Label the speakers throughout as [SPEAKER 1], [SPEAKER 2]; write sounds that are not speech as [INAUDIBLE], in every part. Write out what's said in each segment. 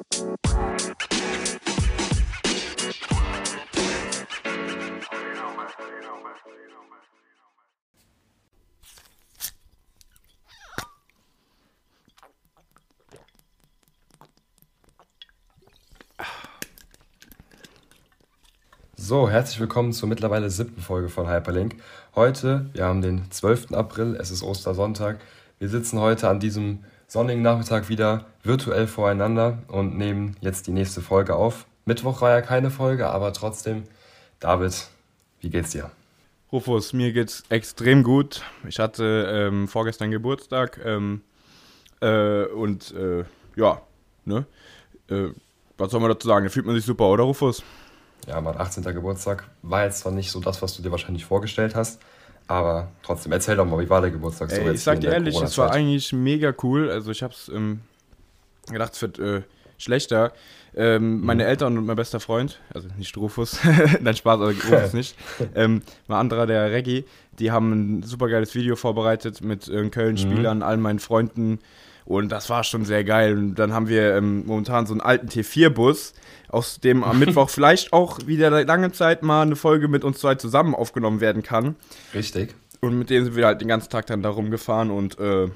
[SPEAKER 1] So, herzlich willkommen zur mittlerweile siebten Folge von Hyperlink. Heute, wir haben den 12. April, es ist Ostersonntag. Wir sitzen heute an diesem sonnigen Nachmittag wieder virtuell voreinander und nehmen jetzt die nächste Folge auf. Mittwoch war ja keine Folge, aber trotzdem, David, wie geht's dir?
[SPEAKER 2] Rufus, mir geht's extrem gut. Ich hatte ähm, vorgestern Geburtstag ähm, äh, und äh, ja, ne? Äh, was soll man dazu sagen? Da fühlt man sich super, oder Rufus?
[SPEAKER 1] Ja, mein 18. Geburtstag war jetzt zwar nicht so das, was du dir wahrscheinlich vorgestellt hast, aber trotzdem, erzähl doch mal, wie war der Geburtstag
[SPEAKER 2] so? Ey, ich sag dir ehrlich, es war eigentlich mega cool. Also ich hab's ähm, gedacht, es wird äh, schlechter. Ähm, mhm. Meine Eltern und mein bester Freund, also nicht Rufus, [LAUGHS] nein Spaß, also Rufus [LAUGHS] nicht, ähm, ein anderer, der Reggie, die haben ein super geiles Video vorbereitet mit äh, Köln-Spielern, mhm. allen meinen Freunden und das war schon sehr geil. Und dann haben wir ähm, momentan so einen alten T4-Bus, aus dem am Mittwoch [LAUGHS] vielleicht auch wieder lange Zeit mal eine Folge mit uns zwei zusammen aufgenommen werden kann.
[SPEAKER 1] Richtig.
[SPEAKER 2] Und mit dem sind wir halt den ganzen Tag dann da rumgefahren und äh,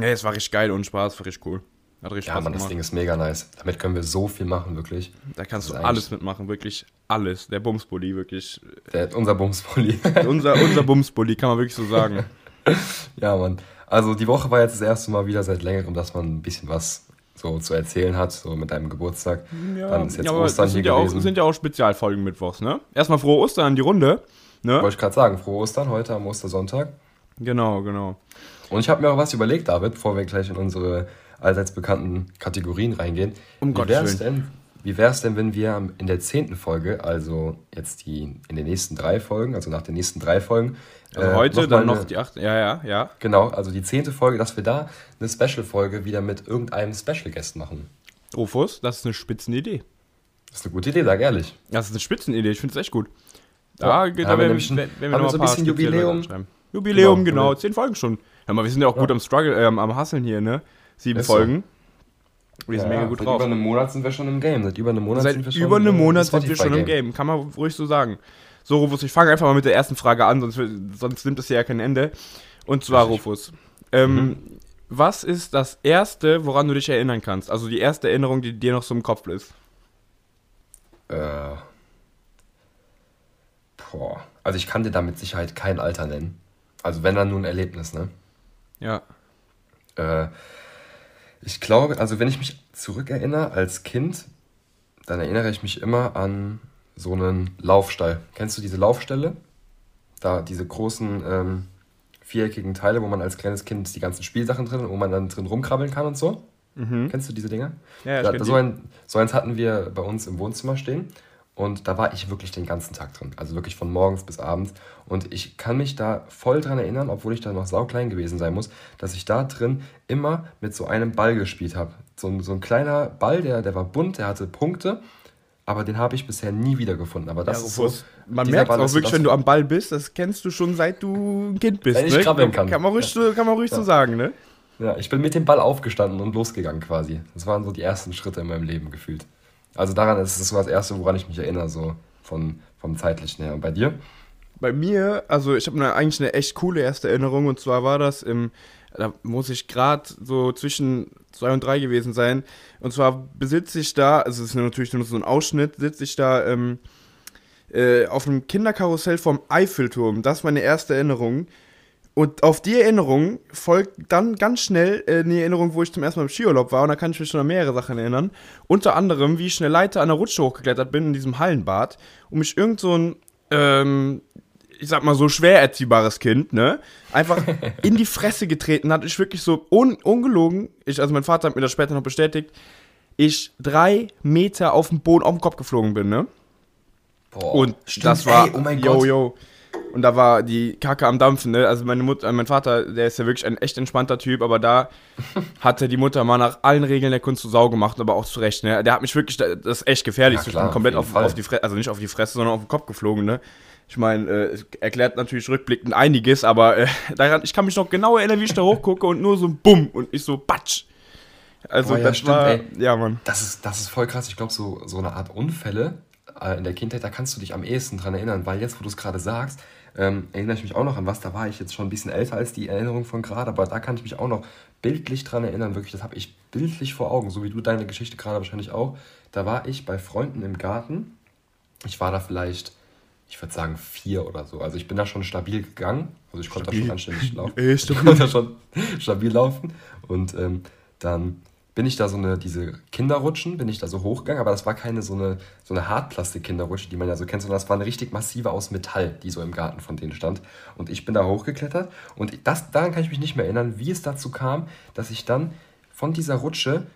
[SPEAKER 2] ja, es war richtig geil und Spaß, war richtig cool.
[SPEAKER 1] Hat richtig ja, Spaß Mann, gemacht. das Ding ist mega nice. Damit können wir so viel machen, wirklich.
[SPEAKER 2] Da kannst du alles mitmachen, wirklich alles. Der Bumsbully, wirklich.
[SPEAKER 1] Der, unser Bumsbully.
[SPEAKER 2] unser, unser [LAUGHS] Bumsbully, kann man wirklich so sagen.
[SPEAKER 1] ja, Mann. Also die Woche war jetzt das erste Mal wieder seit längerem, dass man ein bisschen was so zu erzählen hat, so mit deinem Geburtstag.
[SPEAKER 2] Ja, Dann ist jetzt ja, Ostern hier ja gewesen. Auch, sind ja auch Spezialfolgen mittwochs, ne? Erstmal frohe Ostern an die Runde. Ne?
[SPEAKER 1] Wollte ich gerade sagen, frohe Ostern heute am Ostersonntag.
[SPEAKER 2] Genau, genau.
[SPEAKER 1] Und ich habe mir auch was überlegt, David, bevor wir gleich in unsere allseits bekannten Kategorien reingehen. Um Wie wäre es denn, wie wäre es denn, wenn wir in der zehnten Folge, also jetzt die in den nächsten drei Folgen, also nach den nächsten drei Folgen,
[SPEAKER 2] also äh, heute noch dann noch die achte, ja, ja, ja.
[SPEAKER 1] Genau, also die zehnte Folge, dass wir da eine Special-Folge wieder mit irgendeinem Special-Guest machen.
[SPEAKER 2] Rufus, das ist eine Spitzenidee.
[SPEAKER 1] Das ist eine gute Idee, sag ehrlich.
[SPEAKER 2] Das ist eine Spitzenidee, ich finde es echt gut. Da, ja, da
[SPEAKER 1] ja, wenn, wenn, wenn wir noch so ein bisschen Jubiläum.
[SPEAKER 2] Jubiläum, genau, genau, zehn Folgen schon. Hör mal, wir sind ja auch ja. gut am Struggle, ähm, am Hasseln hier, ne? Sieben ist Folgen.
[SPEAKER 1] So. Wir sind ja, mega gut seit drauf. Seit über einem Monat sind wir schon im Game. Seit über einem Monat
[SPEAKER 2] seit
[SPEAKER 1] sind wir
[SPEAKER 2] schon über einem Monat sind wir schon im Game. Kann man ruhig so sagen. So, Rufus, ich fange einfach mal mit der ersten Frage an, sonst, sonst nimmt es ja kein Ende. Und zwar, Rufus, ähm, mhm. was ist das Erste, woran du dich erinnern kannst? Also die erste Erinnerung, die dir noch so im Kopf ist?
[SPEAKER 1] Äh. Boah. Also ich kann dir da mit Sicherheit kein Alter nennen. Also wenn dann nur ein Erlebnis, ne?
[SPEAKER 2] Ja.
[SPEAKER 1] Äh, ich glaube, also wenn ich mich zurückerinnere als Kind, dann erinnere ich mich immer an so einen Laufstall. Kennst du diese Laufställe? Da diese großen ähm, viereckigen Teile, wo man als kleines Kind die ganzen Spielsachen drin, wo man dann drin rumkrabbeln kann und so. Mhm. Kennst du diese Dinger? Ja, ja da, so, ein, so eins hatten wir bei uns im Wohnzimmer stehen. Und da war ich wirklich den ganzen Tag drin. Also wirklich von morgens bis abends. Und ich kann mich da voll dran erinnern, obwohl ich da noch sauklein gewesen sein muss, dass ich da drin immer mit so einem Ball gespielt habe. So, so ein kleiner Ball, der, der war bunt, der hatte Punkte aber den habe ich bisher nie wiedergefunden. Aber das ja, ist so.
[SPEAKER 2] Man merkt Ball auch wirklich, wenn du am Ball bist, das kennst du schon seit du ein Kind bist. Wenn
[SPEAKER 1] ich ne? krabbeln kann.
[SPEAKER 2] Kann man ruhig, ja. so, kann man ruhig ja. so sagen, ne?
[SPEAKER 1] Ja, ich bin mit dem Ball aufgestanden und losgegangen quasi. Das waren so die ersten Schritte in meinem Leben gefühlt. Also daran ist es so das Erste, woran ich mich erinnere, so von, vom zeitlichen her. Und bei dir?
[SPEAKER 2] Bei mir, also ich habe eigentlich eine echt coole erste Erinnerung und zwar war das im da muss ich gerade so zwischen zwei und drei gewesen sein. Und zwar besitze ich da, also es ist natürlich nur so ein Ausschnitt, sitze ich da ähm, äh, auf einem Kinderkarussell vom Eiffelturm. Das ist meine erste Erinnerung. Und auf die Erinnerung folgt dann ganz schnell äh, eine Erinnerung, wo ich zum ersten Mal im Skiurlaub war. Und da kann ich mich schon an mehrere Sachen erinnern. Unter anderem, wie ich eine Leiter an der Rutsche hochgeklettert bin in diesem Hallenbad und mich irgend so ein ähm, ich sag mal so schwer erziehbares Kind, ne, einfach [LAUGHS] in die Fresse getreten hat. Ich wirklich so un ungelogen, ich, also mein Vater hat mir das später noch bestätigt, ich drei Meter auf dem Boden auf den Kopf geflogen bin, ne? Boah, und stimmt, das war, ey, oh mein yo, Gott. yo. Und da war die Kacke am Dampfen, ne? Also meine Mutter, mein Vater, der ist ja wirklich ein echt entspannter Typ, aber da [LAUGHS] hatte die Mutter mal nach allen Regeln der Kunst zu Sau gemacht, aber auch zu Recht, ne? Der hat mich wirklich, das ist echt gefährlich, ja, klar, komplett auf, auf, auf die Fresse, also nicht auf die Fresse, sondern auf den Kopf geflogen, ne? Ich meine, äh, erklärt natürlich rückblickend einiges, aber äh, [LAUGHS] daran, ich kann mich noch genau erinnern, wie ich da hochgucke und nur so ein Bumm und ich so Batsch. Also
[SPEAKER 1] Boah, ja,
[SPEAKER 2] das
[SPEAKER 1] stimmt,
[SPEAKER 2] war,
[SPEAKER 1] ey.
[SPEAKER 2] ja Mann.
[SPEAKER 1] Das ist, das ist voll krass. Ich glaube, so, so eine Art Unfälle äh, in der Kindheit, da kannst du dich am ehesten dran erinnern, weil jetzt, wo du es gerade sagst, ähm, erinnere ich mich auch noch an was. Da war ich jetzt schon ein bisschen älter als die Erinnerung von gerade, aber da kann ich mich auch noch bildlich dran erinnern. Wirklich, das habe ich bildlich vor Augen, so wie du deine Geschichte gerade wahrscheinlich auch. Da war ich bei Freunden im Garten. Ich war da vielleicht, ich würde sagen, vier oder so. Also ich bin da schon stabil gegangen. Also ich konnte da
[SPEAKER 2] Stabil.
[SPEAKER 1] schon anständig laufen.
[SPEAKER 2] Ey,
[SPEAKER 1] Ich
[SPEAKER 2] stabil.
[SPEAKER 1] konnte da schon stabil laufen. Und ähm, dann bin ich da so eine, diese Kinderrutschen, bin ich da so hochgegangen, aber das war keine so eine, so eine Hartplastik-Kinderrutsche, die man ja so kennt, sondern das war eine richtig massive aus Metall, die so im Garten von denen stand. Und ich bin da hochgeklettert und das, daran kann ich mich nicht mehr erinnern, wie es dazu kam, dass ich dann von dieser Rutsche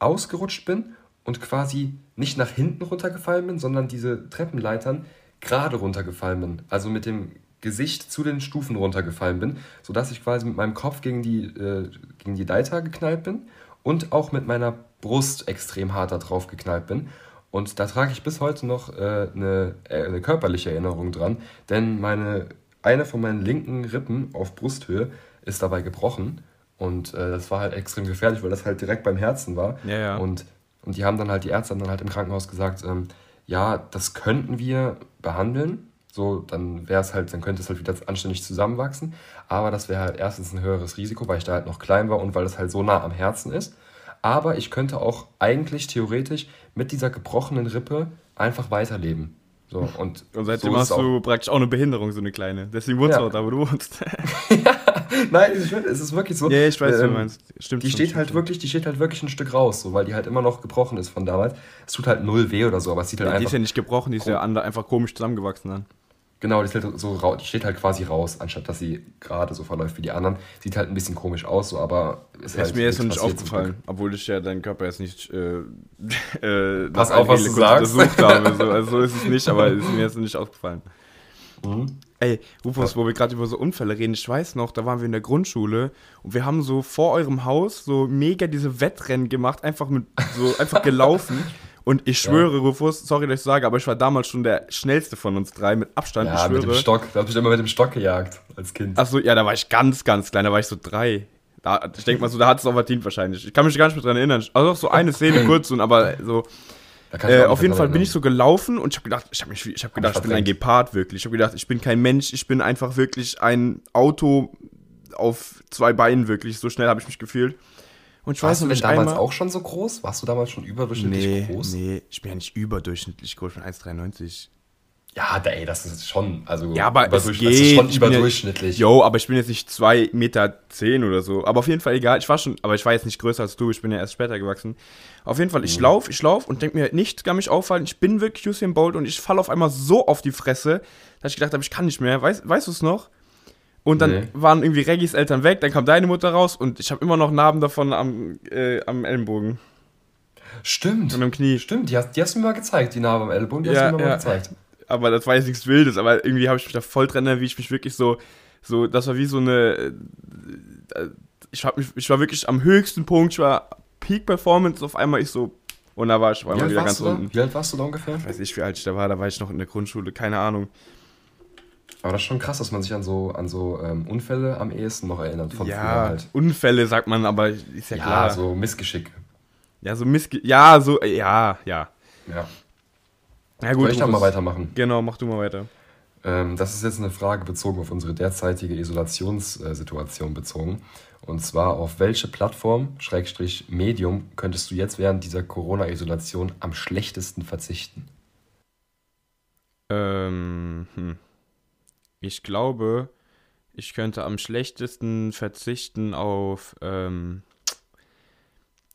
[SPEAKER 1] ausgerutscht bin und quasi nicht nach hinten runtergefallen bin, sondern diese Treppenleitern gerade runtergefallen bin. Also mit dem Gesicht zu den Stufen runtergefallen bin, sodass ich quasi mit meinem Kopf gegen die, äh, gegen die Leiter geknallt bin und auch mit meiner Brust extrem hart da drauf geknallt bin. Und da trage ich bis heute noch äh, eine, äh, eine körperliche Erinnerung dran, denn meine, eine von meinen linken Rippen auf Brusthöhe ist dabei gebrochen. Und äh, das war halt extrem gefährlich, weil das halt direkt beim Herzen war.
[SPEAKER 2] Ja, ja.
[SPEAKER 1] Und, und die haben dann halt, die Ärzte haben dann halt im Krankenhaus gesagt, ähm, ja, das könnten wir behandeln. So, dann wäre es halt, dann könnte es halt wieder anständig zusammenwachsen. Aber das wäre halt erstens ein höheres Risiko, weil ich da halt noch klein war und weil das halt so nah am Herzen ist. Aber ich könnte auch eigentlich theoretisch mit dieser gebrochenen Rippe einfach weiterleben. So, und
[SPEAKER 2] Und seitdem
[SPEAKER 1] so
[SPEAKER 2] hast du praktisch auch eine Behinderung, so eine kleine. Deswegen wohnst du
[SPEAKER 1] Ja.
[SPEAKER 2] auch da, wo du wohnst. [LAUGHS] [LAUGHS] [LAUGHS]
[SPEAKER 1] Nein, es ist wirklich so.
[SPEAKER 2] ja, ich weiß, was du
[SPEAKER 1] ähm,
[SPEAKER 2] meinst. Stimmt.
[SPEAKER 1] Die steht
[SPEAKER 2] stimmt,
[SPEAKER 1] halt
[SPEAKER 2] stimmt.
[SPEAKER 1] wirklich, die steht halt wirklich ein Stück raus, so, weil die halt immer noch gebrochen ist von damals. Es tut halt null weh oder so, aber es sieht halt
[SPEAKER 2] Die ist
[SPEAKER 1] einfach.
[SPEAKER 2] ja nicht gebrochen, die ist ja einfach komisch zusammengewachsen dann.
[SPEAKER 1] Genau, die, ist halt so die steht halt quasi raus, anstatt dass sie gerade so verläuft wie die anderen. Sieht halt ein bisschen komisch aus, so, aber ist halt
[SPEAKER 2] ist mir jetzt noch nicht aufgefallen, obwohl ich ja deinen Körper jetzt nicht äh, [LAUGHS] äh,
[SPEAKER 1] Pass auf, was du sagst.
[SPEAKER 2] untersucht habe. So. Also so ist es nicht, aber ist mir jetzt noch nicht aufgefallen.
[SPEAKER 1] Mhm.
[SPEAKER 2] Ey, Rufus, wo wir gerade über so Unfälle reden, ich weiß noch, da waren wir in der Grundschule und wir haben so vor eurem Haus so mega diese Wettrennen gemacht, einfach mit so [LAUGHS] einfach gelaufen. Und ich schwöre, Rufus, sorry, dass ich sage, aber ich war damals schon der schnellste von uns drei mit Abstand.
[SPEAKER 1] Ja,
[SPEAKER 2] ich
[SPEAKER 1] mit dem
[SPEAKER 2] schwöre.
[SPEAKER 1] Stock. Du hast mich immer mit dem Stock gejagt als Kind.
[SPEAKER 2] Achso, ja, da war ich ganz, ganz klein, da war ich so drei. Da, ich denke mal so, da hat es auch verdient wahrscheinlich. Ich kann mich gar nicht mehr dran erinnern. Also auch so eine Szene [LAUGHS] kurz, und aber so. Äh, auf jeden Fall bin ich so gelaufen und ich habe gedacht, ich habe habe gedacht, ich bin ein. Gepard wirklich. Ich habe gedacht, ich bin kein Mensch, ich bin einfach wirklich ein Auto auf zwei Beinen wirklich. So schnell habe ich mich gefühlt. Und ich
[SPEAKER 1] Warst du
[SPEAKER 2] noch,
[SPEAKER 1] denn damals
[SPEAKER 2] einmal-
[SPEAKER 1] auch schon so groß? Warst du damals schon überdurchschnittlich
[SPEAKER 2] Nee,
[SPEAKER 1] groß?
[SPEAKER 2] nee, ich bin ja nicht überdurchschnittlich groß, ich bin 1,93.
[SPEAKER 1] Ja, da, ey, das ist schon, also
[SPEAKER 2] Ja, aber es
[SPEAKER 1] überdurch-
[SPEAKER 2] geht.
[SPEAKER 1] das ist schon überdurchschnittlich.
[SPEAKER 2] Jo, aber ich bin jetzt nicht 2,10 Meter zehn oder so. Aber auf jeden Fall egal. Ich war schon, aber ich war jetzt nicht größer als du. Ich bin ja erst später gewachsen. Auf jeden Fall,
[SPEAKER 1] Mhm.
[SPEAKER 2] ich lauf, ich lauf und denk mir, nichts kann mich auffallen. Ich bin wirklich Usain Bolt und ich falle auf einmal so auf die Fresse, dass ich gedacht habe, ich kann nicht mehr. Weißt, weißt du es noch? Und dann
[SPEAKER 1] Nee.
[SPEAKER 2] waren irgendwie Reggis Eltern weg, dann kam deine Mutter raus und ich habe immer noch Narben davon am, äh, am Ellenbogen
[SPEAKER 1] Stimmt.
[SPEAKER 2] und am Knie.
[SPEAKER 1] Stimmt, die hast, die hast du mir mal gezeigt, die Narbe am Ellbogen, die
[SPEAKER 2] Ja,
[SPEAKER 1] hast du mir mal
[SPEAKER 2] ja.
[SPEAKER 1] gezeigt.
[SPEAKER 2] Aber das war jetzt nichts Wildes, aber irgendwie habe ich mich da voll dran erinnert, wie ich mich wirklich so, so, das war wie so eine, äh, ich, hab mich, ich war wirklich am höchsten Punkt, ich war Peak Performance, auf einmal ich so, und da war ich auf einmal wieder ganz unten.
[SPEAKER 1] Wie alt warst du da ungefähr?
[SPEAKER 2] Ich weiß nicht, wie alt ich da war, da war ich noch in der Grundschule, keine Ahnung.
[SPEAKER 1] Aber das ist schon krass, dass man sich an so, an so ähm, Unfälle am ehesten noch erinnert von früher
[SPEAKER 2] ja,
[SPEAKER 1] halt.
[SPEAKER 2] Unfälle sagt man, aber ist ja,
[SPEAKER 1] Ja,
[SPEAKER 2] klar.
[SPEAKER 1] so Missgeschick.
[SPEAKER 2] Ja, so Missge ja, so, ja, ja.
[SPEAKER 1] Ja.
[SPEAKER 2] Ja
[SPEAKER 1] Soll ich dann mal weitermachen?
[SPEAKER 2] Genau, mach du mal weiter.
[SPEAKER 1] Ähm, das ist jetzt eine Frage bezogen auf unsere derzeitige Isolationssituation bezogen. Und zwar, auf welche Plattform, Schrägstrich Medium, könntest du jetzt während dieser Corona-Isolation am schlechtesten verzichten?
[SPEAKER 2] Ähm, hm. Ich glaube, ich könnte am schlechtesten verzichten auf, ähm,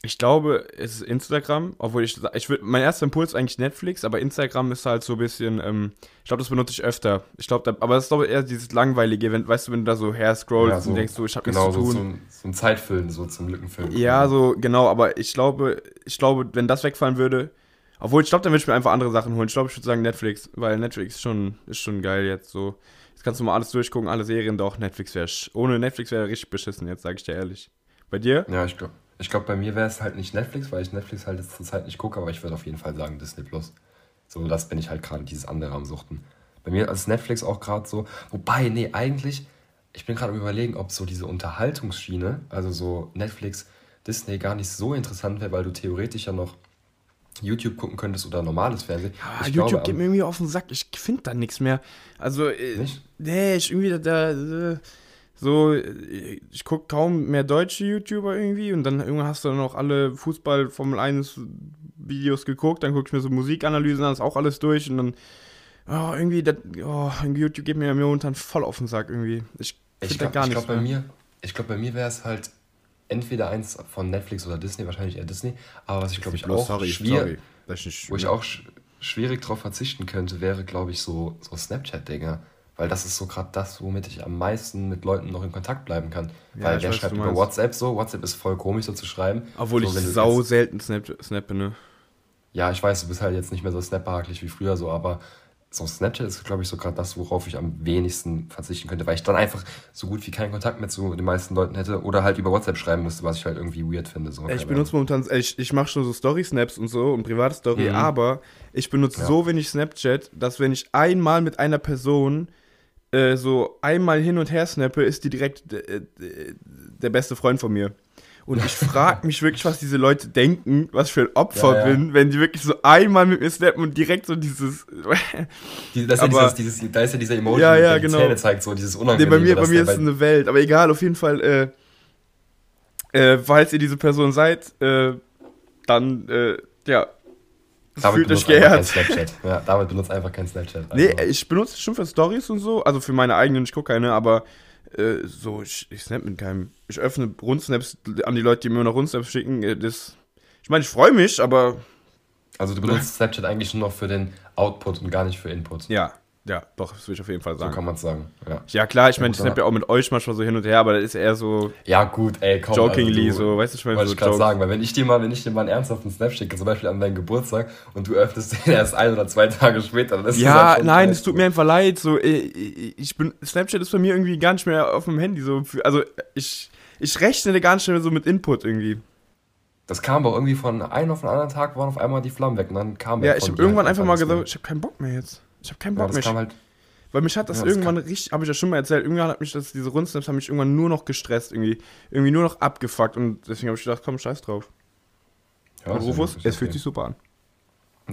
[SPEAKER 2] ich glaube, es ist Instagram, obwohl ich, ich würde, mein erster Impuls ist eigentlich Netflix, aber Instagram ist halt so ein bisschen, ähm, ich glaube, das benutze ich öfter. Ich glaube, da- aber das ist glaube ich eher dieses langweilige, wenn, weißt du, wenn du da so her scrollst
[SPEAKER 1] so-
[SPEAKER 2] und denkst so, ich habe
[SPEAKER 1] genau,
[SPEAKER 2] nichts zu
[SPEAKER 1] so,
[SPEAKER 2] tun.
[SPEAKER 1] zum, zum Zeitfüllen, so zum Lückenfüllen.
[SPEAKER 2] Ja, so, genau, aber ich glaube, ich glaube, wenn das wegfallen würde, obwohl ich glaube, dann würde ich mir einfach andere Sachen holen. Ich glaube, ich würde sagen Netflix, weil Netflix ist schon, ist schon geil jetzt so. Jetzt kannst du mal alles durchgucken, alle Serien, doch Netflix wäre, ohne Netflix wäre richtig beschissen, jetzt sage ich dir ehrlich. Bei dir?
[SPEAKER 1] Ja, ich glaube, ich glaub, bei mir wäre es halt nicht Netflix, weil ich Netflix halt jetzt zurzeit nicht gucke, aber ich würde auf jeden Fall sagen Disney Plus. So, das bin ich halt gerade dieses andere am Suchten. Bei mir ist Netflix auch gerade so. Wobei, nee, eigentlich, ich bin gerade am überlegen, ob so diese Unterhaltungsschiene, also so Netflix, Disney gar nicht so interessant wäre, weil du theoretisch ja noch YouTube gucken könntest oder normales Fernsehen.
[SPEAKER 2] Ah, YouTube glaube, geht mir irgendwie auf den Sack. Ich finde da nichts mehr. Also, äh, nicht? nee, ich irgendwie da, da so, ich gucke kaum mehr deutsche YouTuber irgendwie und dann irgendwann hast du dann auch alle Fußball Formel 1 Videos geguckt, dann gucke ich mir so Musikanalysen an, ist auch alles durch und dann oh, irgendwie, das, oh, YouTube geht mir momentan voll auf den Sack irgendwie. Ich
[SPEAKER 1] ich glaube glaub, bei mir, ich glaube bei mir wäre es halt entweder eins von Netflix oder Disney, wahrscheinlich eher Disney, aber was ich glaube ich auch sorry, schwierig, wo ich auch sch schwierig drauf verzichten könnte, wäre glaube ich so, so Snapchat-Dinger. Weil das ist so gerade das, womit ich am meisten mit Leuten noch in Kontakt bleiben kann. Ja, Weil wer weiß, schreibt über WhatsApp so? WhatsApp ist voll komisch so zu schreiben. Obwohl so, ich sau selten snap, snappe, ne? Ja, ich weiß, du bist halt jetzt nicht mehr so snapbehaglich wie früher so, aber so Snapchat ist, glaube ich, so gerade das, worauf ich am wenigsten verzichten könnte, weil ich dann einfach so gut wie keinen Kontakt mehr zu den meisten Leuten hätte oder halt über WhatsApp schreiben müsste, was ich halt irgendwie weird finde. So.
[SPEAKER 2] Ich benutze momentan, ich, ich mache schon so Story-Snaps und so und private Story, mhm. aber ich benutze ja. so wenig Snapchat, dass wenn ich einmal mit einer Person äh, so einmal hin und her snappe, ist die direkt äh, der beste Freund von mir. Und ich frage [LAUGHS] mich wirklich, was diese Leute denken, was für ein Opfer ja, ja. bin, wenn die wirklich so einmal mit mir snappen und direkt so dieses. [LAUGHS] Die, das aber, ja dieses, dieses, da ist ja dieser Emoji, ja, ja, der genau. die Zähne zeigt, so dieses Unangenehme. Nee, bei mir, bei mir ist es eine Welt. Aber egal, auf jeden Fall, äh, äh, falls ihr diese Person seid, äh, dann, äh, ja,
[SPEAKER 1] David fühlt euch geehrt. Snapchat. Ja, David benutzt einfach kein Snapchat.
[SPEAKER 2] Also. Nee, ich benutze es schon für Stories und so, also für meine eigenen, ich gucke keine, aber äh, so, ich, ich snap mit keinem. Ich öffne Rundsnaps an die Leute, die mir noch Rundsnaps schicken. Äh, das, ich meine, ich freue mich, aber.
[SPEAKER 1] Also du benutzt Snapchat eigentlich nur noch für den Output und gar nicht für Input.
[SPEAKER 2] Ja, ja, doch, das würde ich auf jeden Fall sagen.
[SPEAKER 1] So kann man es sagen, ja.
[SPEAKER 2] Ja, klar, ich meine, ich snap ja auch mit euch manchmal so hin und her, aber das ist eher so.
[SPEAKER 1] Ja, gut, ey, komm. Jokingly, also du, so, weißt du, ich meine, Wollte so ich gerade sagen, weil wenn ich dir mal, wenn ich dir mal einen ernsthaften Snap schicke, zum Beispiel an deinen Geburtstag, und du öffnest den erst ein oder zwei Tage später, dann ist
[SPEAKER 2] Ja, halt nein, es tut mir einfach leid, so, ich bin, Snapchat ist bei mir irgendwie gar nicht mehr auf dem Handy, so, also, ich, ich rechne gar nicht mehr so mit Input irgendwie.
[SPEAKER 1] Das kam aber irgendwie von einem auf den anderen Tag, waren auf einmal die Flammen weg, und dann kam
[SPEAKER 2] Ja, ich habe irgendwann halt einfach mal gesagt, ich habe keinen Bock mehr jetzt. Ich habe keinen Bock ja, mehr. Halt weil mich hat das, ja, das irgendwann richtig, habe ich ja schon mal erzählt, irgendwann hat mich das, diese Rundsnaps haben mich irgendwann nur noch gestresst, irgendwie, irgendwie nur noch abgefuckt und deswegen habe ich gedacht, komm, scheiß drauf. Ja, Rufus, es fühlt sich super an.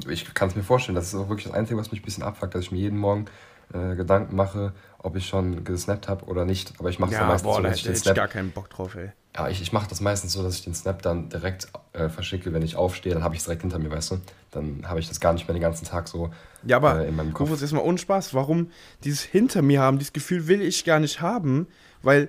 [SPEAKER 1] Ich kann es mir vorstellen, das ist auch wirklich das Einzige, was mich ein bisschen abfuckt, dass ich mir jeden Morgen äh, Gedanken mache, ob ich schon gesnappt habe oder nicht. Aber ich mache es ja, meistens boah, so, dass ich den Snap... gar keinen Bock drauf, ey. Ja, ich, ich mache das meistens so, dass ich den Snap dann direkt äh, verschicke, wenn ich aufstehe, dann habe ich es direkt hinter mir, weißt du? Dann habe ich das gar nicht mehr den ganzen Tag so ja, aber
[SPEAKER 2] äh, in meinem Kopf. Rufus, jetzt mal ohne Spaß, warum dieses hinter mir haben, dieses Gefühl will ich gar nicht haben, weil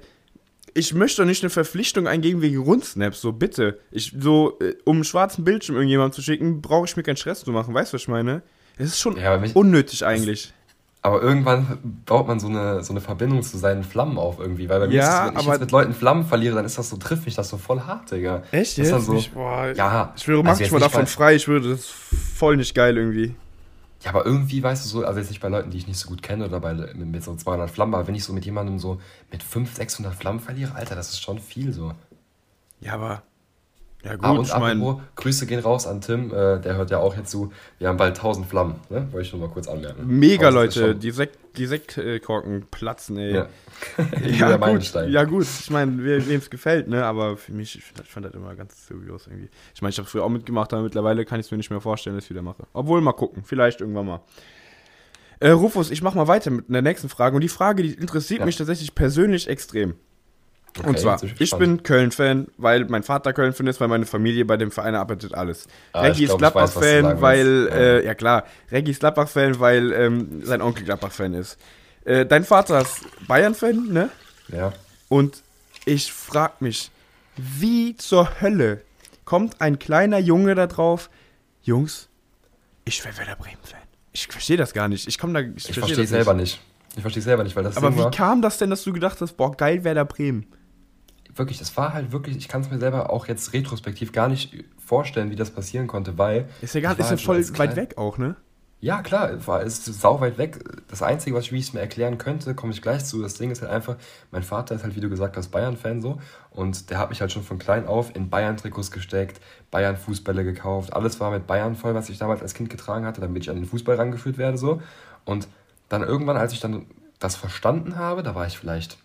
[SPEAKER 2] ich möchte doch nicht eine Verpflichtung eingehen wegen Rundsnaps, so bitte. Ich, so, äh, um einen schwarzen Bildschirm irgendjemandem zu schicken, brauche ich mir keinen Stress zu machen, weißt du, was ich meine? Es ist schon ja, mich, unnötig eigentlich.
[SPEAKER 1] Aber irgendwann baut man so eine, so eine Verbindung zu seinen Flammen auf irgendwie. Weil bei mir ja, ist das, wenn ich jetzt mit Leuten Flammen verliere, dann ist das so, trifft mich das so voll hart, Digga. Echt? Das jetzt? So,
[SPEAKER 2] ich, boah, ja. Ich würde also manchmal davon frei, ich würde das voll nicht geil irgendwie.
[SPEAKER 1] Ja, aber irgendwie, weißt du so, also jetzt nicht bei Leuten, die ich nicht so gut kenne oder bei, mit, mit so 200 Flammen, aber wenn ich so mit jemandem so mit 500, 600 Flammen verliere, Alter, das ist schon viel so.
[SPEAKER 2] Ja, aber ja, gut,
[SPEAKER 1] ah, und ich mein, Grüße gehen raus an Tim, äh, der hört ja auch jetzt zu. Wir haben bald 1000 Flammen, ne? Wollte ich nur mal kurz anmerken.
[SPEAKER 2] Mega, Leute, die, Sekt, die Sektkorken platzen, ey. Ja, [LAUGHS] ja, gut, ja gut, ich meine, wem es gefällt, ne? Aber für mich, ich, ich fand das immer ganz dubios irgendwie. Ich meine, ich habe früher auch mitgemacht, aber mittlerweile kann ich es mir nicht mehr vorstellen, dass ich wieder mache. Obwohl, mal gucken, vielleicht irgendwann mal. Äh, Rufus, ich mach mal weiter mit der nächsten Frage. Und die Frage, die interessiert ja. mich tatsächlich persönlich extrem. Okay, und zwar, ich bin Köln-Fan, weil mein Vater Köln-Fan ist, weil meine Familie bei dem Verein arbeitet alles. Ah, Reggie ist Gladbach-Fan, weil, ja. Äh, ja. klar, Reggie ist Gladbach-Fan, weil ähm, sein Onkel Gladbach-Fan ist. Äh, dein Vater ist Bayern-Fan, ne?
[SPEAKER 1] Ja.
[SPEAKER 2] Und ich frag mich, wie zur Hölle kommt ein kleiner Junge da drauf, Jungs, ich wäre Werder Bremen-Fan. Ich verstehe das gar nicht. Ich komme da.
[SPEAKER 1] Ich, ich verstehe selber nicht. Ich verstehe selber nicht, weil das.
[SPEAKER 2] Aber wie war, kam das denn, dass du gedacht hast, boah, geil Werder Bremen?
[SPEAKER 1] Wirklich, das war halt wirklich, ich kann es mir selber auch jetzt retrospektiv gar nicht vorstellen, wie das passieren konnte, weil.
[SPEAKER 2] Ist ja, gar, ist ja halt voll weit weg auch, ne?
[SPEAKER 1] Ja, klar, war, ist sau weit weg. Das Einzige, was ich, wie ich es mir erklären könnte, komme ich gleich zu. Das Ding ist halt einfach, mein Vater ist halt, wie du gesagt hast, Bayern-Fan so. Und der hat mich halt schon von klein auf in Bayern-Trikots gesteckt, Bayern-Fußbälle gekauft. Alles war mit Bayern voll, was ich damals als Kind getragen hatte, damit ich an den Fußball rangeführt werde so. Und dann irgendwann, als ich dann das verstanden habe, da war ich vielleicht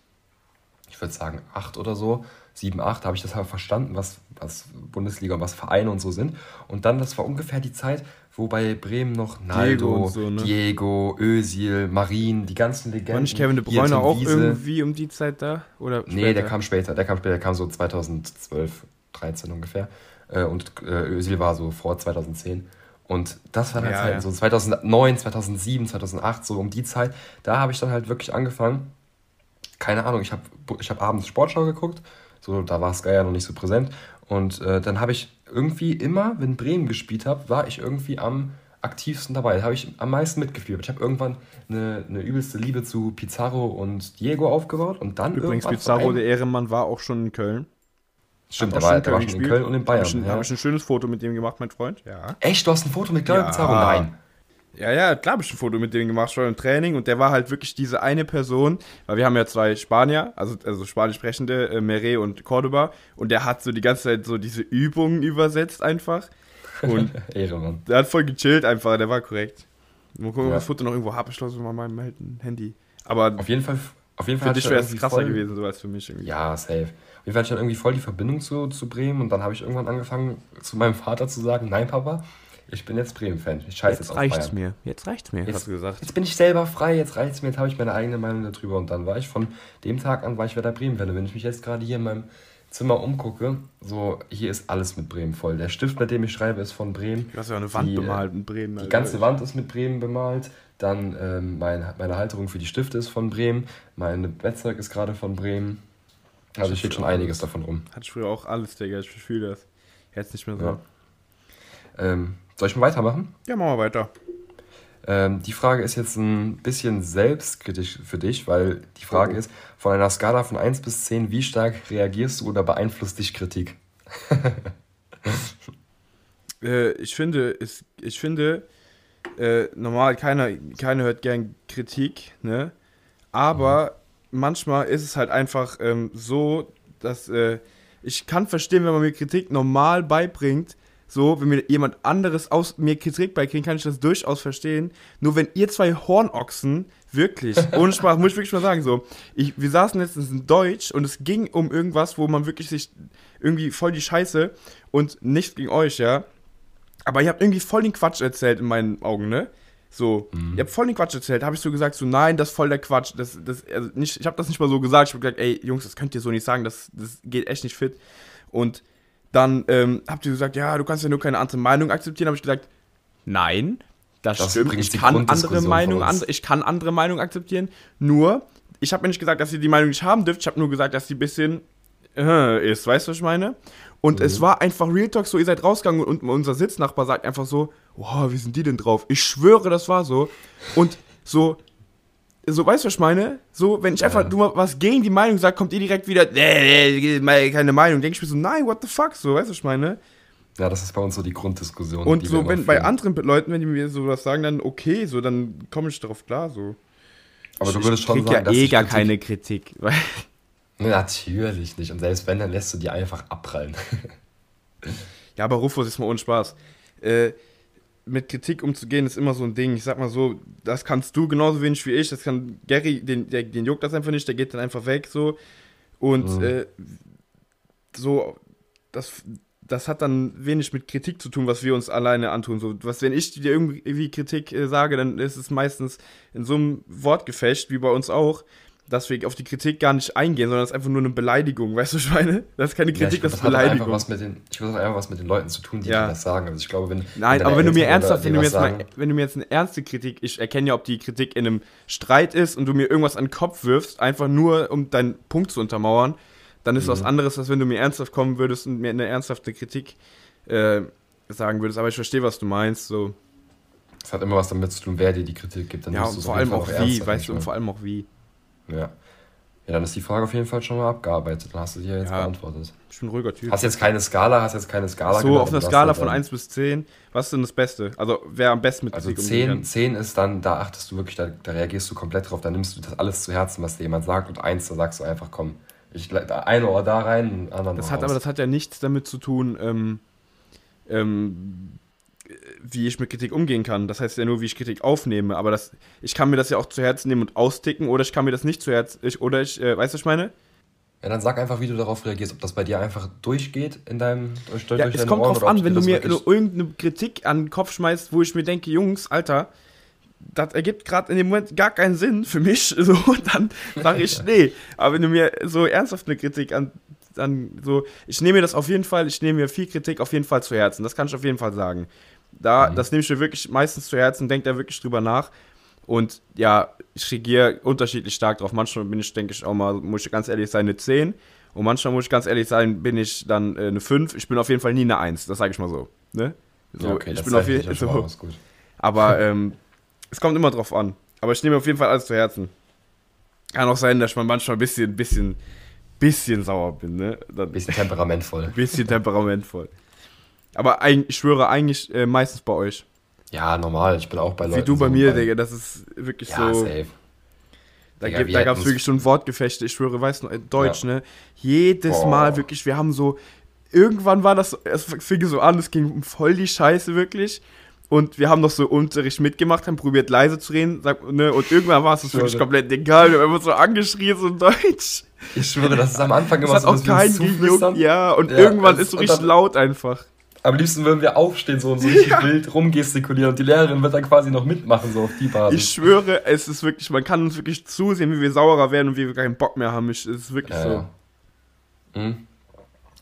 [SPEAKER 1] ich würde sagen acht oder so, 7, 8, habe ich das halt verstanden, was, was Bundesliga und was Vereine und so sind. Und dann, das war ungefähr die Zeit, wo bei Bremen noch Naldo, Diego, so, ne? Diego Özil, Marin, die ganzen Legenden. War nicht Kevin de Bruyne
[SPEAKER 2] auch Wiese. irgendwie um die Zeit da? Oder
[SPEAKER 1] später? Nee, der kam später. Der kam später, der kam so 2012, 13 ungefähr. Äh, und äh, Özil war so vor 2010. Und das war dann ja, halt ja. so 2009, 2007, 2008, so um die Zeit. Da habe ich dann halt wirklich angefangen. Keine Ahnung, ich habe ich hab abends Sportschau geguckt. So, da war Sky ja noch nicht so präsent. Und äh, dann habe ich irgendwie immer, wenn Bremen gespielt habe, war ich irgendwie am aktivsten dabei. Da habe ich am meisten mitgeführt. Ich habe irgendwann eine, eine übelste Liebe zu Pizarro und Diego aufgebaut und dann
[SPEAKER 2] Übrigens, Pizarro, der Ehrenmann, war auch schon in Köln. Stimmt, der war, der war schon in Köln und in Bayern. Habe ich, ja. hab ich ein schönes Foto mit dem gemacht, mein Freund.
[SPEAKER 1] Ja. Echt? Du hast ein Foto mit Claudio ja. Pizarro? Nein.
[SPEAKER 2] Ja, ja, klar habe ich ein Foto mit dem gemacht, schon im Training. Und der war halt wirklich diese eine Person, weil wir haben ja zwei Spanier, also, also spanisch sprechende, äh, Mere und Cordoba. Und der hat so die ganze Zeit so diese Übungen übersetzt einfach. Und [LAUGHS] Ehre. Der hat voll gechillt einfach, der war korrekt. Mal gucken, ja. ob das Foto noch irgendwo habe. Ich glaube, so mal mein Handy. Aber
[SPEAKER 1] auf jeden Fall, auf jeden Fall
[SPEAKER 2] für dich wäre es krasser voll... gewesen, so als für mich
[SPEAKER 1] irgendwie. Ja, safe. Auf jeden Fall hatte ich dann irgendwie voll die Verbindung zu, zu Bremen und dann habe ich irgendwann angefangen, zu meinem Vater zu sagen, nein, Papa, ich bin jetzt Bremen-Fan. Ich scheiße jetzt,
[SPEAKER 2] jetzt reicht's Bayern. mir. Jetzt reicht's mir,
[SPEAKER 1] jetzt, hast du gesagt. Jetzt bin ich selber frei, jetzt reicht's mir, jetzt habe ich meine eigene Meinung darüber. Und dann war ich von dem Tag an, war ich wieder Bremen-Fan. Wenn ich mich jetzt gerade hier in meinem Zimmer umgucke, so, hier ist alles mit Bremen voll. Der Stift, mit dem ich schreibe, ist von Bremen.
[SPEAKER 2] Du hast ja eine Wand die, bemalt mit Bremen.
[SPEAKER 1] Die ganze Wand ist mit Bremen bemalt. Dann ähm, mein, meine Halterung für die Stifte ist von Bremen. Mein Bettzeug ist gerade von Bremen. Also steht schon einiges davon rum.
[SPEAKER 2] Hatte ich früher auch alles, Digga. Ich fühle das. Jetzt nicht mehr so.
[SPEAKER 1] Ja. Ähm, soll ich mal weitermachen?
[SPEAKER 2] Ja, machen wir weiter.
[SPEAKER 1] Ähm, die Frage ist jetzt ein bisschen selbstkritisch für dich, weil die Frage oh. ist, von einer Skala von 1 bis 10, wie stark reagierst du oder beeinflusst dich Kritik? [LAUGHS]
[SPEAKER 2] äh, ich finde, es, ich finde äh, normal, keiner, keiner hört gern Kritik, ne? Aber mhm. manchmal ist es halt einfach ähm, so, dass äh, ich kann verstehen, wenn man mir Kritik normal beibringt, so, wenn mir jemand anderes aus mir Kritik beikriegt, kann ich das durchaus verstehen. Nur wenn ihr zwei Hornochsen, wirklich, [LAUGHS] ohne Sprache, muss ich wirklich mal sagen, so, ich, wir saßen letztens in Deutsch und es ging um irgendwas, wo man wirklich sich irgendwie voll die Scheiße und nichts gegen euch, ja. Aber ihr habt irgendwie voll den Quatsch erzählt in meinen Augen, ne? So, mhm. ihr habt voll den Quatsch erzählt. habe ich so gesagt, so, nein, das ist voll der Quatsch. Das, das, also nicht, ich habe das nicht mal so gesagt. Ich habe gesagt, ey, Jungs, das könnt ihr so nicht sagen. Das, das geht echt nicht fit. Und dann ähm, habt ihr gesagt, ja, du kannst ja nur keine andere Meinung akzeptieren. habe ich gesagt, nein, das, das stimmt. Ich kann andere Meinungen, and, ich kann andere Meinungen akzeptieren. Nur, ich habe mir nicht gesagt, dass ihr die Meinung nicht haben dürft. Ich habe nur gesagt, dass sie ein bisschen äh, ist. Weißt du, was ich meine? Und mhm. es war einfach Real Talk so, ihr seid rausgegangen und unser Sitznachbar sagt einfach so, wow, wie sind die denn drauf? Ich schwöre, das war so. Und so, so, weißt du, was ich meine? So, wenn ich einfach nur was gegen die Meinung sage, kommt ihr direkt wieder, nee, nee, keine Meinung. Denke ich mir so, nein, what the fuck, so, weißt du, was ich meine?
[SPEAKER 1] Ja, das ist bei uns so die Grunddiskussion.
[SPEAKER 2] Und so, wenn bei anderen Leuten, wenn die mir sowas sagen, dann okay, so, dann komme ich darauf klar, so. Aber ich, du würdest schon sagen, ja eh gar keine Kritik. [LAUGHS]
[SPEAKER 1] Natürlich nicht. Und selbst wenn, dann lässt du die einfach abprallen.
[SPEAKER 2] ja, aber Rufus ist mal ohne Spaß. Äh, mit Kritik umzugehen, ist immer so ein Ding. Ich sag mal so, das kannst du genauso wenig wie ich. Das kann Gary, den, der, den juckt das einfach nicht, der geht dann einfach weg so. Und mhm. äh, so, das, das hat dann wenig mit Kritik zu tun, was wir uns alleine antun. So, was, wenn ich dir irgendwie Kritik äh, sage, dann ist es meistens in so einem Wortgefecht, wie bei uns auch dass wir auf die Kritik gar nicht eingehen, sondern das ist einfach nur eine Beleidigung, weißt du, ich meine? Das ist keine Kritik, ja,
[SPEAKER 1] das ist Beleidigung. was mit den, ich würde einfach was mit den Leuten zu tun, die ja. das sagen. Also ich glaube, wenn.
[SPEAKER 2] Nein, wenn aber wenn du mir ernsthaft, wenn du mir, jetzt mal, wenn du mir jetzt eine ernste Kritik, ich erkenne ja, ob die Kritik in einem Streit ist und du mir irgendwas an den Kopf wirfst, einfach nur, um deinen Punkt zu untermauern, dann ist mhm. was anderes, als wenn du mir ernsthaft kommen würdest und mir eine ernsthafte Kritik äh, sagen würdest. Aber ich verstehe, was du meinst, so.
[SPEAKER 1] Es hat immer was damit zu tun, wer dir die Kritik gibt.
[SPEAKER 2] Dann ja, und vor allem auch wie, weißt du, und vor allem auch wie.
[SPEAKER 1] Ja. Ja, dann ist die Frage auf jeden Fall schon mal abgearbeitet. Dann hast du die ja jetzt ja, beantwortet.
[SPEAKER 2] Ich bin ein ruhiger Typ.
[SPEAKER 1] Hast jetzt keine Skala, hast jetzt keine Skala
[SPEAKER 2] So, auf einer Skala von 1 bis 10, was ist denn das Beste? Also, wer am besten mit
[SPEAKER 1] Also 10, 10 ist dann, da achtest du wirklich, da, da, reagierst du komplett drauf, da nimmst du das alles zu Herzen, was dir jemand sagt. Und 1, da sagst du einfach, komm, ich ein Ohr da rein, ein
[SPEAKER 2] anderen Das hat raus. aber das hat ja nichts damit zu tun, ähm, ähm, wie ich mit Kritik umgehen kann. Das heißt ja nur, wie ich Kritik aufnehme. Aber das, ich kann mir das ja auch zu Herzen nehmen und austicken oder ich kann mir das nicht zu Herzen. Ich, oder ich, äh, weißt du, was ich meine?
[SPEAKER 1] Ja, dann sag einfach, wie du darauf reagierst, ob das bei dir einfach durchgeht in deinem durch, durch
[SPEAKER 2] Ja, es kommt
[SPEAKER 1] Ohren
[SPEAKER 2] drauf an, wenn du mir irgendeine Kritik an den Kopf schmeißt, wo ich mir denke, Jungs, Alter, das ergibt gerade in dem Moment gar keinen Sinn für mich, [LAUGHS] so, dann sage ich [LAUGHS] nee. Aber wenn du mir so ernsthaft eine Kritik an, an so, ich nehme mir das auf jeden Fall, ich nehme mir viel Kritik auf jeden Fall zu Herzen, das kann ich auf jeden Fall sagen. Da,
[SPEAKER 1] Mhm.
[SPEAKER 2] das nehme ich mir wirklich meistens zu Herzen, denke da wirklich drüber nach. Und ja, ich reagiere unterschiedlich stark drauf. Manchmal bin ich, denke ich, auch mal, muss ich ganz ehrlich sein, eine 10. Und manchmal muss ich ganz ehrlich sein, bin ich dann äh, eine 5. Ich bin auf jeden Fall nie eine 1, das sage ich mal so. Ne? so
[SPEAKER 1] ja, okay,
[SPEAKER 2] ich
[SPEAKER 1] das
[SPEAKER 2] bin auf jeden
[SPEAKER 1] mal
[SPEAKER 2] so.
[SPEAKER 1] gut.
[SPEAKER 2] Aber [LAUGHS] ähm, es kommt immer drauf an. Aber ich nehme auf jeden Fall alles zu Herzen. Kann auch sein, dass ich mal manchmal ein bisschen, bisschen, bisschen sauer bin, ne? Dann,
[SPEAKER 1] Bisschen temperamentvoll. [LAUGHS]
[SPEAKER 2] bisschen temperamentvoll. Aber eigentlich, ich schwöre eigentlich äh, meistens bei euch.
[SPEAKER 1] Ja, normal, ich bin auch bei Leuten.
[SPEAKER 2] Wie du bei
[SPEAKER 1] so
[SPEAKER 2] mir, Digga, das ist wirklich
[SPEAKER 1] Ja,
[SPEAKER 2] so.
[SPEAKER 1] safe.
[SPEAKER 2] Da,
[SPEAKER 1] Digga,
[SPEAKER 2] da gab es wirklich schon Wortgefechte, ich schwöre, weißt du, Deutsch, ne? Jedes
[SPEAKER 1] Boah.
[SPEAKER 2] Mal wirklich, wir haben so, irgendwann war das, es fing so an, es ging um voll die Scheiße wirklich. Und wir haben noch so Unterricht mitgemacht, haben probiert leise zu reden, sag, ne? Und irgendwann war es uns wirklich komplett egal, wir haben einfach so angeschrien, so in Deutsch.
[SPEAKER 1] Ich schwöre, das ist am Anfang
[SPEAKER 2] Das
[SPEAKER 1] immer
[SPEAKER 2] hat
[SPEAKER 1] so,
[SPEAKER 2] auch
[SPEAKER 1] wir uns
[SPEAKER 2] keinen gejuckt, ja. Und
[SPEAKER 1] Ja,
[SPEAKER 2] irgendwann
[SPEAKER 1] das-
[SPEAKER 2] ist so richtig laut einfach.
[SPEAKER 1] Am liebsten würden wir aufstehen so und so richtig wild rumgestikulieren und die Lehrerin wird dann quasi noch mitmachen, so auf die Basis.
[SPEAKER 2] Ich schwöre, es ist wirklich, man kann uns wirklich zusehen, wie wir saurer werden und wie wir keinen Bock mehr haben. Ich, es ist wirklich
[SPEAKER 1] ja,
[SPEAKER 2] so.
[SPEAKER 1] ja. Mhm.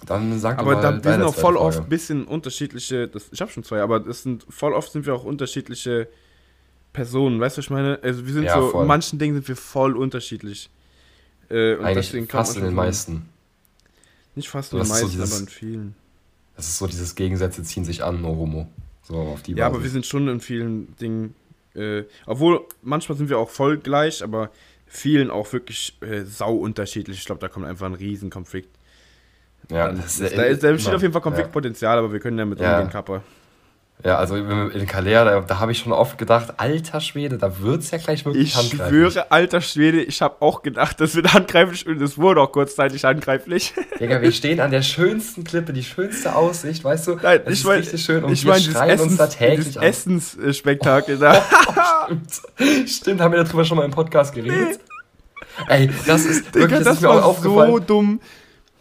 [SPEAKER 1] Dann sag
[SPEAKER 2] Aber
[SPEAKER 1] mal
[SPEAKER 2] da, wir sind auch voll
[SPEAKER 1] zweite
[SPEAKER 2] oft
[SPEAKER 1] Frage.
[SPEAKER 2] ein bisschen unterschiedliche, das, ich habe schon zwei, aber das sind voll oft sind wir auch unterschiedliche Personen, weißt du, was ich meine? Also wir sind
[SPEAKER 1] Ja,
[SPEAKER 2] so,
[SPEAKER 1] voll.
[SPEAKER 2] in manchen Dingen sind wir voll unterschiedlich. Äh, und
[SPEAKER 1] Eigentlich
[SPEAKER 2] deswegen
[SPEAKER 1] fast in den meisten.
[SPEAKER 2] Nicht fast in den
[SPEAKER 1] so
[SPEAKER 2] meisten,
[SPEAKER 1] dieses-
[SPEAKER 2] aber in vielen.
[SPEAKER 1] Das ist so dieses Gegensätze ziehen sich an, no homo. So auf die
[SPEAKER 2] Ja, aber
[SPEAKER 1] Basis.
[SPEAKER 2] wir sind schon in vielen Dingen, äh, obwohl manchmal sind wir auch voll gleich, aber vielen auch wirklich äh, sau unterschiedlich. Ich glaube, da kommt einfach ein Riesenkonflikt.
[SPEAKER 1] ja,
[SPEAKER 2] Dann-
[SPEAKER 1] das
[SPEAKER 2] da,
[SPEAKER 1] ist
[SPEAKER 2] da, besteht auf jeden Fall Konfliktpotenzial, aber wir können damit
[SPEAKER 1] Ja.
[SPEAKER 2] umgehen, Kappa.
[SPEAKER 1] Ja, also in Kalea, da, da habe ich schon oft gedacht, alter Schwede, da wird's ja gleich wirklich
[SPEAKER 2] Ich
[SPEAKER 1] handgreiflich.
[SPEAKER 2] schwöre, alter Schwede, ich habe auch gedacht, das wird handgreiflich und es wurde auch kurzzeitig handgreiflich. [LAUGHS]
[SPEAKER 1] Digga, wir stehen an der schönsten Klippe, die schönste Aussicht, weißt du?
[SPEAKER 2] Nein,
[SPEAKER 1] Es
[SPEAKER 2] ich
[SPEAKER 1] ist
[SPEAKER 2] meine,
[SPEAKER 1] richtig schön und
[SPEAKER 2] ich
[SPEAKER 1] wir
[SPEAKER 2] meine, dieses
[SPEAKER 1] schreien uns da
[SPEAKER 2] Essens,
[SPEAKER 1] täglich an.
[SPEAKER 2] Essensspektakel da. [LAUGHS]
[SPEAKER 1] Stimmt. Stimmt, haben wir darüber schon mal im Podcast geredet? Ey, das ist
[SPEAKER 2] Digga,
[SPEAKER 1] wirklich, das,
[SPEAKER 2] das
[SPEAKER 1] ist mir auch aufgefallen.
[SPEAKER 2] so dumm.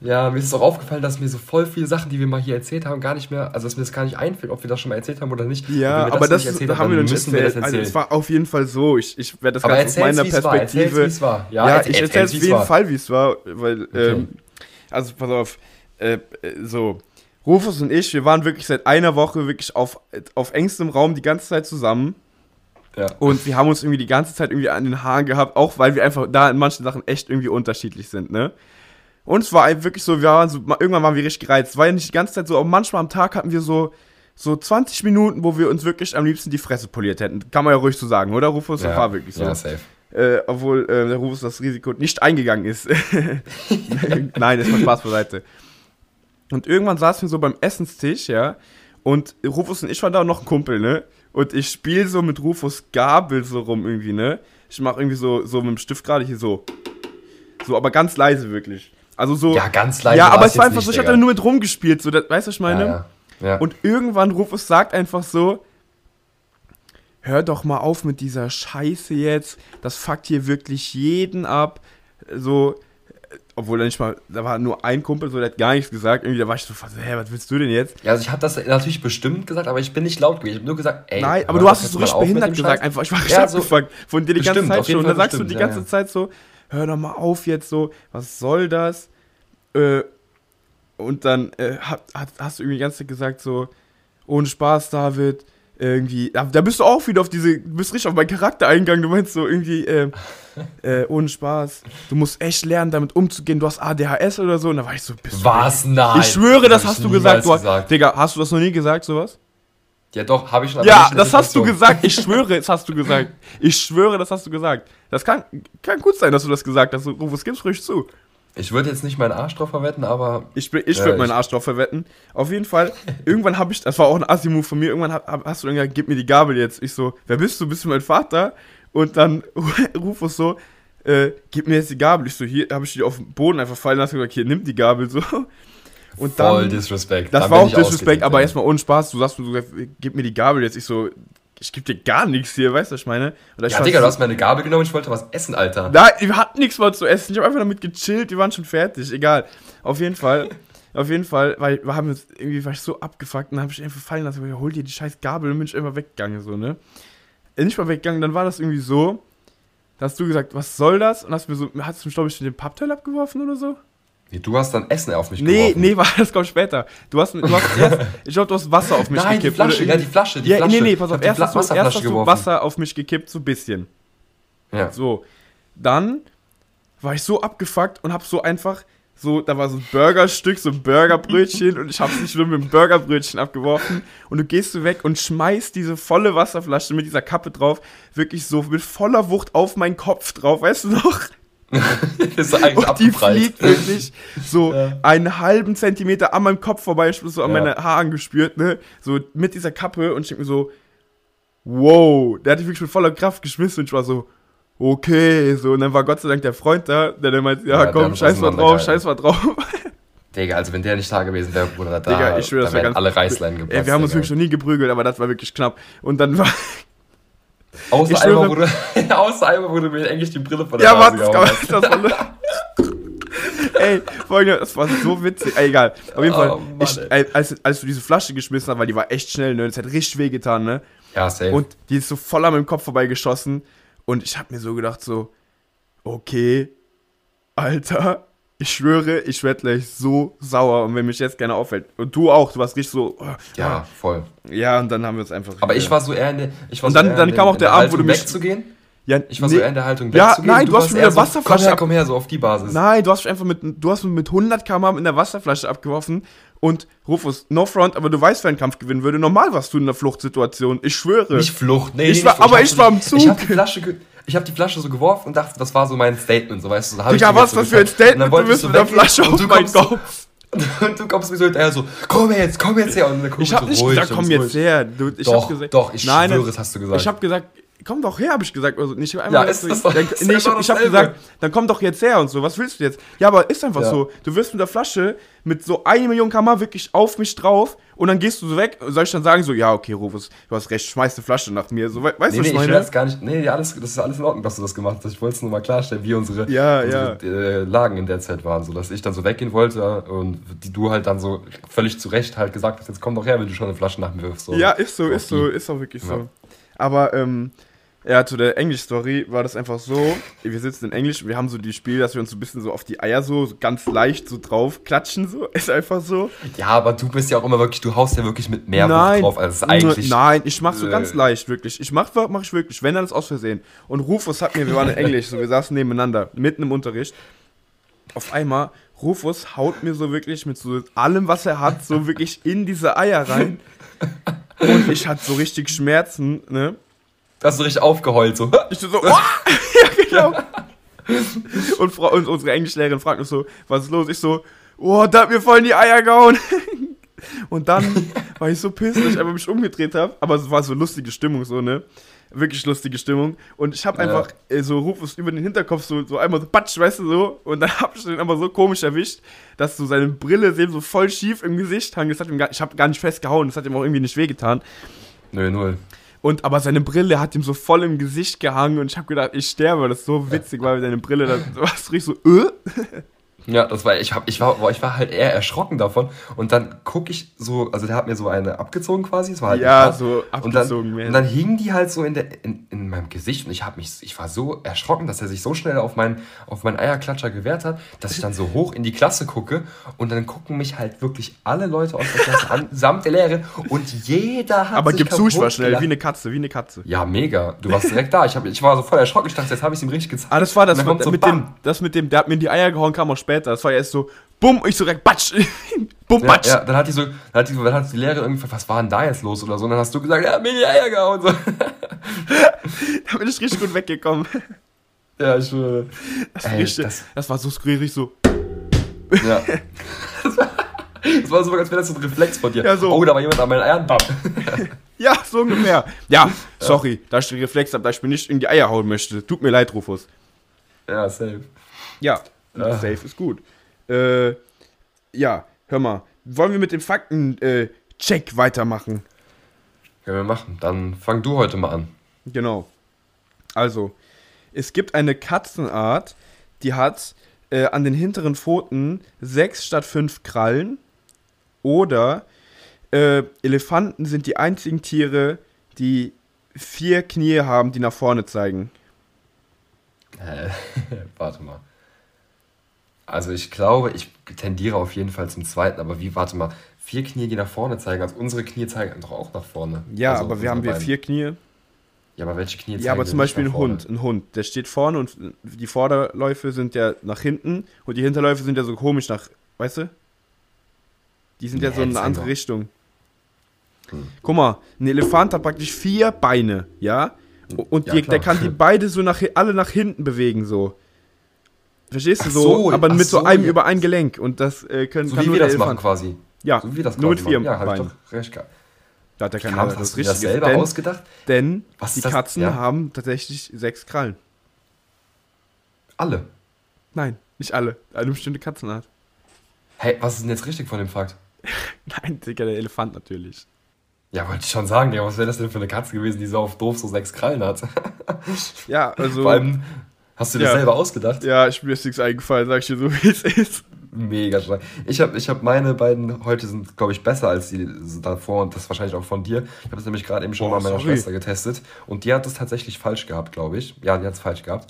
[SPEAKER 1] Ja, mir ist auch aufgefallen, dass mir so voll viele Sachen, die wir mal hier erzählt haben, gar nicht mehr, also dass mir das gar nicht einfällt, ob wir das schon mal erzählt haben oder nicht.
[SPEAKER 2] Ja,
[SPEAKER 1] wir
[SPEAKER 2] aber das, das
[SPEAKER 1] erzählt
[SPEAKER 2] haben wir noch nicht
[SPEAKER 1] wir
[SPEAKER 2] erzählt.
[SPEAKER 1] das
[SPEAKER 2] Also, es war auf jeden Fall so. Ich, ich werde das
[SPEAKER 1] aber
[SPEAKER 2] Ganze aus
[SPEAKER 1] erzähl's,
[SPEAKER 2] meiner
[SPEAKER 1] es war, erzähl's,
[SPEAKER 2] Perspektive.
[SPEAKER 1] wie es war.
[SPEAKER 2] Ja,
[SPEAKER 1] erzähl-
[SPEAKER 2] ich erzähle es auf jeden Fall, wie es war, weil, ähm, also pass auf, äh, äh, so, Rufus und ich, wir waren wirklich seit einer Woche wirklich auf, auf engstem Raum die ganze Zeit zusammen
[SPEAKER 1] Ja.
[SPEAKER 2] und wir haben uns irgendwie die ganze Zeit irgendwie an den Haaren gehabt, auch weil wir einfach da in manchen Sachen echt irgendwie unterschiedlich sind, ne? Und es war wirklich so, wir waren so, irgendwann waren wir richtig gereizt. Es war ja nicht die ganze Zeit so, aber manchmal am Tag hatten wir so, so 20 Minuten, wo wir uns wirklich am liebsten die Fresse poliert hätten. Kann man ja ruhig so sagen, oder Rufus? Das
[SPEAKER 1] ja,
[SPEAKER 2] war wirklich so.
[SPEAKER 1] Ja, safe.
[SPEAKER 2] Äh, obwohl äh, der Rufus das Risiko nicht eingegangen ist. [LAUGHS] Nein, das war Spaß beiseite. Und irgendwann saßen wir so beim Essenstisch, ja, und Rufus und ich waren da und noch ein Kumpel, ne? Und ich spiele so mit Rufus Gabel so rum irgendwie, ne? Ich mache irgendwie so, so mit dem Stift gerade hier so. So, aber ganz leise wirklich. Also so.
[SPEAKER 1] Ja, ganz leise
[SPEAKER 2] Ja, aber es war einfach so, ich
[SPEAKER 1] Digga.
[SPEAKER 2] nur mit rumgespielt, so, das, weißt du, was ich meine?
[SPEAKER 1] Ja, ja. ja.
[SPEAKER 2] Und irgendwann Rufus sagt einfach so: Hör doch mal auf mit dieser Scheiße jetzt. Das fuckt hier wirklich jeden ab. So, obwohl er nicht mal, da war nur ein Kumpel, so, der hat gar nichts gesagt. Irgendwie, da war ich so, fast, hä, was willst du denn jetzt?
[SPEAKER 1] Ja, also ich habe das natürlich bestimmt gesagt, aber ich bin nicht laut gewesen. Ich habe nur gesagt, ey.
[SPEAKER 2] Nein, aber du hast es so richtig behindert gesagt.
[SPEAKER 1] Scheiß.
[SPEAKER 2] Einfach, ich war richtig
[SPEAKER 1] Ja, so-
[SPEAKER 2] abgefuckt von dir die ganze
[SPEAKER 1] Bestimmt,
[SPEAKER 2] Zeit
[SPEAKER 1] auf jeden
[SPEAKER 2] schon. Und dann sagst du die
[SPEAKER 1] bestimmt,
[SPEAKER 2] ganze
[SPEAKER 1] ja.
[SPEAKER 2] Zeit so: Hör doch mal auf jetzt so, was soll das? Äh, und dann äh, hat, hast du irgendwie die ganze Zeit gesagt so, ohne Spaß, David, irgendwie, da, da bist du auch wieder auf diese, du bist richtig auf meinen Charakter eingegangen, du meinst so irgendwie, äh, [LAUGHS] äh, ohne Spaß, du musst echt lernen, damit umzugehen, du hast ADHS oder so, und da war ich so, bist du
[SPEAKER 1] Was? Nein.
[SPEAKER 2] Ich schwöre, das hast du gesagt. Du,
[SPEAKER 1] gesagt.
[SPEAKER 2] Digga, hast du das noch nie gesagt, sowas?
[SPEAKER 1] Ja, doch, habe ich schon.
[SPEAKER 2] Ja, das hast du gesagt. Ich [LAUGHS] schwöre, das hast du gesagt. Ich schwöre, das hast du gesagt. Das kann, kann gut sein, dass du das gesagt hast. Rufus, gib's ruhig zu.
[SPEAKER 1] Ich würde jetzt nicht meinen Arsch drauf verwetten, aber
[SPEAKER 2] Ich, ich würde meinen
[SPEAKER 1] ich-
[SPEAKER 2] Arsch drauf verwetten. Auf jeden Fall, irgendwann habe ich, das war auch ein Assi-Move von mir, irgendwann hab, hab, hast du dann gesagt, gib mir die Gabel jetzt. Ich so, wer bist du? Bist du mein Vater? Und dann [LAUGHS] Rufus so, äh, gib mir jetzt die Gabel. Ich so, hier habe ich die auf den Boden einfach fallen lassen und gesagt, hier, nimm die Gabel so. Und
[SPEAKER 1] voll
[SPEAKER 2] dann,
[SPEAKER 1] Disrespect.
[SPEAKER 2] das
[SPEAKER 1] Dann
[SPEAKER 2] war auch
[SPEAKER 1] ich
[SPEAKER 2] Disrespect, aber erstmal ohne Spaß. Du sagst mir so, gib mir die Gabel jetzt. Ich so, ich gebe dir gar nichts hier, weißt du, was ich meine?
[SPEAKER 1] Oder ich ja, Digga, du hast meine Gabel genommen, ich wollte was essen, Alter.
[SPEAKER 2] Nein, wir hatten nichts mal zu essen. Ich habe einfach damit gechillt, wir waren schon fertig, egal. Auf jeden Fall, [LAUGHS] auf jeden Fall, weil wir haben uns, irgendwie war ich so abgefuckt und dann habe ich einfach fallen lassen, hol dir die scheiß Gabel und bin ich einfach weggegangen, so, ne? Äh, nicht mal weggegangen, dann war das irgendwie so, da hast du gesagt, was soll das? Und hast mir so, hast du glaube ich, den Pappteil abgeworfen oder so?
[SPEAKER 1] Du hast dann Essen auf mich
[SPEAKER 2] nee, geworfen. Nee, nee, [LAUGHS] war das kommt später. Du hast, du hast [LAUGHS] erst, ich glaube, du hast Wasser auf mich
[SPEAKER 1] Nein, gekippt. Nein, die Flasche, ja, die Flasche, die
[SPEAKER 2] ja,
[SPEAKER 1] Flasche.
[SPEAKER 2] Nee, nee, pass auf, erst hast, du, erst hast du Wasser auf mich gekippt, so ein bisschen.
[SPEAKER 1] Ja.
[SPEAKER 2] So, dann war ich so abgefuckt und hab so einfach, so, da war so ein Burgerstück, so ein Burgerbrötchen und ich hab's nicht nur mit dem Burgerbrötchen abgeworfen und du gehst so weg und schmeißt diese volle Wasserflasche mit dieser Kappe drauf, wirklich so mit voller Wucht auf meinen Kopf drauf, weißt du noch? [LAUGHS]
[SPEAKER 1] ist eigentlich
[SPEAKER 2] und die fliegt wirklich so ja. einen halben Zentimeter an meinem Kopf vorbei, ich so an ja. meine Haaren gespürt, ne? So mit dieser Kappe und ich denke mir so, wow, der hat die wirklich mit voller Kraft geschmissen und ich war so, okay, so, und dann war Gott sei Dank der Freund da, der dann meinte, ja, ja komm, scheiß mal drauf, scheiß mal drauf. [LAUGHS]
[SPEAKER 1] Digga, also wenn der nicht da gewesen wäre, Bruder, da,
[SPEAKER 2] Digga, ich schwör, das
[SPEAKER 1] da
[SPEAKER 2] wären
[SPEAKER 1] alle Reißlein gepasst.
[SPEAKER 2] Ey, wir haben uns wirklich noch nie geprügelt, aber das war wirklich knapp. Und dann war,
[SPEAKER 1] Außer einmal, wurde, [LAUGHS] außer einmal wurde mir eigentlich die Brille von der
[SPEAKER 2] ja, Nase Ja, das war... [LAUGHS] Ey, folgende, das war so witzig. Ey, egal. Auf jeden Fall, oh, ich, als, als du diese Flasche geschmissen hast, weil die war echt schnell, ne? Das hat richtig weh getan, ne?
[SPEAKER 1] Ja, safe.
[SPEAKER 2] Und die ist so voll an meinem Kopf vorbeigeschossen. Und ich hab mir so gedacht, so, okay, Alter, ich schwöre, ich werde gleich so sauer und wenn mich jetzt keiner auffällt. Und du auch, du warst richtig so.
[SPEAKER 1] Oh, ja, voll.
[SPEAKER 2] Ja, und dann haben wir es einfach.
[SPEAKER 1] Aber ich war so eher in der. Ich war
[SPEAKER 2] und dann,
[SPEAKER 1] so
[SPEAKER 2] dann kam auch der Abend, wo du mich.
[SPEAKER 1] wegzugehen.
[SPEAKER 2] Ja,
[SPEAKER 1] ich war nee. so eher in der Haltung
[SPEAKER 2] Ja, nein, du, du hast mir eine Wasserflasche.
[SPEAKER 1] So, komm her, komm her, so auf die Basis.
[SPEAKER 2] Nein, du hast mich einfach mit, du hast mich mit 100 km in der Wasserflasche abgeworfen. Und Rufus, no front, aber du weißt, wer einen Kampf gewinnen würde. Normal warst du in einer Fluchtsituation. Ich schwöre.
[SPEAKER 1] Nicht Flucht, nee.
[SPEAKER 2] Ich war,
[SPEAKER 1] Flucht.
[SPEAKER 2] aber ich, ich war im Zug.
[SPEAKER 1] Ich hab die Flasche ich habe die Flasche so geworfen und dachte, das war so mein Statement, so weißt du. So
[SPEAKER 2] Digga, was ist das für ein Statement?
[SPEAKER 1] Du bist mit der Flasche auf meinen Kopf. [LAUGHS] Und du kommst mir so hinterher so, komm jetzt, komm jetzt her. Und
[SPEAKER 2] dann ich hab so nicht gesagt, komm jetzt her. Du, ich
[SPEAKER 1] doch,
[SPEAKER 2] hab gesagt,
[SPEAKER 1] doch, ich nein, schwöre, das hast du gesagt.
[SPEAKER 2] Ich hab gesagt, komm doch her, habe ich gesagt. Also nicht
[SPEAKER 1] einmal ja, ist das doch,
[SPEAKER 2] dann, nee, ich, [LAUGHS] ich habe gesagt, dann komm doch jetzt her und so. Was willst du jetzt? Ja, aber ist einfach ja. so. Du wirst mit der Flasche mit so eine Million km wirklich auf mich drauf und dann gehst du so weg. Soll ich dann sagen so, ja, okay, Rufus, du hast recht, schmeiß eine Flasche nach mir. So, weißt
[SPEAKER 1] nee,
[SPEAKER 2] du, was
[SPEAKER 1] nee,
[SPEAKER 2] ich meine?
[SPEAKER 1] Ich das gar nicht. Nee, alles, das ist alles in Ordnung, dass du das gemacht hast. Ich wollte es nur mal klarstellen, wie unsere,
[SPEAKER 2] ja,
[SPEAKER 1] unsere
[SPEAKER 2] ja.
[SPEAKER 1] Äh, Lagen in der Zeit waren. So, dass ich dann so weggehen wollte und die, du halt dann so völlig zu Recht halt gesagt hast, jetzt komm doch her, wenn du schon eine Flasche nach mir wirfst. So.
[SPEAKER 2] Ja, ist so, ist so, ist auch wirklich so. Aber, ähm, ja, zu der Englisch-Story war das einfach so, wir sitzen in Englisch, wir haben so die Spiel, dass wir uns so ein bisschen so auf die Eier so, so ganz leicht so drauf klatschen, so, [LAUGHS] ist einfach so.
[SPEAKER 1] Ja, aber du bist ja auch immer wirklich, du haust ja wirklich mit mehr nein, drauf, als es eigentlich...
[SPEAKER 2] Nein, ich mach so äh, ganz leicht, wirklich. Ich mach, mach ich wirklich, wenn dann ist aus Versehen. Und Rufus hat mir, wir waren in Englisch, so, wir saßen nebeneinander, mitten im Unterricht. Auf einmal, Rufus haut mir so wirklich mit so allem, was er hat, so wirklich in diese Eier rein. Und ich hatte so richtig Schmerzen, ne?
[SPEAKER 1] Hast du richtig aufgeheult, so.
[SPEAKER 2] Ich so, oh! [LAUGHS] ja, genau. Und, Frau, und unsere Englischlehrerin fragt uns so, was ist los? Ich so, oh, da hat mir voll in die Eier gehauen. [LAUGHS] Und dann war ich so pissed, dass ich einfach mich umgedreht habe. Aber es war so lustige Stimmung, so, ne? Wirklich lustige Stimmung. Und ich habe ja. einfach äh, so Rufus über den Hinterkopf so, so einmal so patsch, weißt du so. Und dann [LAUGHS] habe ich den aber so komisch erwischt, dass so seine Brille sehen so voll schief im Gesicht hang. Das hat ihm gar, ich habe gar nicht festgehauen. Das hat ihm auch irgendwie nicht wehgetan.
[SPEAKER 1] Nö, null.
[SPEAKER 2] Und aber seine Brille hat ihm so voll im Gesicht gehangen und ich habe gedacht, ich sterbe. Das ist so witzig, weil seine Brille, da [LAUGHS] warst richtig so, äh?
[SPEAKER 1] Ja, das war, ich, hab, ich, war, ich war halt eher erschrocken davon. Und dann gucke ich so, also der hat mir so eine abgezogen quasi. Das war halt
[SPEAKER 2] ja, so
[SPEAKER 1] abgezogen. Und dann, und dann hingen die halt so in, der, in, in meinem Gesicht und ich habe mich, ich war so erschrocken, dass er sich so schnell auf meinen, auf meinen Eierklatscher gewehrt hat, dass ich dann so hoch in die Klasse gucke und dann gucken mich halt wirklich alle Leute aus der Klasse an, [LAUGHS] samt der Lehrerin und jeder hat
[SPEAKER 2] Aber gib zu, ich war schnell, wie eine Katze, wie eine Katze.
[SPEAKER 1] Ja, mega. Du warst direkt da. Ich, hab, ich war so voll erschrocken. Ich dachte, jetzt habe ich es ihm richtig gezeigt.
[SPEAKER 2] Ah, das war das, so mit dem, das mit dem, der hat mir in die Eier gehauen, kam auch später. Das war erst so, bumm, ich so direkt, batsch, [LAUGHS]
[SPEAKER 1] bumm, batsch. Ja, ja, dann hat die so, dann hat die, dann hat die Lehrerin irgendwie, was war denn da jetzt los oder so, und dann hast du gesagt, ja, mir die Eier gehauen, so. [LAUGHS]
[SPEAKER 2] da bin ich richtig gut weggekommen.
[SPEAKER 1] Ja, ich schwöre.
[SPEAKER 2] Das, Ey, richtig, das, das war so skurril, so.
[SPEAKER 1] Ja. das, [LAUGHS] war, das war so, als wäre das so ein Reflex von dir.
[SPEAKER 2] Ja, so.
[SPEAKER 1] Oh, da war jemand an meinen Eiern, bam.
[SPEAKER 2] ja, so ungefähr. Ja, sorry, ja. da ich den Reflex habe, da ich mir nicht in die Eier hauen möchte. Tut mir leid, Rufus.
[SPEAKER 1] Ja, safe.
[SPEAKER 2] Ja, ja. safe ist gut. Äh, ja, hör mal. Wollen wir mit dem Fakten-Check äh, weitermachen?
[SPEAKER 1] Können wir machen. Dann fang du heute mal an.
[SPEAKER 2] Genau. Also, es gibt eine Katzenart, die hat äh, an den hinteren Pfoten sechs statt fünf Krallen. Oder äh, Elefanten sind die einzigen Tiere, die vier Knie haben, die nach vorne zeigen.
[SPEAKER 1] Äh, [LAUGHS] warte mal. Also ich glaube, ich tendiere auf jeden Fall zum zweiten, aber wie, warte mal, vier Knie, die nach vorne zeigen, also unsere Knie zeigen doch auch nach vorne.
[SPEAKER 2] Ja,
[SPEAKER 1] also
[SPEAKER 2] aber wir haben wir vier Knie.
[SPEAKER 1] Ja, aber welche Knie zeigen
[SPEAKER 2] Ja, aber zum Beispiel ein? Hund. Ein Hund, der steht vorne und die Vorderläufe sind ja nach hinten und die Hinterläufe sind ja so komisch nach, weißt du? Die sind ja
[SPEAKER 1] Nee,
[SPEAKER 2] so in eine andere
[SPEAKER 1] doch-
[SPEAKER 2] Richtung.
[SPEAKER 1] Hm.
[SPEAKER 2] Guck mal, ein Elefant hat praktisch vier Beine, ja? Und
[SPEAKER 1] Ja,
[SPEAKER 2] die, der kann die beide so nach, alle nach hinten bewegen, so. Verstehst du so?
[SPEAKER 1] so,
[SPEAKER 2] aber mit so,
[SPEAKER 1] so,
[SPEAKER 2] einem
[SPEAKER 1] ja.
[SPEAKER 2] über ein Gelenk und das äh, können,
[SPEAKER 1] So
[SPEAKER 2] kann
[SPEAKER 1] wie
[SPEAKER 2] nur
[SPEAKER 1] wir das machen quasi.
[SPEAKER 2] Ja,
[SPEAKER 1] So wie wir das
[SPEAKER 2] nur mit vier
[SPEAKER 1] machen. Ja, hab ich doch recht gehabt.
[SPEAKER 2] Da hat der
[SPEAKER 1] Kam
[SPEAKER 2] keiner
[SPEAKER 1] das,
[SPEAKER 2] das
[SPEAKER 1] selber
[SPEAKER 2] Denn,
[SPEAKER 1] ausgedacht?
[SPEAKER 2] denn
[SPEAKER 1] Was
[SPEAKER 2] die? Katzen
[SPEAKER 1] Ja.
[SPEAKER 2] haben tatsächlich sechs Krallen.
[SPEAKER 1] Alle.
[SPEAKER 2] Nein, nicht alle. Eine bestimmte Katzenart.
[SPEAKER 1] Hey, was ist denn jetzt richtig von dem Fakt? [LAUGHS]
[SPEAKER 2] Nein, Digga, der Elefant natürlich.
[SPEAKER 1] Ja, wollte ich schon sagen, ja, was wäre das denn für eine Katze gewesen, die so auf doof so sechs Krallen hat?
[SPEAKER 2] Ja, [LAUGHS] also.
[SPEAKER 1] Vor allem, hast du dir das
[SPEAKER 2] Ja.
[SPEAKER 1] selber ausgedacht?
[SPEAKER 2] ja, ich mir ist nichts eingefallen, sag ich dir so, wie es ist.
[SPEAKER 1] Mega stark. Ich habe ich hab meine beiden heute sind, glaube ich, besser als die davor und das wahrscheinlich auch von dir. Ich habe das nämlich gerade eben schon
[SPEAKER 2] Boah,
[SPEAKER 1] mal meiner
[SPEAKER 2] sorry.
[SPEAKER 1] Schwester getestet und die hat es tatsächlich falsch gehabt, glaube ich. Ja, die hat es falsch gehabt.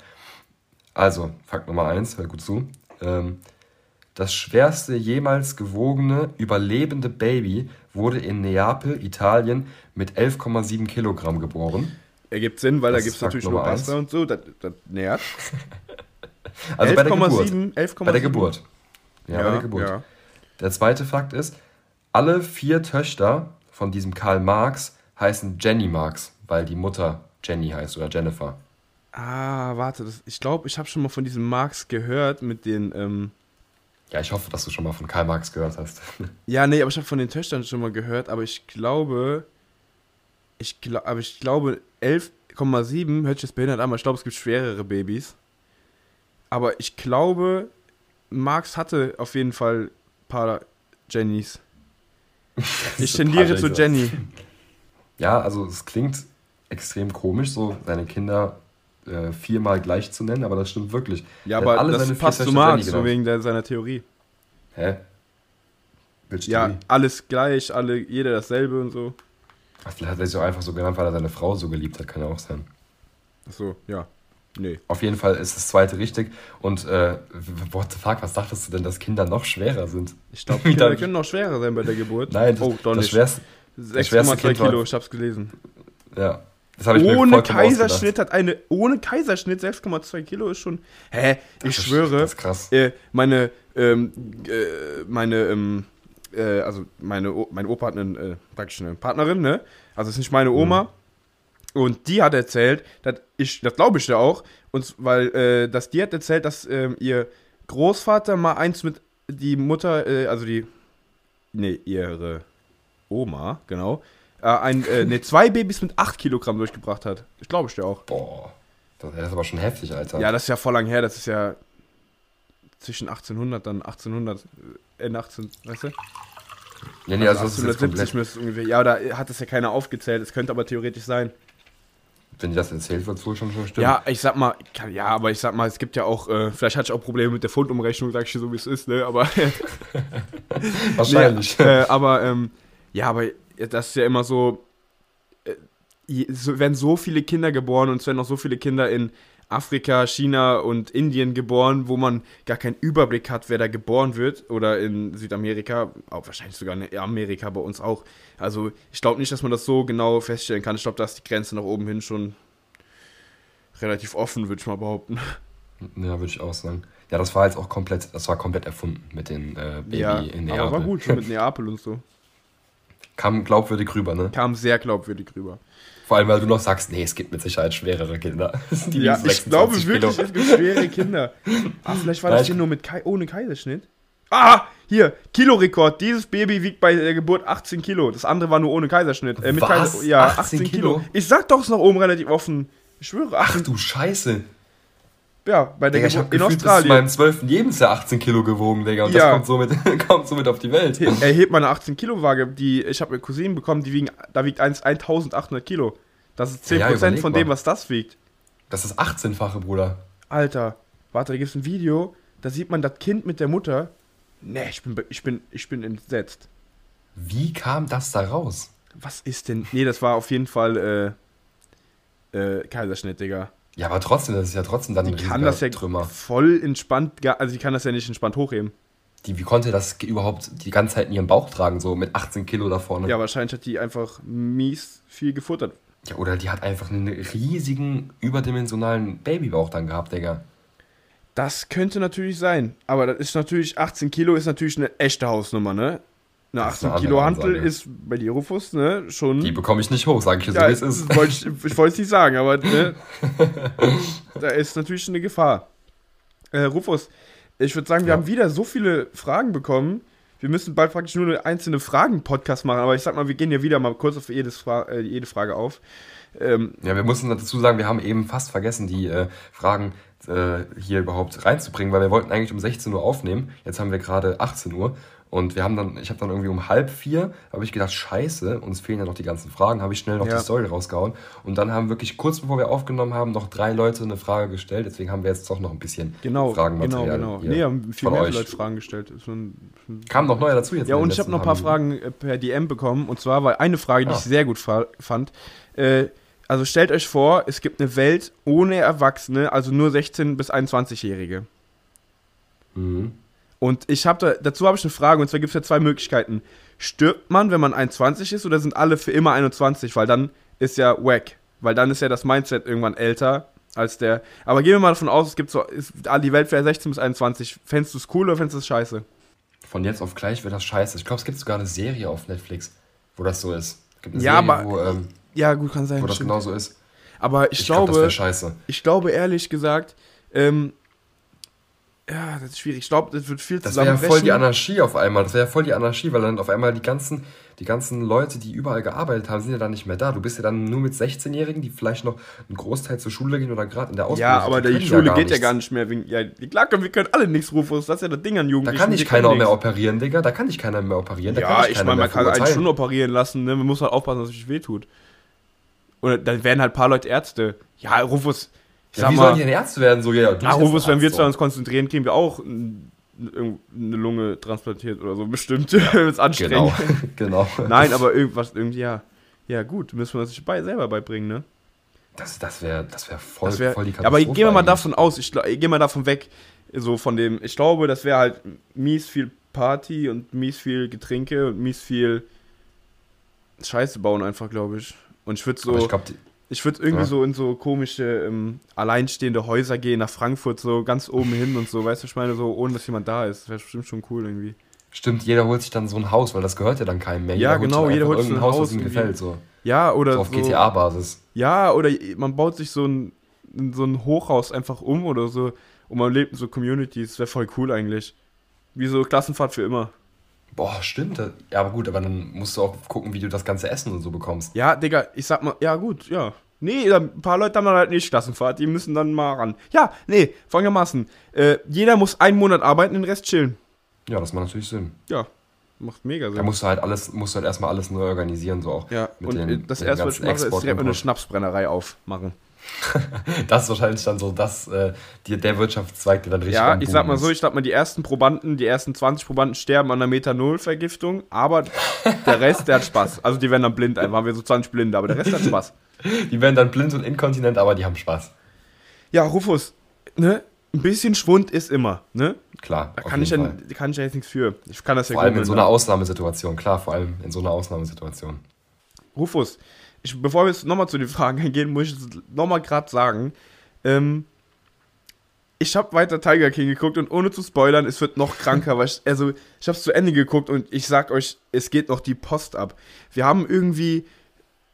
[SPEAKER 1] Also, Fakt Nummer eins, hör gut zu. Ähm, das schwerste jemals gewogene überlebende Baby wurde in Neapel, Italien, mit 11,7 Kilogramm geboren.
[SPEAKER 2] Ergibt Sinn, weil
[SPEAKER 1] Das
[SPEAKER 2] da gibt es natürlich nur
[SPEAKER 1] Nummer
[SPEAKER 2] Pasta und so, das, das nährt. [LAUGHS]
[SPEAKER 1] Also bei der Geburt.
[SPEAKER 2] 11,7, 11,7.
[SPEAKER 1] Bei der Geburt. Ja, bei der Geburt.
[SPEAKER 2] Ja.
[SPEAKER 1] Der zweite Fakt ist, alle vier Töchter von diesem Karl Marx heißen Jenny Marx, weil die Mutter Jenny heißt oder Jennifer.
[SPEAKER 2] Ah, warte, das, ich glaube, ich habe schon mal von diesem Marx gehört mit den, ähm,
[SPEAKER 1] Ja, ich hoffe, dass du schon mal von Karl Marx gehört hast. [LAUGHS]
[SPEAKER 2] ja, nee, aber ich habe von den Töchtern schon mal gehört, aber ich glaube, ich glaube, aber ich glaube, 11,7 hört sich jetzt behindert an, aber ich glaube, es gibt schwerere Babys. Aber ich glaube, Marx hatte auf jeden Fall ein paar Jennys. [LAUGHS] Ich tendiere zu Jenny.
[SPEAKER 1] Ja, also es klingt extrem komisch, so seine Kinder äh, viermal gleich zu nennen, aber das stimmt wirklich.
[SPEAKER 2] Ja,
[SPEAKER 1] Der
[SPEAKER 2] aber das passt zu Marx, so wegen der, seiner Theorie.
[SPEAKER 1] Hä? Welche
[SPEAKER 2] Ja,
[SPEAKER 1] Theorie?
[SPEAKER 2] alles gleich, alle, jeder dasselbe und so.
[SPEAKER 1] Ach, Vielleicht hat er sich auch einfach so genannt, weil er seine Frau so geliebt hat, kann ja auch sein.
[SPEAKER 2] Achso, ja. Nee.
[SPEAKER 1] Auf jeden Fall ist das zweite richtig. Und äh, what the fuck, was dachtest du denn, dass Kinder noch schwerer sind?
[SPEAKER 2] Ich glaube, [LAUGHS] Kinder können noch schwerer sein bei der Geburt.
[SPEAKER 1] Nein, das,
[SPEAKER 2] oh, doch
[SPEAKER 1] das
[SPEAKER 2] nicht.
[SPEAKER 1] schwerste, schwerste
[SPEAKER 2] 6,2
[SPEAKER 1] Kind war-
[SPEAKER 2] Kilo, ich hab's gelesen.
[SPEAKER 1] ja. Das habe ich mir
[SPEAKER 2] Ohne
[SPEAKER 1] vollkommen
[SPEAKER 2] Kaiserschnitt hat eine, ohne Kaiserschnitt 6,2 Kilo ist schon, hä, ich.
[SPEAKER 1] Das ist-
[SPEAKER 2] schwöre,
[SPEAKER 1] Das ist krass.
[SPEAKER 2] äh, meine, ähm, äh, meine, ähm, äh, also meine, O- mein Opa hat einen, äh, praktisch eine Partnerin, ne, also es ist nicht meine Oma, und die hat erzählt, dass ich, das glaube ich ja auch, und weil, äh, dass die hat erzählt, dass ähm, ihr Großvater mal eins mit die Mutter, äh, also die, nee, ihre Oma, genau, äh, ein, äh, nee, [LAUGHS] zwei Babys mit 8 Kilogramm durchgebracht hat. Ich glaube ich dir auch.
[SPEAKER 1] Boah, das das ist aber schon heftig, Alter.
[SPEAKER 2] Ja, das ist ja voll lang her, das ist ja zwischen 1800 dann 1800, äh, Ende 18, weißt du?
[SPEAKER 1] ja, nee, also das jetzt
[SPEAKER 2] 1870
[SPEAKER 1] komplett,
[SPEAKER 2] müsste es ungefähr, ja, da hat es ja keiner aufgezählt, es könnte aber theoretisch sein.
[SPEAKER 1] wenn das erzählt wird, wohl schon schon stimmt.
[SPEAKER 2] Ja, ich sag mal, ja, aber ich sag mal, es gibt ja auch, äh, vielleicht hatte ich auch Probleme mit der Fundumrechnung, sag ich dir so, wie es ist, ne, aber [LAUGHS] [LAUGHS]
[SPEAKER 1] wahrscheinlich.
[SPEAKER 2] Nee, äh, aber, ähm, ja, aber das ist ja immer so, äh, so, werden so viele Kinder geboren und es werden auch so viele Kinder in Afrika, China und Indien geboren, wo man gar keinen Überblick hat, wer da geboren wird. Oder in Südamerika, auch wahrscheinlich sogar in Amerika bei uns auch. Also ich glaube nicht, dass man das so genau feststellen kann. Ich glaube, da ist die Grenze nach oben hin schon relativ offen, würde ich mal behaupten.
[SPEAKER 1] Ja, würde ich auch sagen. Ja, das war jetzt auch komplett, das war komplett erfunden mit den äh, Baby
[SPEAKER 2] ja,
[SPEAKER 1] in
[SPEAKER 2] aber war
[SPEAKER 1] Neapel.
[SPEAKER 2] gut, schon mit Neapel und so.
[SPEAKER 1] Kam glaubwürdig rüber, ne?
[SPEAKER 2] Kam sehr glaubwürdig rüber.
[SPEAKER 1] Vor allem, weil du noch sagst, nee, es gibt mit Sicherheit schwerere Kinder. [LAUGHS] Die
[SPEAKER 2] ja, ich glaube
[SPEAKER 1] 26
[SPEAKER 2] wirklich, es gibt schwere Kinder. [LAUGHS] Ah, vielleicht war das hier nur mit Kai ohne Kaiserschnitt. Ah, hier, Kilorekord. Dieses Baby wiegt bei der Geburt 18 Kilo. Das andere war nur ohne Kaiserschnitt. Äh, mit
[SPEAKER 1] Was?
[SPEAKER 2] Kaiser ja,
[SPEAKER 1] 18
[SPEAKER 2] 18 Kilo.
[SPEAKER 1] Kilo?
[SPEAKER 2] Ich sag doch, es nach oben relativ offen. Ich schwöre,
[SPEAKER 1] Ach
[SPEAKER 2] 18
[SPEAKER 1] du Scheiße.
[SPEAKER 2] Ja, bei der
[SPEAKER 1] Digga, ich
[SPEAKER 2] Geburt
[SPEAKER 1] habe
[SPEAKER 2] in
[SPEAKER 1] gefühlt bis zu
[SPEAKER 2] Australien.
[SPEAKER 1] meinem 12. Lebensjahr 18 Kilo gewogen, Digga. Und
[SPEAKER 2] Ja.
[SPEAKER 1] das kommt somit, [LAUGHS] kommt somit auf die Welt.
[SPEAKER 2] Er hebt meine 18 Kilo Waage, die ich habe eine Cousine bekommen, die wiegen, da wiegt 1, 1800 Kilo. Das ist 10%
[SPEAKER 1] Ja, ja,
[SPEAKER 2] von dem, was das wiegt.
[SPEAKER 1] Das ist 18-fache, Bruder.
[SPEAKER 2] Alter, warte, da gibt es ein Video, da sieht man das Kind mit der Mutter. Ne, ich bin, ich bin, ich bin entsetzt.
[SPEAKER 1] Wie kam das da raus?
[SPEAKER 2] Was ist denn? Nee, das war auf jeden Fall äh, äh, Kaiserschnitt, Digga.
[SPEAKER 1] Ja, aber trotzdem, das ist ja trotzdem dann
[SPEAKER 2] Die
[SPEAKER 1] ein
[SPEAKER 2] kann das ja
[SPEAKER 1] Trümmer.
[SPEAKER 2] voll entspannt, also die kann das ja nicht entspannt hochheben.
[SPEAKER 1] Die, wie konnte das überhaupt die ganze Zeit in ihrem Bauch tragen, so mit 18 Kilo da vorne?
[SPEAKER 2] Ja, wahrscheinlich hat die einfach mies viel gefuttert.
[SPEAKER 1] Ja, oder die hat einfach einen riesigen, überdimensionalen Babybauch dann gehabt, Digga.
[SPEAKER 2] Das könnte natürlich sein. Aber das ist natürlich, 18 Kilo ist natürlich eine echte Hausnummer, ne? Eine
[SPEAKER 1] Das ist
[SPEAKER 2] 18
[SPEAKER 1] eine
[SPEAKER 2] Kilo Hantel ist bei dir, Rufus, ne? Schon.
[SPEAKER 1] Die bekomme ich nicht hoch, sage ich dir
[SPEAKER 2] ja,
[SPEAKER 1] so, wie es ist.
[SPEAKER 2] das wollte ich, ich wollte es nicht sagen, aber ne? [LAUGHS] da ist natürlich eine Gefahr. Äh, Rufus, ich würde sagen, wir
[SPEAKER 1] Ja.
[SPEAKER 2] haben wieder so viele Fragen bekommen. Wir müssen bald praktisch nur eine einzelne Fragen-Podcast machen, aber ich sag mal, wir gehen ja wieder mal kurz auf jedes Fra äh, jede Frage auf. Ähm,
[SPEAKER 1] Ja, wir mussten dazu sagen, wir haben eben fast vergessen, die äh, Fragen äh, hier überhaupt reinzubringen, weil wir wollten eigentlich um 16 Uhr aufnehmen. Jetzt haben wir gerade 18 Uhr und wir haben dann, ich habe dann irgendwie um halb vier, habe ich gedacht, scheiße, uns fehlen ja noch die ganzen Fragen, habe ich schnell noch
[SPEAKER 2] Ja.
[SPEAKER 1] die Story rausgehauen und dann haben wirklich kurz bevor wir aufgenommen haben, noch drei Leute eine Frage gestellt, deswegen haben wir jetzt doch noch ein bisschen
[SPEAKER 2] genau, genau,
[SPEAKER 1] Fragenmaterial
[SPEAKER 2] genau.
[SPEAKER 1] hier
[SPEAKER 2] Nee, haben viel mehr
[SPEAKER 1] euch.
[SPEAKER 2] Leute Fragen gestellt. Schon, schon
[SPEAKER 1] Kamen noch neue dazu jetzt.
[SPEAKER 2] Ja, und ich habe noch ein paar. Fragen äh, per DM bekommen. Und zwar war eine Frage, die
[SPEAKER 1] Ah.
[SPEAKER 2] ich sehr gut fa- fand. Äh, also stellt euch vor, es gibt eine Welt ohne Erwachsene, also nur 16- bis 21-Jährige.
[SPEAKER 1] Mhm.
[SPEAKER 2] Und ich habe da, dazu habe ich eine Frage, und zwar gibt es ja zwei Möglichkeiten. Stirbt man, wenn man 21 ist, oder sind alle für immer 21? Weil dann ist ja wack. Weil dann ist ja das Mindset irgendwann älter als der. Aber gehen wir mal davon aus, es gibt so, ist, die Welt wäre 16 bis 21. Fändest du es cool oder fändest du es scheiße?
[SPEAKER 1] Von jetzt auf gleich wird das scheiße. Ich glaube, es gibt sogar eine Serie auf Netflix, wo das so ist. Es gibt eine
[SPEAKER 2] Ja,
[SPEAKER 1] Serie,
[SPEAKER 2] aber-
[SPEAKER 1] wo, ähm,
[SPEAKER 2] Ja, gut, kann sein.
[SPEAKER 1] wo das
[SPEAKER 2] stimmt.
[SPEAKER 1] genau so ist.
[SPEAKER 2] Aber ich,
[SPEAKER 1] Ich glaube, wäre scheiße.
[SPEAKER 2] Ich glaube ehrlich gesagt, ähm, ja, das ist schwierig. Ich glaube, das wird viel
[SPEAKER 1] Das wäre ja voll die. Anarchie auf einmal. Das wäre ja voll die Anarchie, weil dann auf einmal die ganzen, die ganzen Leute, die überall gearbeitet haben, sind ja dann nicht mehr da. Du bist ja dann nur mit 16-Jährigen, die vielleicht noch einen Großteil zur Schule gehen oder gerade in der Ausbildung
[SPEAKER 2] ja, aber
[SPEAKER 1] Die
[SPEAKER 2] die Schule
[SPEAKER 1] gar
[SPEAKER 2] geht ja
[SPEAKER 1] nichts.
[SPEAKER 2] gar nicht mehr. Wegen, ja, klar, können- wir können alle nichts, Rufus. Das ist ja das Ding an
[SPEAKER 1] Da
[SPEAKER 2] Jugendlichen.
[SPEAKER 1] kann
[SPEAKER 2] die
[SPEAKER 1] dich
[SPEAKER 2] können
[SPEAKER 1] keiner mehr operieren, Digga. Da kann dich keiner mehr operieren. Da kann
[SPEAKER 2] Ja, ich
[SPEAKER 1] keiner
[SPEAKER 2] meine, man kann einen schon operieren lassen. Ne? Man muss halt aufpassen, dass es nicht wehtut. Oder dann werden halt ein paar Leute Ärzte. Ja, Rufus, ich
[SPEAKER 1] Ja, wie sollen
[SPEAKER 2] mal,
[SPEAKER 1] die denn Ärzte werden? So, ja, du jetzt
[SPEAKER 2] Rufus, wenn wir zwei uns konzentrieren, kriegen wir auch eine Lunge transplantiert oder so. Bestimmt, [LAUGHS] wenn es anstrengend
[SPEAKER 1] Genau, [LAUGHS] genau.
[SPEAKER 2] Nein, aber irgendwas, irgendwie, ja. Ja, gut, müssen wir uns bei, selber beibringen, ne?
[SPEAKER 1] Das, das wäre das wär voll,
[SPEAKER 2] Das wär,
[SPEAKER 1] voll die
[SPEAKER 2] ja, aber
[SPEAKER 1] Katastrophe.
[SPEAKER 2] gehen wir mal davon aus, ich, gl- gehen wir davon weg, so von dem, ich glaube, das wäre halt mies viel Party und mies viel Getränke und mies viel Scheiße bauen einfach, glaube ich. Und ich würde so,
[SPEAKER 1] Aber
[SPEAKER 2] ich,
[SPEAKER 1] ich
[SPEAKER 2] würde irgendwie
[SPEAKER 1] ja.
[SPEAKER 2] so in so komische, ähm, alleinstehende Häuser gehen, nach Frankfurt, so ganz oben hin und so, weißt du, ich meine, so, ohne dass jemand da ist. Das wäre bestimmt schon cool irgendwie.
[SPEAKER 1] stimmt, jeder holt sich dann so ein Haus, weil das gehört ja dann keinem mehr.
[SPEAKER 2] Ja,
[SPEAKER 1] holt
[SPEAKER 2] genau,
[SPEAKER 1] sich
[SPEAKER 2] jeder holt sich
[SPEAKER 1] irgendein
[SPEAKER 2] ein
[SPEAKER 1] Haus, was ihm gefällt. So,
[SPEAKER 2] Ja, oder
[SPEAKER 1] so auf
[SPEAKER 2] so,
[SPEAKER 1] GTA-Basis.
[SPEAKER 2] Ja, oder man baut sich so ein, so ein Hochhaus einfach um oder so und man lebt in so Communities. Das wäre voll cool eigentlich. Wie so Klassenfahrt für immer.
[SPEAKER 1] Boah, stimmt. Ja, aber gut, aber dann musst du auch gucken, wie du das ganze Essen und so bekommst.
[SPEAKER 2] Ja, Digga, ich sag mal, ja gut, ja. Nee, ein paar Leute haben dann halt nicht Klassenfahrt, die müssen dann mal ran. Ja, nee, folgendermaßen. Äh, jeder muss einen Monat arbeiten, den Rest chillen.
[SPEAKER 1] Ja, das macht natürlich Sinn.
[SPEAKER 2] Ja, macht mega Sinn.
[SPEAKER 1] Da musst du halt alles, musst du halt erstmal alles neu organisieren, so auch.
[SPEAKER 2] ja,
[SPEAKER 1] mit
[SPEAKER 2] und
[SPEAKER 1] den-
[SPEAKER 2] äh, das erste, was ich mache, ist direkt eine. Schnapsbrennerei aufmachen. [LAUGHS]
[SPEAKER 1] Das ist wahrscheinlich dann so das, äh, die, der Wirtschaftszweig, der dann richtig
[SPEAKER 2] Ja, ich sag mal so, ich sag mal, die ersten Probanden, die ersten 20 Probanden sterben an einer Methanolvergiftung, aber der Rest, der hat Spaß. Also die werden dann blind, einfach haben wir so 20 Blinde, aber der Rest hat Spaß. [LAUGHS]
[SPEAKER 1] Die werden dann blind und inkontinent, aber die haben Spaß.
[SPEAKER 2] Ja, Rufus, ne? Ein bisschen Schwund ist immer, ne?
[SPEAKER 1] Klar.
[SPEAKER 2] Da kann ich, ja, kann ich ja jetzt nichts für. Ich kann das ja
[SPEAKER 1] Vor allem in so
[SPEAKER 2] ne?
[SPEAKER 1] einer Ausnahmesituation, klar, vor allem in so einer Ausnahmesituation.
[SPEAKER 2] Rufus, ich, bevor wir jetzt nochmal zu den Fragen [LAUGHS] gehen, muss ich nochmal gerade sagen, ähm, ich habe weiter Tiger King geguckt und ohne zu spoilern, es wird noch kranker, [LAUGHS] weil ich, also ich habe es zu Ende geguckt und ich sag euch, es geht noch die Post ab. Wir haben irgendwie,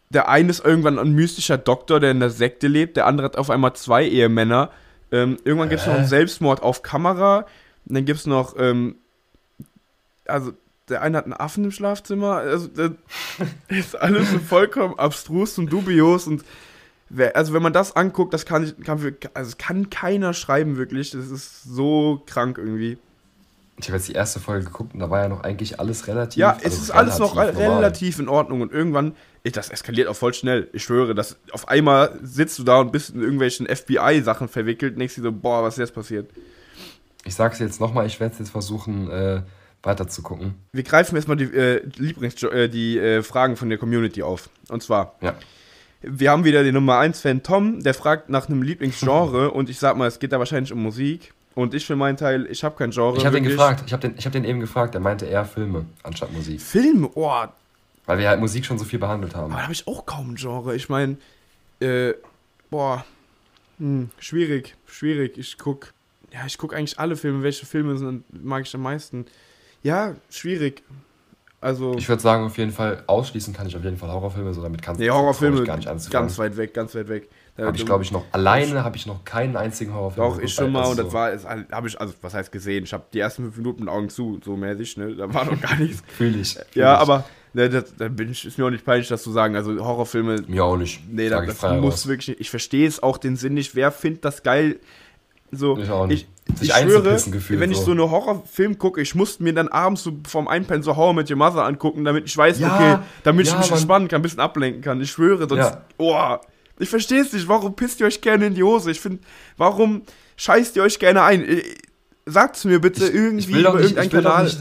[SPEAKER 2] der eine ist irgendwann ein mystischer Doktor, der in der Sekte lebt, der andere hat auf einmal zwei Ehemänner. Ähm, irgendwann gibt es noch einen? Selbstmord auf Kamera. Und dann gibt es noch, ähm, also der eine hat einen Affen im Schlafzimmer. Also das [LAUGHS] ist alles so vollkommen abstrus und dubios und also wenn man das anguckt, das kann, kann, also kann keiner schreiben wirklich. Das ist so krank irgendwie.
[SPEAKER 1] Ich habe jetzt die erste Folge geguckt und da war ja noch eigentlich alles relativ.
[SPEAKER 2] Ja, es also ist alles noch normal. relativ in Ordnung und irgendwann, ich, das eskaliert auch voll schnell. Ich schwöre, dass auf einmal sitzt du da und bist in irgendwelchen FBI-Sachen verwickelt, denkst du so, boah, was ist jetzt passiert?
[SPEAKER 1] Ich sag's jetzt nochmal, ich werde jetzt versuchen, äh, weiter zu gucken.
[SPEAKER 2] Wir greifen erstmal die, äh, Lieblings äh, die äh, Fragen von der Community auf. Und zwar. Ja. Wir haben wieder den Nummer 1 Fan Tom, der fragt nach einem Lieblingsgenre [LAUGHS] und ich sag mal, es geht da wahrscheinlich um Musik. Und ich für meinen Teil, ich habe kein Genre.
[SPEAKER 1] Ich habe den gefragt, ich habe den, hab den eben gefragt, der meinte eher Filme anstatt Musik.
[SPEAKER 2] Filme? Oh.
[SPEAKER 1] Weil wir halt Musik schon so viel behandelt haben.
[SPEAKER 2] Aber da habe ich auch kaum ein Genre. Ich meine, äh, boah, hm, schwierig, schwierig. Ich guck, ja, ich guck eigentlich alle Filme. Welche Filme sind, mag ich am meisten? Ja, schwierig. Also.
[SPEAKER 1] Ich würde sagen, auf jeden Fall ausschließen kann ich auf jeden Fall Horrorfilme, so damit kannst
[SPEAKER 2] du nee, Horrorfilme gar nicht anzufangen. Ganz weit weg, ganz weit weg.
[SPEAKER 1] Habe ich, glaube ich, noch alleine habe ich noch keinen einzigen Horrorfilm.
[SPEAKER 2] Doch, ich schon mal und das war, habe ich, also was heißt gesehen? Ich habe die ersten fünf Minuten mit Augen zu, so mäßig, ne? Da war noch gar [LAUGHS] nichts.
[SPEAKER 1] Fühl ich. Fühl
[SPEAKER 2] ja, ich. aber ne, das, da bin ich, ist mir auch nicht peinlich, das zu sagen. Also Horrorfilme.
[SPEAKER 1] Mir auch nicht.
[SPEAKER 2] Nee, das, das muss raus. wirklich nicht. Ich verstehe es auch den Sinn nicht. Wer findet das geil? So, ich auch nicht. Ich, ich schwöre, Gefühl, wenn so. ich so einen Horrorfilm gucke, ich musste mir dann abends so vorm Einpennen so Horror mit Your Mother angucken, damit ich weiß, ja, okay, damit ja, ich mich entspannen kann, ein bisschen ablenken kann. Ich schwöre, sonst, ja. oh, ich verstehe es nicht. Warum pisst ihr euch gerne in die Hose? Ich finde, warum scheißt ihr euch gerne ein? Äh, Sagt es mir bitte ich, irgendwie ich über irgendeinen Kanal.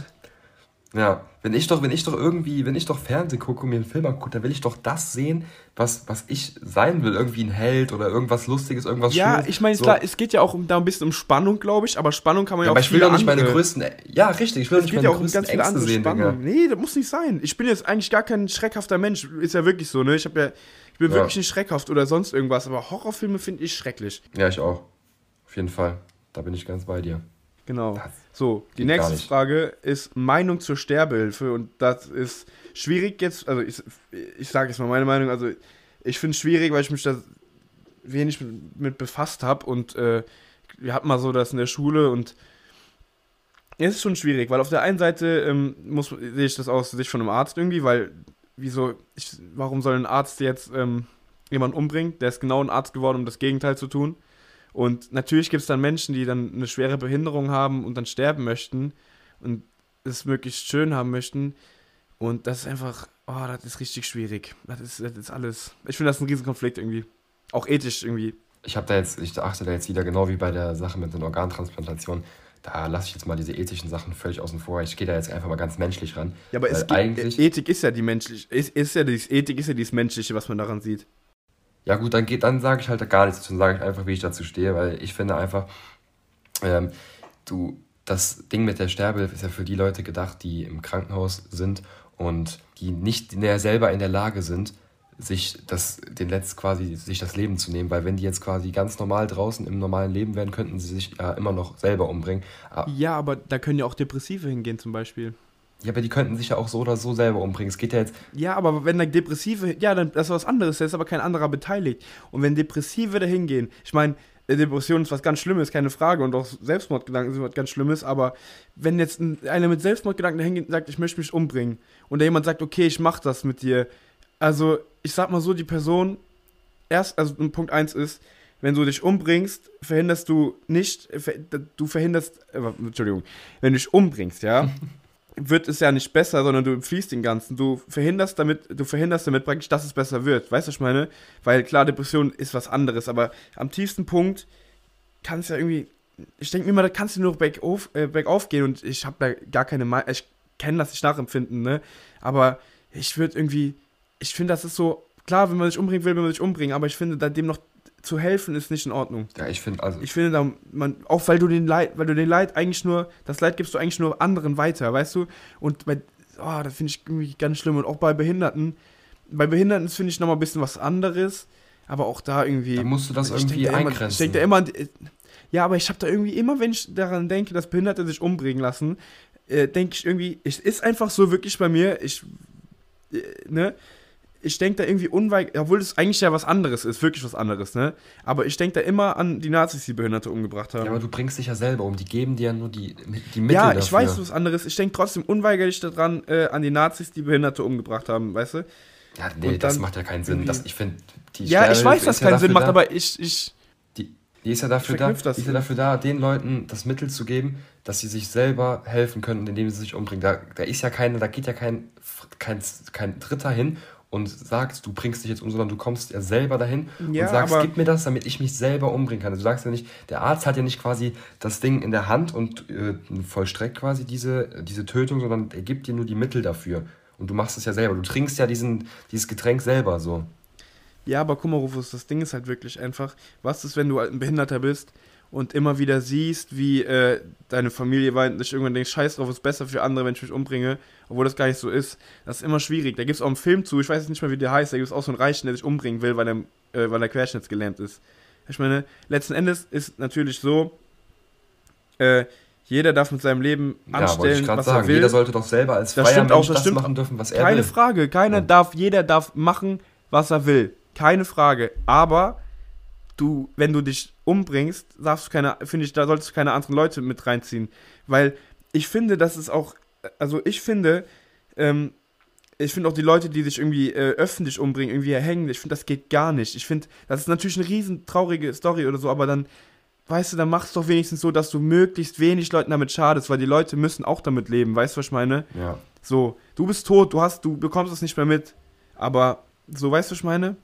[SPEAKER 1] Ja, wenn ich doch, wenn ich doch irgendwie, wenn ich doch Fernsehen gucke und mir einen Film angucke, dann will ich doch das sehen, was, was ich sein will. Irgendwie ein Held oder irgendwas Lustiges, irgendwas
[SPEAKER 2] Ja, Schönes. ich meine, so. klar, es geht ja auch da ein bisschen um Spannung, glaube ich, aber Spannung kann man ja, ja auch Aber
[SPEAKER 1] ich will doch nicht meine größten, ja, richtig, ich will nicht meine ja größten ganz
[SPEAKER 2] Ängste sehen, Spannung. Nee, das muss nicht sein. Ich bin jetzt eigentlich gar kein schreckhafter Mensch. Ist ja wirklich so, ne? Ich habe ja, ich bin ja. wirklich nicht schreckhaft oder sonst irgendwas, aber Horrorfilme finde ich schrecklich.
[SPEAKER 1] Ja, ich auch. Auf jeden Fall. Da bin ich ganz bei dir.
[SPEAKER 2] Genau. Das so, die nächste Frage ist Meinung zur Sterbehilfe und das ist schwierig jetzt, also ich, ich sage jetzt mal meine Meinung, also ich finde es schwierig, weil ich mich da wenig mit, mit befasst habe und äh, wir hatten mal so das in der Schule und es ist schon schwierig, weil auf der einen Seite ähm, muss, sehe ich das aus Sicht von einem Arzt irgendwie, weil wieso, ich, warum soll ein Arzt jetzt ähm, jemanden umbringen? Der ist genau ein Arzt geworden, um das Gegenteil zu tun. Und natürlich gibt es dann Menschen, die dann eine schwere Behinderung haben und dann sterben möchten und es möglichst schön haben möchten. Und das ist einfach, oh, das ist richtig schwierig. Das ist, das ist alles. Ich finde das ein Riesenkonflikt irgendwie. Auch ethisch irgendwie.
[SPEAKER 1] Ich habe da jetzt, ich achte da jetzt wieder genau wie bei der Sache mit den Organtransplantationen da lasse ich jetzt mal diese ethischen Sachen völlig außen vor. Ich gehe da jetzt einfach mal ganz menschlich ran.
[SPEAKER 2] Ja, aber es eigentlich Ethik ist ja die menschliche, ist, ist ja dies, Ethik ist ja dieses Menschliche, was man daran sieht.
[SPEAKER 1] Ja gut, dann dann sage ich halt gar nichts, dann sage ich einfach, wie ich dazu stehe, weil ich finde einfach, ähm, du, das Ding mit der Sterbehilfe ist ja für die Leute gedacht, die im Krankenhaus sind und die nicht mehr selber in der Lage sind, sich das, den Letzt quasi, sich das Leben zu nehmen, weil wenn die jetzt quasi ganz normal draußen im normalen Leben wären, könnten sie sich ja immer noch selber umbringen.
[SPEAKER 2] Aber ja, aber da können ja auch Depressive hingehen zum Beispiel.
[SPEAKER 1] Ja, aber die könnten sich ja auch so oder so selber umbringen. Es geht ja jetzt.
[SPEAKER 2] Ja, aber wenn da Depressive, ja, dann das ist was anderes, da ist aber kein anderer beteiligt. Und wenn Depressive da hingehen, ich meine, Depression ist was ganz Schlimmes, keine Frage, und auch Selbstmordgedanken sind was ganz Schlimmes, aber wenn jetzt einer mit Selbstmordgedanken da hingeht und sagt, ich möchte mich umbringen, und da jemand sagt, okay, ich mach das mit dir, also ich sag mal so, die Person, erst, also Punkt 1 ist, wenn du dich umbringst, verhinderst du nicht, du verhinderst, äh, Entschuldigung, wenn du dich umbringst, ja, [LAUGHS] wird es ja nicht besser, sondern du fließt den Ganzen. Du verhinderst damit, du verhinderst damit praktisch, dass es besser wird. Weißt du, was ich meine? Weil klar, Depression ist was anderes, aber am tiefsten Punkt kann es ja irgendwie, ich denke mir immer, da kannst du nur bergauf, äh, bergauf gehen und ich habe da gar keine Meinung, ich kenne das nicht nachempfinden, ne? Aber ich würde irgendwie, ich finde, das ist so, klar, wenn man sich umbringen will, will man sich umbringen, aber ich finde, da dem noch zu helfen ist nicht in Ordnung.
[SPEAKER 1] Ja, ich finde also.
[SPEAKER 2] Ich finde, da, man, auch weil du den Leid, weil du den Leid eigentlich nur, das Leid gibst du eigentlich nur anderen weiter, weißt du? Und bei, oh, das finde ich irgendwie ganz schlimm. Und auch bei Behinderten, bei Behinderten finde ich nochmal ein bisschen was anderes, aber auch da irgendwie. Da
[SPEAKER 1] musst du das irgendwie eingrenzen.
[SPEAKER 2] Immer, ich denke da immer, ja, aber ich habe da irgendwie immer, wenn ich daran denke, dass Behinderte sich umbringen lassen, äh, denke ich irgendwie, es ist einfach so wirklich bei mir, ich, äh, ne? Ich denke da irgendwie unweigerlich, obwohl es eigentlich ja was anderes ist, wirklich was anderes, ne? Aber ich denke da immer an die Nazis, die Behinderte umgebracht haben.
[SPEAKER 1] Ja, aber du bringst dich ja selber um, die geben dir ja nur die, die Mittel
[SPEAKER 2] Ja, ich dafür. weiß was anderes. Ich denke trotzdem unweigerlich daran, äh, an die Nazis, die Behinderte umgebracht haben, weißt du?
[SPEAKER 1] Ja, nee, Und das macht ja keinen Sinn. Das, ich finde,
[SPEAKER 2] ja, ich weiß, dass keinen Sinn macht, da, aber ich, ich.
[SPEAKER 1] Die, die ist ja dafür da, die ist ja dafür da, den Leuten das Mittel zu geben, dass sie sich selber helfen können, indem sie sich umbringen. Da, da ist ja keine, da geht ja kein, kein, kein Dritter hin und sagst, du bringst dich jetzt um, sondern du kommst ja selber dahin ja, und sagst, gib mir das, damit ich mich selber umbringen kann. Also du sagst ja nicht, der Arzt hat ja nicht quasi das Ding in der Hand und äh, vollstreckt quasi diese, diese Tötung, sondern er gibt dir nur die Mittel dafür. Und du machst es ja selber. Du trinkst ja diesen, dieses Getränk selber so.
[SPEAKER 2] Ja, aber guck mal, Rufus, das Ding ist halt wirklich einfach, was ist, wenn du ein Behinderter bist und immer wieder siehst, wie äh, deine Familie weint und irgendwann denkst, scheiß drauf, ist besser für andere, wenn ich mich umbringe, obwohl das gar nicht so ist. Das ist immer schwierig. Da gibt es auch einen Film zu, ich weiß jetzt nicht mehr, wie der heißt, da gibt es auch so einen Reichen, der sich umbringen will, weil er, äh, weil er querschnittsgelähmt ist. Ich meine, letzten Endes ist natürlich so, äh, jeder darf mit seinem Leben anstellen, ja, was sagen. er will. Jeder sollte doch selber als freier Mensch auch, das, das machen dürfen, was er Keine will. Keine Frage, keiner ja. darf, jeder darf machen, was er will. Keine Frage. Aber du, wenn du dich umbringst, darfst du keine, finde ich, da solltest du keine anderen Leute mit reinziehen. Weil ich finde, dass es auch, also ich finde, ähm, ich finde auch die Leute, die sich irgendwie äh, öffentlich umbringen, irgendwie erhängen, ich finde, das geht gar nicht. Ich finde, das ist natürlich eine riesen traurige Story oder so, aber dann weißt du, dann mach es doch wenigstens so, dass du möglichst wenig Leuten damit schadest, weil die Leute müssen auch damit leben, weißt du, was ich meine? Ja. So, du bist tot, du hast, du bekommst es nicht mehr mit, aber so, weißt du, was ich meine?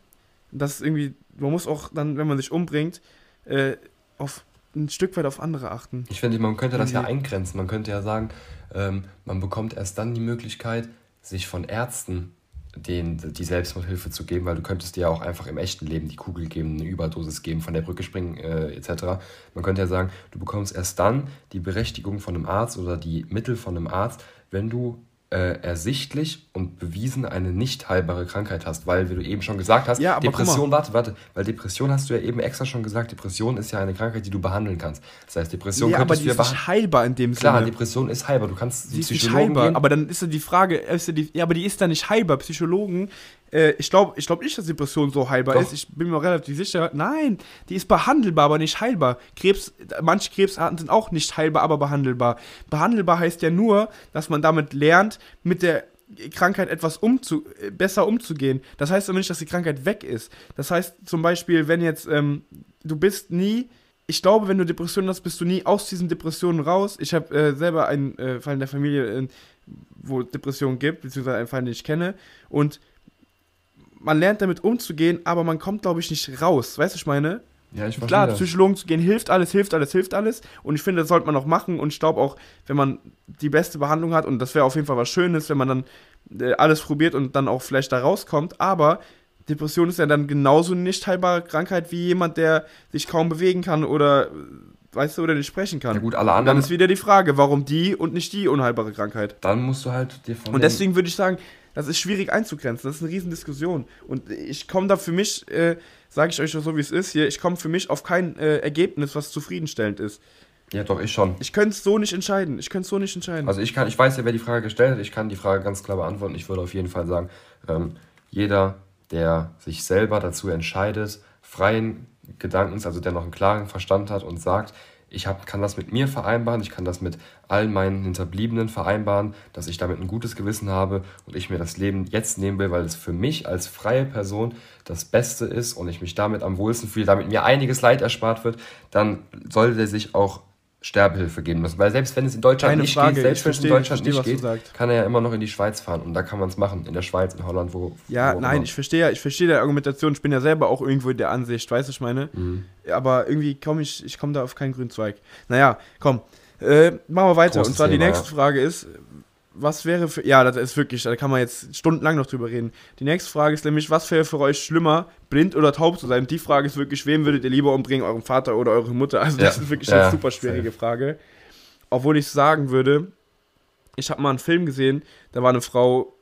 [SPEAKER 2] Das ist irgendwie, man muss auch dann, wenn man sich umbringt, äh, auf ein Stück weit auf andere achten.
[SPEAKER 1] Ich finde, man könnte das ja eingrenzen. Man könnte ja sagen, ähm, man bekommt erst dann die Möglichkeit, sich von Ärzten den, die Selbstmordhilfe zu geben, weil du könntest dir ja auch einfach im echten Leben die Kugel geben, eine Überdosis geben, von der Brücke springen äh, etc. Man könnte ja sagen, du bekommst erst dann die Berechtigung von einem Arzt oder die Mittel von einem Arzt, wenn du äh, ersichtlich und bewiesen eine nicht heilbare Krankheit hast, weil, wie du eben schon gesagt hast, ja, Depression, warte, warte, weil Depression hast du ja eben extra schon gesagt, Depression ist ja eine Krankheit, die du behandeln kannst. Das heißt, Depression ja, könntest aber die du ist nicht heilbar in dem Klar, Sinne. Klar, Depression ist heilbar, du kannst
[SPEAKER 2] sie ist nicht heilbar, gehen. aber dann ist ja die Frage, ist ja, die, ja, aber die ist dann nicht heilbar. Psychologen äh, ich glaube ich glaub nicht, dass Depression so heilbar Doch. ist. Ich bin mir relativ sicher. Nein, die ist behandelbar, aber nicht heilbar. Krebs, manche Krebsarten sind auch nicht heilbar, aber behandelbar. Behandelbar heißt ja nur, dass man damit lernt, mit der Krankheit etwas umzu äh, besser umzugehen. Das heißt aber nicht, dass die Krankheit weg ist. Das heißt zum Beispiel, wenn jetzt ähm, du bist nie ich glaube, wenn du Depressionen hast, bist du nie aus diesen Depressionen raus. Ich habe äh, selber einen äh, Fall in der Familie, äh, wo Depressionen gibt, beziehungsweise einen Fall, den ich kenne. Und man lernt damit umzugehen, aber man kommt, glaube ich, nicht raus. Weißt du, ich meine? Ja, ich Klar, das. Psychologen zu gehen hilft alles, hilft alles, hilft alles. Und ich finde, das sollte man auch machen. Und ich glaube auch, wenn man die beste Behandlung hat, und das wäre auf jeden Fall was Schönes, wenn man dann äh, alles probiert und dann auch vielleicht da rauskommt. Aber Depression ist ja dann genauso eine nicht heilbare Krankheit wie jemand, der sich kaum bewegen kann oder weißt du, oder nicht sprechen kann. Ja gut, alle anderen. Dann ist wieder die Frage, warum die und nicht die unheilbare Krankheit.
[SPEAKER 1] Dann musst du halt dir von
[SPEAKER 2] Und deswegen würde ich sagen, das ist schwierig einzugrenzen. Das ist eine Riesendiskussion. Und ich komme da für mich, äh, sage ich euch so, wie es ist hier, ich komme für mich auf kein äh, Ergebnis, was zufriedenstellend ist.
[SPEAKER 1] Ja, doch, ich schon.
[SPEAKER 2] Ich könnte es so nicht entscheiden. Ich könnte es so nicht entscheiden.
[SPEAKER 1] Also ich kann, ich weiß ja, wer die Frage gestellt hat. Ich kann die Frage ganz klar beantworten. Ich würde auf jeden Fall sagen, ähm, jeder, der sich selber dazu entscheidet, freien Gedankens, also der noch einen klaren Verstand hat und sagt, ich hab, kann das mit mir vereinbaren, ich kann das mit allen meinen Hinterbliebenen vereinbaren, dass ich damit ein gutes Gewissen habe und ich mir das Leben jetzt nehmen will, weil es für mich als freie Person das Beste ist und ich mich damit am wohlsten fühle, damit mir einiges Leid erspart wird, dann sollte der sich auch Sterbehilfe geben müssen. Weil selbst wenn es in Deutschland Keine nicht Frage, geht, selbst wenn es in Deutschland verstehe, nicht geht, kann er ja immer noch in die Schweiz fahren. Und da kann man es machen. In der Schweiz, in Holland, wo.
[SPEAKER 2] Ja,
[SPEAKER 1] wo
[SPEAKER 2] nein, immer. ich verstehe ich verstehe die Argumentation. Ich bin ja selber auch irgendwo in der Ansicht, weißt du, ich meine. Mhm. Aber irgendwie komme ich, ich komme da auf keinen grünen Zweig. Naja, komm. Äh, machen wir weiter. Großes Und zwar Thema, die nächste ja. Frage ist, was wäre für. Ja, das ist wirklich, da kann man jetzt stundenlang noch drüber reden. Die nächste Frage ist nämlich, was wäre für euch schlimmer, blind oder taub zu sein? Die Frage ist wirklich, wem würdet ihr lieber umbringen, euren Vater oder eure Mutter? Also, das ja. ist wirklich ja, eine super schwierige. Frage. Obwohl ich sagen würde, ich habe mal einen Film gesehen, da war eine Frau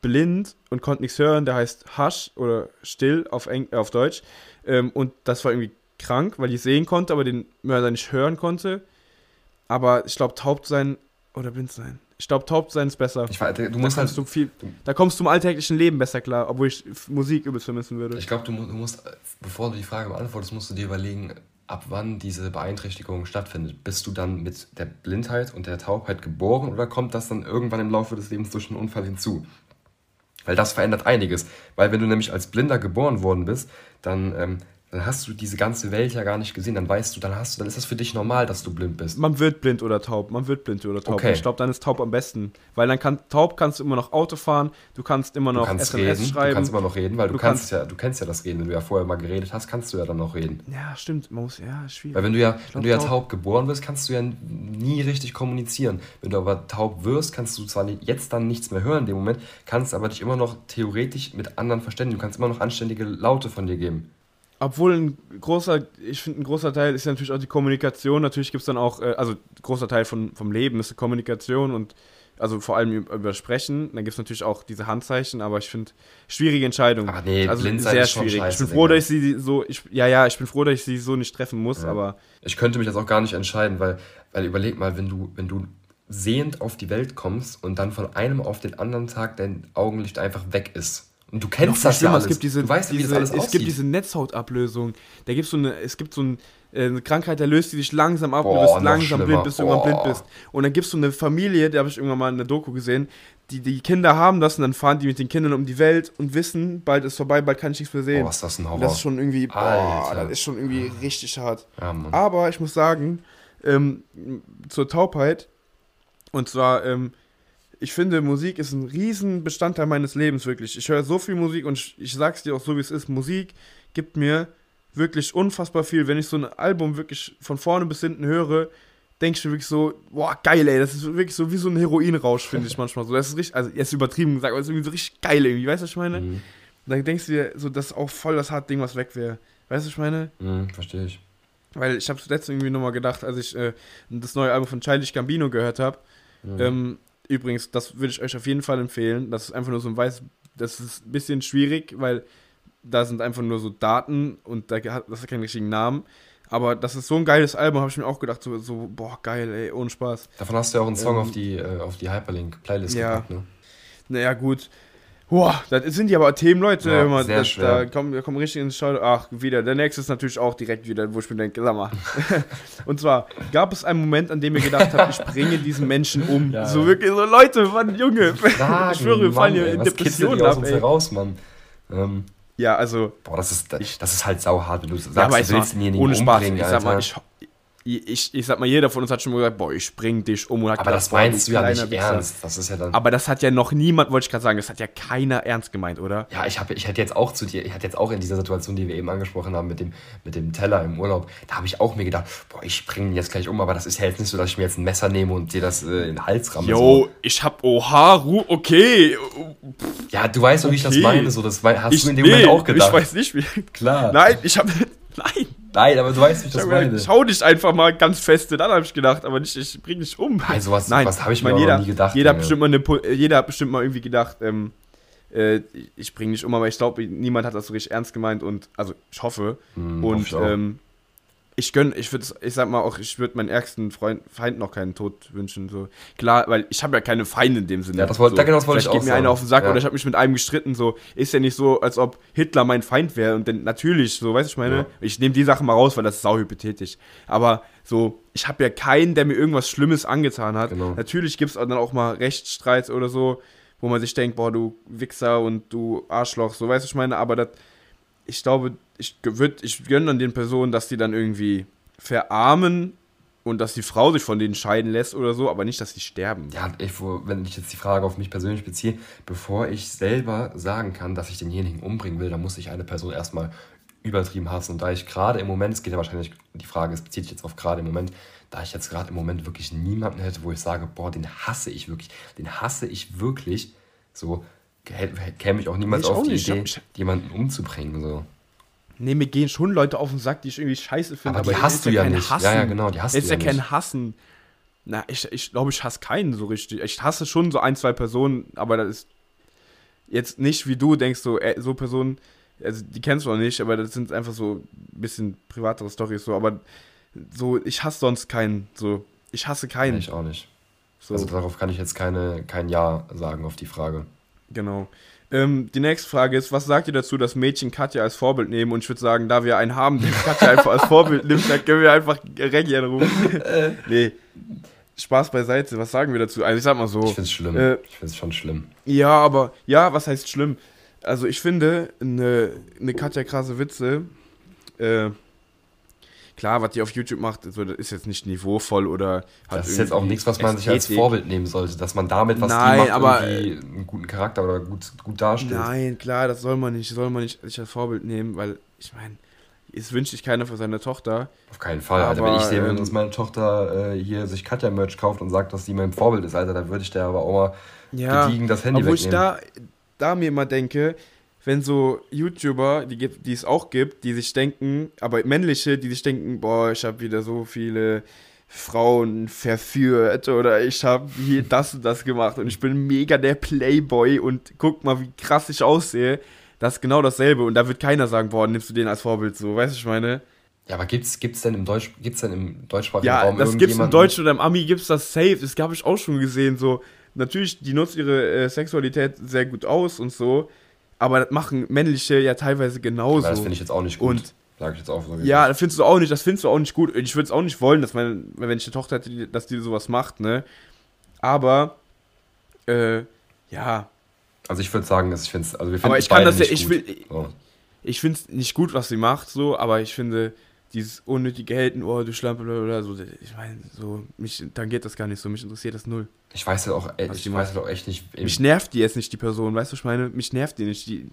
[SPEAKER 2] blind und konnte nichts hören, der heißt Hush oder Still auf, Eng äh, auf Deutsch. Ähm, und das war irgendwie krank, weil die sehen konnte, aber den Mörder nicht hören konnte. Aber ich glaube, taub sein oder blind sein. Ich glaube, taub sein ist besser. Ich, du musst halt, du viel, da kommst du im alltäglichen Leben besser klar, obwohl ich Musik übelst vermissen würde.
[SPEAKER 1] Ich glaube, du, du musst, bevor du die Frage beantwortest, musst du dir überlegen, ab wann diese Beeinträchtigung stattfindet. Bist du dann mit der Blindheit und der Taubheit geboren oder kommt das dann irgendwann im Laufe des Lebens durch einen Unfall hinzu? Weil das verändert einiges. Weil wenn du nämlich als Blinder geboren worden bist, dann ähm, dann hast du diese ganze Welt ja gar nicht gesehen. Dann weißt du, dann hast du, dann ist das für dich normal, dass du blind bist.
[SPEAKER 2] Man wird blind oder taub, man wird blind oder taub.
[SPEAKER 1] Okay.
[SPEAKER 2] Ich glaube, dann ist taub am besten. Weil dann kann, taub kannst du immer noch Auto fahren, du kannst immer noch
[SPEAKER 1] kannst
[SPEAKER 2] SMS
[SPEAKER 1] reden,
[SPEAKER 2] schreiben.
[SPEAKER 1] du kannst immer noch reden, weil du,
[SPEAKER 2] Du
[SPEAKER 1] kannst,
[SPEAKER 2] kannst-
[SPEAKER 1] ja, du kennst ja das Reden. Wenn du ja vorher mal geredet hast, kannst du ja dann noch reden.
[SPEAKER 2] ja, stimmt, man muss, ja, schwierig.
[SPEAKER 1] Weil wenn du ja,
[SPEAKER 2] Ich
[SPEAKER 1] wenn
[SPEAKER 2] glaub,
[SPEAKER 1] du ja
[SPEAKER 2] taub-
[SPEAKER 1] taub geboren wirst, kannst du ja nie richtig kommunizieren. Wenn du aber taub wirst, kannst du zwar jetzt dann nichts mehr hören in dem Moment, kannst aber dich immer noch theoretisch mit anderen verständigen. Du kannst immer noch anständige Laute von dir geben.
[SPEAKER 2] Obwohl ein großer, ich finde, ein großer Teil ist ja natürlich auch die Kommunikation. Natürlich gibt es dann auch, äh, also ein großer Teil von, vom Leben ist die Kommunikation und also vor allem über Sprechen. Dann gibt es natürlich auch diese Handzeichen, aber ich finde, schwierige Entscheidung.
[SPEAKER 1] Aber nee,
[SPEAKER 2] also
[SPEAKER 1] blind sein
[SPEAKER 2] sehr schwierig.
[SPEAKER 1] scheiße,
[SPEAKER 2] ich bin froh,
[SPEAKER 1] Digga.
[SPEAKER 2] dass ich sie so, ich, ja, ja, ich bin froh, dass ich sie so nicht treffen muss,
[SPEAKER 1] Ja.
[SPEAKER 2] aber
[SPEAKER 1] Ich könnte mich jetzt auch gar nicht entscheiden, weil, weil überleg mal, wenn du, wenn du sehend auf die Welt kommst und dann von einem auf den anderen Tag dein Augenlicht einfach weg ist. Und du kennst das ja alles.
[SPEAKER 2] Es gibt diese,
[SPEAKER 1] du weißt ja, wie
[SPEAKER 2] diese,
[SPEAKER 1] das alles
[SPEAKER 2] es
[SPEAKER 1] aussieht.
[SPEAKER 2] gibt diese Netzhautablösung. Da gibt's so eine, es gibt so ein, äh, eine Krankheit, da löst die sich langsam ab,
[SPEAKER 1] Boah,
[SPEAKER 2] du bist langsam blind, bis du irgendwann
[SPEAKER 1] Boah.
[SPEAKER 2] blind bist. Und dann gibt es so eine Familie, da habe ich irgendwann mal in der Doku gesehen, die, die Kinder haben das und dann fahren die mit den Kindern um die Welt und wissen, bald ist vorbei, bald kann ich nichts mehr sehen.
[SPEAKER 1] Boah, ist das ein Horror.
[SPEAKER 2] Und das ist schon irgendwie, boah, das ist schon irgendwie richtig hart.
[SPEAKER 1] ja.
[SPEAKER 2] Aber ich muss sagen, ähm, zur Taubheit, und zwar, ähm, ich finde, Musik ist ein riesen Bestandteil meines Lebens, wirklich. Ich höre so viel Musik und ich, ich sag's dir auch so, wie es ist. Musik gibt mir wirklich unfassbar viel. Wenn ich so ein Album wirklich von vorne bis hinten höre, denke ich mir wirklich so, boah, geil, ey, das ist wirklich so wie so ein Heroinrausch, finde ich [LAUGHS] manchmal so. Das ist richtig, also jetzt übertrieben gesagt, aber es ist irgendwie so richtig geil irgendwie, weißt du, was ich meine?
[SPEAKER 1] Mhm.
[SPEAKER 2] Dann denkst du dir, so, das ist auch voll das harte Ding, was weg wäre. Weißt du, was ich meine?
[SPEAKER 1] Mhm, verstehe ich.
[SPEAKER 2] Weil ich habe zuletzt irgendwie nochmal gedacht, als ich äh, das neue Album von Childish Gambino gehört habe.
[SPEAKER 1] Mhm.
[SPEAKER 2] Ähm, übrigens, das würde ich euch auf jeden Fall empfehlen. Das ist einfach nur so ein weiß. Das ist ein bisschen schwierig, weil da sind einfach nur so Daten und da hat das hat keinen richtigen Namen. Aber das ist so ein geiles Album, habe ich mir auch gedacht, so, so, boah, geil, ey, ohne Spaß.
[SPEAKER 1] Davon hast du ja auch einen Song
[SPEAKER 2] Ähm,
[SPEAKER 1] auf die, äh, auf die Hyperlink-Playlist
[SPEAKER 2] ja.
[SPEAKER 1] gepackt, ne?
[SPEAKER 2] Naja, gut. Boah, das sind die aber Themen, Leute.
[SPEAKER 1] Ja,
[SPEAKER 2] immer,
[SPEAKER 1] sehr
[SPEAKER 2] das,
[SPEAKER 1] schwer.
[SPEAKER 2] Da kommen, da kommen richtig ins Schau. Ach, wieder. Der nächste ist natürlich auch direkt wieder, wo ich mir denke, sag mal. [LAUGHS] Und zwar gab es einen Moment, an dem ihr gedacht habt, ich bringe diesen Menschen um. [LAUGHS]
[SPEAKER 1] Ja,
[SPEAKER 2] so
[SPEAKER 1] ja.
[SPEAKER 2] wirklich so, Leute, Mann, Junge.
[SPEAKER 1] Fragen, [LAUGHS]
[SPEAKER 2] ich schwöre, wir fallen hier in Depressionen ab, ey.
[SPEAKER 1] heraus, Mann? Ähm,
[SPEAKER 2] Ja, also,
[SPEAKER 1] boah, das ist, das ist halt sauhart, wenn du sagst,
[SPEAKER 2] ja, aber
[SPEAKER 1] du willst denjenigen
[SPEAKER 2] ohne Spaß.
[SPEAKER 1] umbringen,
[SPEAKER 2] Ich sag mal, ich, ich, ich sag mal, jeder von uns hat schon mal gesagt, boah, ich bring dich um. Und hat
[SPEAKER 1] aber das meinst du ja nicht
[SPEAKER 2] Wichser.
[SPEAKER 1] ernst. Das ist ja dann.
[SPEAKER 2] Aber das hat ja noch niemand, wollte ich gerade sagen, das hat ja keiner ernst gemeint, oder?
[SPEAKER 1] Ja, ich, hab, ich hätte jetzt auch zu dir, ich hatte jetzt auch in dieser Situation, die wir eben angesprochen haben, mit dem, mit dem Teller im Urlaub, da habe ich auch mir gedacht, boah, ich bringe ihn jetzt gleich um, aber das ist ja jetzt nicht so, dass ich mir jetzt ein Messer nehme und dir das äh, in den Hals ramme.
[SPEAKER 2] Yo,
[SPEAKER 1] So.
[SPEAKER 2] ich hab Oha, Ru, okay.
[SPEAKER 1] Ja, du weißt doch, wie ich das
[SPEAKER 2] Okay.
[SPEAKER 1] meine, so, das hast
[SPEAKER 2] Ich,
[SPEAKER 1] du in dem
[SPEAKER 2] nee,
[SPEAKER 1] Moment auch gedacht.
[SPEAKER 2] ich weiß nicht, wie.
[SPEAKER 1] Klar.
[SPEAKER 2] Nein, ich hab. [LAUGHS] Nein.
[SPEAKER 1] Nein, aber du weißt, wie ich
[SPEAKER 2] Ich
[SPEAKER 1] das meine.
[SPEAKER 2] gedacht, schau dich einfach mal ganz feste, dann habe ich gedacht, aber nicht, ich bring dich um.
[SPEAKER 1] Nein, sowas-
[SPEAKER 2] Nein,
[SPEAKER 1] sowas hab ich mir auch noch
[SPEAKER 2] jeder,
[SPEAKER 1] nie gedacht,
[SPEAKER 2] Jeder hat, bestimmt mal eine, äh, jeder hat bestimmt mal irgendwie gedacht, ähm, äh, ich bring dich um, aber ich glaube, niemand hat das so richtig ernst gemeint und, also ich hoffe.
[SPEAKER 1] Hm, hoffe
[SPEAKER 2] und
[SPEAKER 1] ich auch.
[SPEAKER 2] ähm, ich gönn, ich würde, ich sag mal auch, ich würde meinen ärgsten Freund, Feind noch keinen Tod wünschen. So klar, weil ich habe ja keine Feinde in dem Sinne.
[SPEAKER 1] Ja, das wollte-
[SPEAKER 2] so.
[SPEAKER 1] genau, das wollte
[SPEAKER 2] Vielleicht
[SPEAKER 1] ich auch
[SPEAKER 2] geht mir einer
[SPEAKER 1] sagen.
[SPEAKER 2] auf den Sack
[SPEAKER 1] Ja.
[SPEAKER 2] oder ich habe mich mit einem gestritten. So ist ja nicht so, als ob Hitler mein Feind wäre und dann natürlich, so, weißt du, ich meine,
[SPEAKER 1] Ja.
[SPEAKER 2] ich nehme die Sache mal raus, weil das ist sauhypothetisch. Aber so, ich habe ja keinen, der mir irgendwas Schlimmes angetan hat.
[SPEAKER 1] Genau.
[SPEAKER 2] Natürlich gibt es dann auch mal Rechtsstreits oder so, wo man sich denkt, boah, du Wichser und du Arschloch, so, weißt du, ich meine, aber das, ich glaube, ich würde, ich gönne an den Personen, dass die dann irgendwie verarmen und dass die Frau sich von denen scheiden lässt oder so, aber nicht, dass sie sterben.
[SPEAKER 1] Ja, ich, wenn ich jetzt die Frage auf mich persönlich beziehe, bevor ich selber sagen kann, dass ich denjenigen umbringen will, dann muss ich eine Person erstmal übertrieben hassen. Und da ich gerade im Moment, es geht ja wahrscheinlich, die Frage, es bezieht sich jetzt auf gerade im Moment, da ich jetzt gerade im Moment wirklich niemanden hätte, wo ich sage, boah, den hasse ich wirklich, den hasse ich wirklich, so kä- käme ich auch niemals
[SPEAKER 2] ich
[SPEAKER 1] auf
[SPEAKER 2] auch
[SPEAKER 1] die
[SPEAKER 2] nicht.
[SPEAKER 1] Idee, jemanden umzubringen. So.
[SPEAKER 2] Nee, mir gehen schon Leute auf den Sack, die ich irgendwie scheiße finde.
[SPEAKER 1] Aber die
[SPEAKER 2] es
[SPEAKER 1] hast
[SPEAKER 2] ist
[SPEAKER 1] du ja
[SPEAKER 2] kein
[SPEAKER 1] nicht. Ja, ja, genau, die hast
[SPEAKER 2] ist
[SPEAKER 1] du
[SPEAKER 2] ja
[SPEAKER 1] ja
[SPEAKER 2] kein
[SPEAKER 1] nicht.
[SPEAKER 2] Hassen. Na, ich, ich glaube, ich hasse keinen so richtig. Ich hasse schon so ein, zwei Personen, aber das ist jetzt nicht wie du denkst, so, äh, so Personen, also die kennst du noch nicht, aber das sind einfach so ein bisschen privatere Storys, so, aber so, ich hasse sonst keinen, so, ich hasse keinen.
[SPEAKER 1] Ich auch nicht.
[SPEAKER 2] so.
[SPEAKER 1] Also darauf kann ich jetzt keine, kein Ja sagen auf die Frage.
[SPEAKER 2] Genau. Ähm, die nächste Frage ist, was sagt ihr dazu, dass Mädchen Katja als Vorbild nehmen? Und ich würde sagen, da wir einen haben, der [LAUGHS] Katja einfach als Vorbild nimmt, dann können wir einfach Reggie anrufen. nee. Spaß beiseite, was sagen wir dazu? Also ich sag mal so.
[SPEAKER 1] Ich find's schlimm. Äh, ich find's schon schlimm.
[SPEAKER 2] Ja, aber, ja, was heißt schlimm? Also ich finde, eine, eine Katja Krase Witze, äh, klar, was die auf YouTube macht, so, das ist jetzt nicht niveauvoll oder
[SPEAKER 1] Das ist jetzt auch nichts, was man Ästhetik. sich als Vorbild nehmen sollte, dass man damit, was
[SPEAKER 2] Nein,
[SPEAKER 1] die macht,
[SPEAKER 2] aber,
[SPEAKER 1] irgendwie einen guten Charakter oder gut, gut darstellt.
[SPEAKER 2] Nein, klar, das soll man nicht, soll man nicht sich als Vorbild nehmen, weil ich meine, es wünscht sich keiner für seine Tochter.
[SPEAKER 1] Auf keinen Fall, Alter. Wenn ich sehe, ähm, dass meine Tochter äh, hier sich Katja-Merch kauft und sagt, dass sie mein Vorbild ist, Alter, dann würde ich der aber auch mal ja, gediegen das Handy
[SPEAKER 2] obwohl wegnehmen. ich da, da mir immer denke, wenn so YouTuber, die, die es auch gibt, die sich denken, aber männliche, die sich denken, boah, ich habe wieder so viele Frauen verführt oder ich habe hier [LAUGHS] das und das gemacht und ich bin mega der Playboy und guck mal, wie krass ich aussehe. Das ist genau dasselbe und da wird keiner sagen, boah, nimmst du den als Vorbild so, weißt du, ich meine?
[SPEAKER 1] Ja, aber gibt's, gibt's denn im Deutsch, gibt's denn im deutschsprachigen
[SPEAKER 2] ja, Raum das gibt's im Deutsch oder im Ami gibt's das safe, das habe ich auch schon gesehen, so. Natürlich, die nutzen ihre äh, Sexualität sehr gut aus und so, aber das machen männliche ja teilweise genauso.
[SPEAKER 1] das finde ich jetzt auch nicht gut. Und Sag ich jetzt auch
[SPEAKER 2] so. Ja, das findest du auch nicht, das findest du auch nicht gut. Ich würde es auch nicht wollen, dass meine, wenn ich eine Tochter hätte, dass die sowas macht, ne? Aber, äh, ja.
[SPEAKER 1] Also ich würde sagen, dass ich finde es, also wir
[SPEAKER 2] finden Aber ich kann das ja, ich will, so. ich finde es nicht gut, was sie macht, so, aber ich finde, dieses unnötige Helden, oh, du Schlampe oder so, ich meine, so, mich, dann geht das gar nicht so, mich interessiert das null.
[SPEAKER 1] Ich weiß ja auch, ey, ich weiß halt auch echt nicht.
[SPEAKER 2] Mich nervt die jetzt nicht, die Person, weißt du, ich meine, mich nervt die nicht. Die,